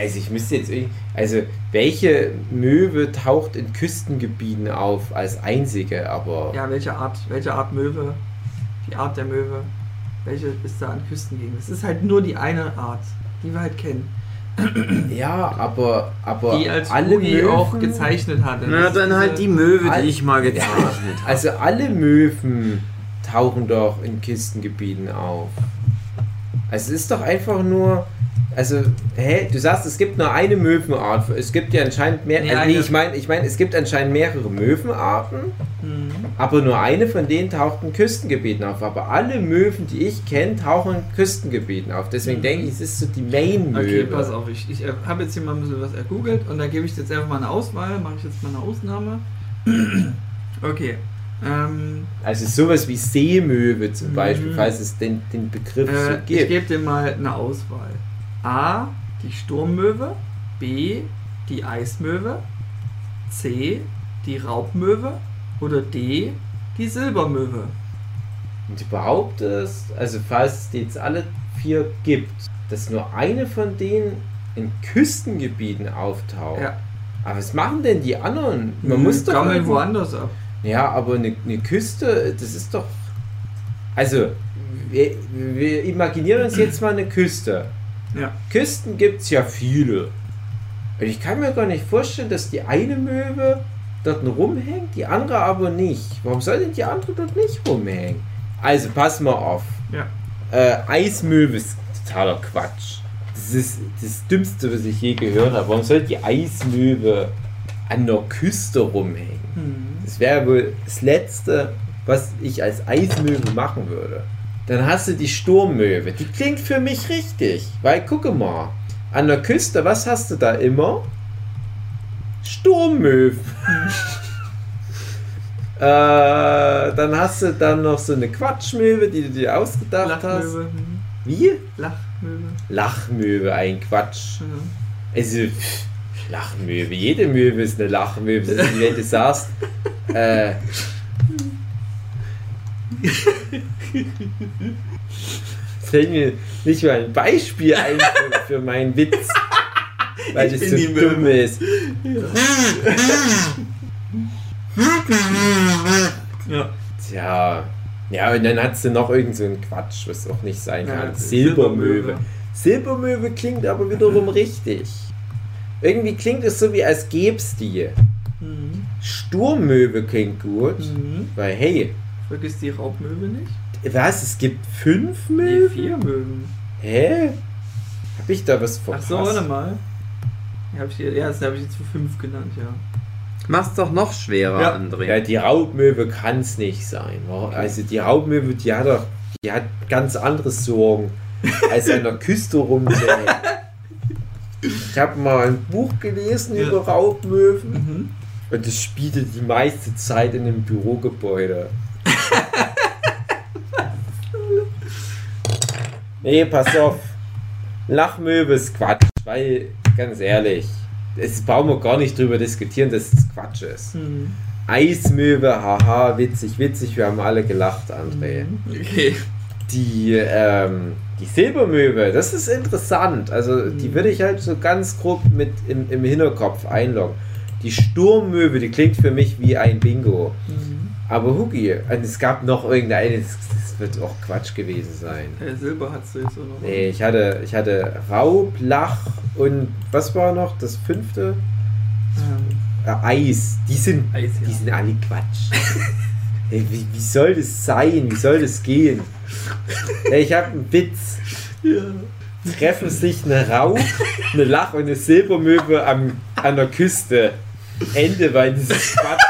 Also ich müsste jetzt irgendwie. Also welche Möwe taucht in Küstengebieten auf als einzige, aber. Ja, welche Art, welche Art Möwe? Die Art der Möwe. Welche ist da an Küstengegenden? Es ist halt nur die eine Art, die wir halt kennen. Ja, aber, aber Die als alle Uli Möwen, auch gezeichnet hatte. Na, dann halt die Möwe, die ich mal Ja, gezeichnet habe. also alle Möwen tauchen doch in Küstengebieten auf. Also es ist doch einfach nur. Also, hä, du sagst, es gibt nur eine Möwenart. Es gibt ja anscheinend mehr. Nee, also, nee, ich meine, ich mein, es gibt anscheinend mehrere Möwenarten, Mhm. aber nur eine von denen taucht in Küstengebieten auf. Aber alle Möwen, die ich kenne, tauchen in Küstengebieten auf. Deswegen denke ich, es ist so die Main-Möwe. Okay, pass auf, ich, ich habe jetzt hier mal ein bisschen was ergoogelt und da gebe ich jetzt einfach mal eine Auswahl, mache ich jetzt mal eine Ausnahme. [CLEARS THROAT] Okay. Ähm, Also sowas wie Seemöwe zum Mhm. Beispiel, falls es den, den Begriff so äh, ich gibt. gebe dir mal eine Auswahl. A, die Sturmmöwe, B, die Eismöwe, C, die Raubmöwe oder D, die Silbermöwe. Und du behauptest, also falls es jetzt alle vier gibt, dass nur eine von denen in Küstengebieten auftaucht. Ja. Aber was machen denn die anderen? Man muss doch gammeln irgendwo- woanders ab. Ja, aber eine, eine Küste, das ist doch Also, wir, wir imaginieren uns jetzt mal eine Küste. Ja. Küsten gibt es ja viele. Und ich kann mir gar nicht vorstellen, dass die eine Möwe dort rumhängt, die andere aber nicht. Warum soll denn die andere dort nicht rumhängen? Also, pass mal auf. Ja. Äh, Eismöwe ist totaler Quatsch. Das ist das Dümmste, was ich je gehört habe. Warum soll die Eismöwe an der Küste rumhängen? Hm. Das wäre wohl das Letzte, was ich als Eismöwe machen würde. Dann hast du die Sturmmöwe. Die klingt für mich richtig. Weil, gucke mal, an der Küste, was hast du da immer? Sturmmöwen. [LAUGHS] äh, dann hast du dann noch so eine Quatschmöwe, die du dir ausgedacht hast. Lachmöwe. Hm. Wie? Lachmöwe. Lachmöwe, ein Quatsch. Ja. Also, pff, Lachmöwe. Jede Möwe ist eine Lachmöwe. Das ist, wie wenn du sagst, äh, [LAUGHS] [LAUGHS] fällt mir nicht mal ein Beispiel ein für, für meinen Witz. Weil Ich das so dumm ist. Ja. Tja. Ja, und dann hast du noch irgend so einen Quatsch, was auch nicht sein Ja, kann. ist Silbermöwe. Silbermöwe klingt aber wiederum richtig. Irgendwie klingt es so, wie als gäb's die. Mhm. Sturmmöwe klingt gut, Mhm. weil hey, Vergiss die Raubmöwe nicht? Was, es gibt fünf Nee, Möwen? vier Möwen. Hä? Hab ich da was Ach verpasst? so, warte mal. Ja, hab ich, hier- ja, das habe ich jetzt für fünf genannt, ja. Mach's doch noch schwerer, Ja. André. Ja, die Raubmöwe kann's nicht sein. Also die Raubmöwe, die hat doch, die hat ganz andere Sorgen, [LAUGHS] als an der Küste rumzuhängen. Ich habe mal ein Buch gelesen Ja. über Raubmöwen Mhm. und es spielte die meiste Zeit in einem Bürogebäude. [LAUGHS] nee, pass auf. Lachmöwe ist Quatsch, weil, ganz ehrlich, es brauchen wir gar nicht drüber diskutieren, dass es Quatsch ist. Mhm. Eismöwe, haha, witzig, witzig, wir haben alle gelacht, André. Okay. Die, ähm, die Silbermöwe, das ist interessant. Also, die Mhm. würde ich halt so ganz grob mit im, im Hinterkopf einloggen. Die Sturmmöwe, die klingt für mich wie ein Bingo. Mhm. Aber Hugi, es gab noch irgendeine, das, das wird auch Quatsch gewesen sein. Äh, Silber hast du jetzt auch noch. Nee, ich hatte, ich hatte Raub, Lach und was war noch das fünfte? Ähm, Äh, Eis. Die sind Eis, ja. Die sind alle Quatsch. [LAUGHS] Ey, wie, wie soll das sein? Wie soll das gehen? Ey, ich habe einen Witz. ja. Treffen sich eine Rauch, eine Lach und eine Silbermöwe am, an der Küste. Ende, weil das ist Quatsch.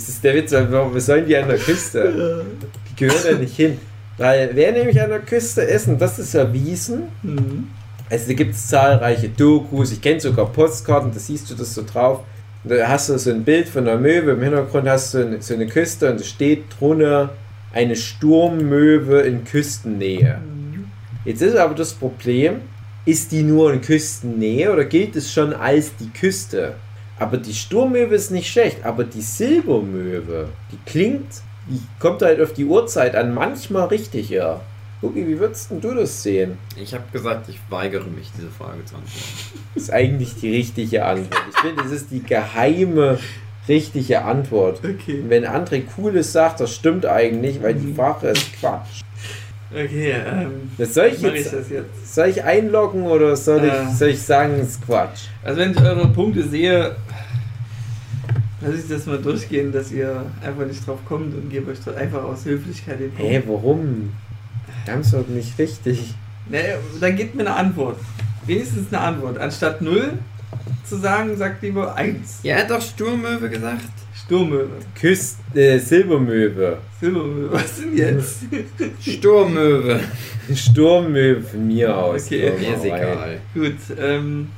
Das ist der Witz, warum sollen die an der Küste? Die gehören da nicht hin. Weil wer nämlich an der Küste ist, und das ist erwiesen, Mhm. also da gibt es zahlreiche Dokus, ich kenne sogar Postkarten, da siehst du das so drauf. Und da hast du so ein Bild von einer Möwe, im Hintergrund hast du eine, so eine Küste und da steht drunter eine Sturmmöwe in Küstennähe. Mhm. Jetzt ist aber das Problem, ist die nur in Küstennähe oder gilt es schon als die Küste? Aber die Sturmmöwe ist nicht schlecht, aber die Silbermöwe, die klingt, die kommt halt auf die Uhrzeit an, manchmal richtig, ja. Gucki, wie würdest denn du das sehen? Ich habe gesagt, ich weigere mich, diese Frage zu antworten. [LAUGHS] Das ist eigentlich die richtige Antwort. Ich finde, das ist die geheime richtige Antwort. Okay. Und wenn André Cooles sagt, das stimmt eigentlich, weil die Mhm. Frage ist Quatsch. Okay, ähm. Das soll ich Mach ich jetzt, das jetzt? soll ich einloggen oder soll ich, Äh. soll ich sagen, es ist Quatsch? Also wenn ich eure Punkte sehe, lasse ich das mal durchgehen, dass ihr einfach nicht drauf kommt und gebe euch dort einfach aus Höflichkeit den Punkt. Hä, warum? Ganz doch nicht richtig. Nee, dann gebt mir eine Antwort. Wenigstens eine Antwort. Anstatt 0 zu sagen, sagt lieber 1. Ja, er hat doch Sturmmöwe gesagt. Sturmmöwe. Küst, äh, Silbermöwe. Silbermöwe. [LAUGHS] Was denn jetzt? Sturmmöwe. Sturmmöwe von mir aus. Okay. Mir ist egal. Gut, ähm,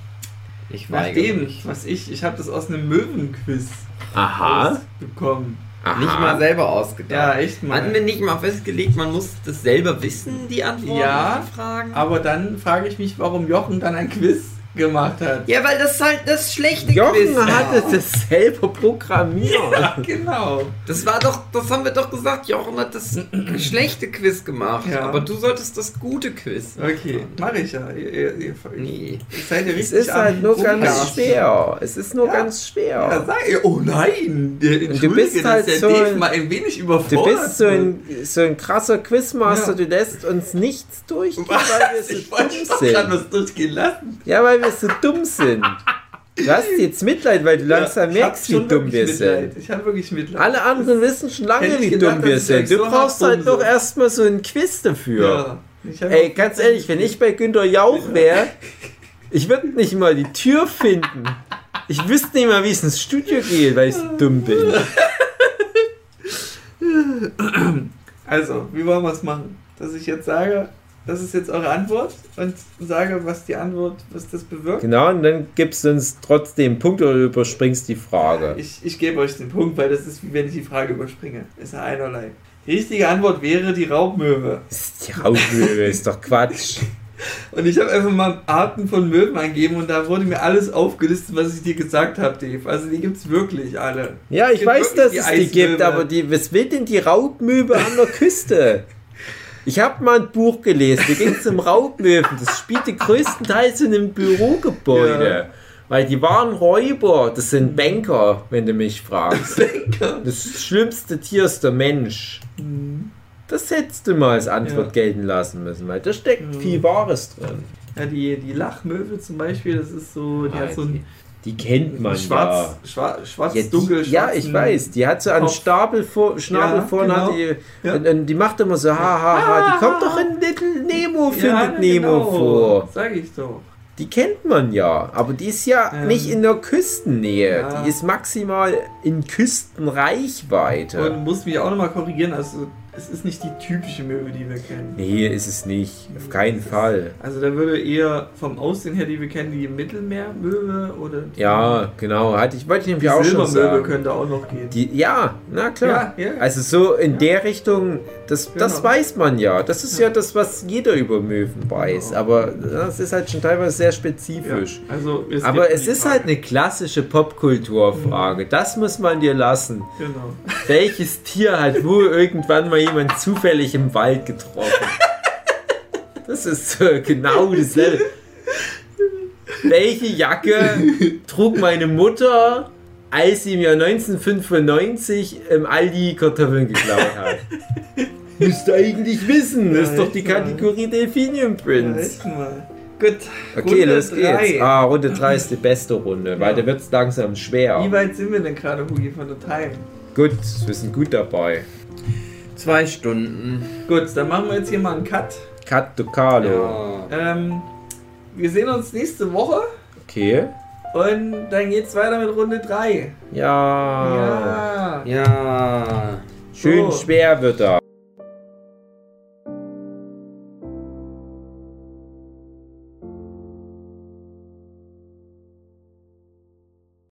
Ich nachdem, mich. was ich, ich habe das aus einem Möwenquiz Aha. bekommen. Aha. Nicht mal selber ausgedacht. Ja, echt mal. Hatten wir nicht mal festgelegt, man muss das selber wissen, die Antworten Ja, auf die Fragen? Aber dann frage ich mich, warum Jochen dann ein Quiz gemacht hat. Ja, weil das halt das schlechte Jochen Quiz hatte war. das selber programmiert. Ja, genau. Das war doch, das haben wir doch gesagt, Jochen hat das [CLEARS THROAT] schlechte Quiz gemacht. Ja. Aber du solltest das gute Quiz. Okay, mache ich ja. Ihr, ihr, ihr, Nee. ihr seid ja Es ist halt nur ganz Rumgasten. schwer. Es ist nur Ja. ganz schwer. Ja, sag ihr. Oh nein! du bist halt so ein- mal ein wenig Du überfordert. bist so ein, so ein krasser Quizmaster, Ja. du lässt uns nichts durchgehen, weil wir so Ich wollte dumm gerade was durchgehen lassen. Ja, weil wir so dumm sind. Du hast jetzt Mitleid, weil du langsam Ja, hab merkst, wie dumm wir Mitleid. sind. Ich habe wirklich Mitleid. Alle anderen wissen schon lange, wie gedacht, dumm wir sind. Du so brauchst halt doch erstmal so einen Quiz dafür. Ja. Ey, ganz ehrlich, wenn ich bei Günter Jauch wäre, ich würde nicht mal die Tür finden. Ich wüsste nicht mal, wie es ins Studio geht, weil ich so dumm bin. Also, wie wollen wir es machen? Dass ich jetzt sage, das ist jetzt eure Antwort und sage, was die Antwort, was das bewirkt? Genau, und dann gibst du uns trotzdem einen Punkt oder überspringst die Frage. Ich, ich gebe euch den Punkt, weil das ist wie wenn ich die Frage überspringe. Ist ja einerlei. Die richtige Antwort wäre die Raubmöwe. Die Raubmöwe, ist doch Quatsch. [LAUGHS] Und ich habe einfach mal Arten von Möwen eingeben und da wurde mir alles aufgelistet, was ich dir gesagt habe, Dave. Also die gibt es wirklich alle. Ja, ich weiß, dass es die gibt, aber die, was will denn die Raubmöwe an der Küste? [LAUGHS] Ich habe mal ein Buch gelesen, da ging es um [LAUGHS] Raubmöwen. Das spielte größtenteils in einem Bürogebäude. Ja. Weil die waren Räuber, das sind Banker, wenn du mich fragst. Das schlimmste Tier ist der Mensch. Das hättest du mal als Antwort Ja. gelten lassen müssen, weil da steckt Ja. viel Wahres drin. Ja, die, die Lachmöwe zum Beispiel, das ist so, die hat so ein Die kennt man schwarz, schwarz, schwarz, Ja, die, dunkel, ja, ich weiß. Die hat so einen Kopf. Stapel vor, Schnabel Ja, vorne. genau. Die, Ja. und, und die macht immer so, ha, ha, ha. Die kommt doch in Little Nemo, findet Ja, Nemo genau, vor. Sag ich doch. Die kennt man ja. Aber die ist ja Ähm. nicht in der Küstennähe. Ja. Die ist maximal in Küstenreichweite. Und muss mich auch nochmal korrigieren, also es ist nicht die typische Möwe, die wir kennen. nee, ist es nicht. Auf keinen Fall. Also da würde eher vom Aussehen her, die wir kennen, die Mittelmeermöwe oder die, Ja, genau. Hatte ich, wollte ich nämlich auch schon sagen. könnte auch noch gehen. Die, ja, na klar. Ja, ja. Also so in der Richtung, das, das Genau. weiß man ja. Das ist ja. das, was jeder über Möwen weiß. Genau. Aber das ist halt schon teilweise sehr spezifisch. also es Aber es ist Frage. halt eine klassische Popkulturfrage. Das muss man dir lassen. Genau. Welches Tier hat wo irgendwann mal jemand zufällig im Wald getroffen? Das ist so genau dasselbe. Welche Jacke trug meine Mutter, als sie mir 1995 im Aldi Kartoffeln geklaut hat? Müsste eigentlich wissen. Das ist doch die. Kategorie Delphinium Prince. Gut. Okay, Runde los drei. geht's. Ah, Runde 3 ist die beste Runde, weil Ja. da wird es langsam schwer. Wie weit sind wir denn gerade, Hugi, von der Time? Gut, wir sind gut dabei. Zwei Stunden. Gut, dann machen wir jetzt hier mal einen Cut. Cut to Carlo. Ja. Ähm, wir sehen uns nächste Woche Okay. und dann geht's weiter mit Runde 3. Ja. Ja. Ja. Schön So. schwer wird er.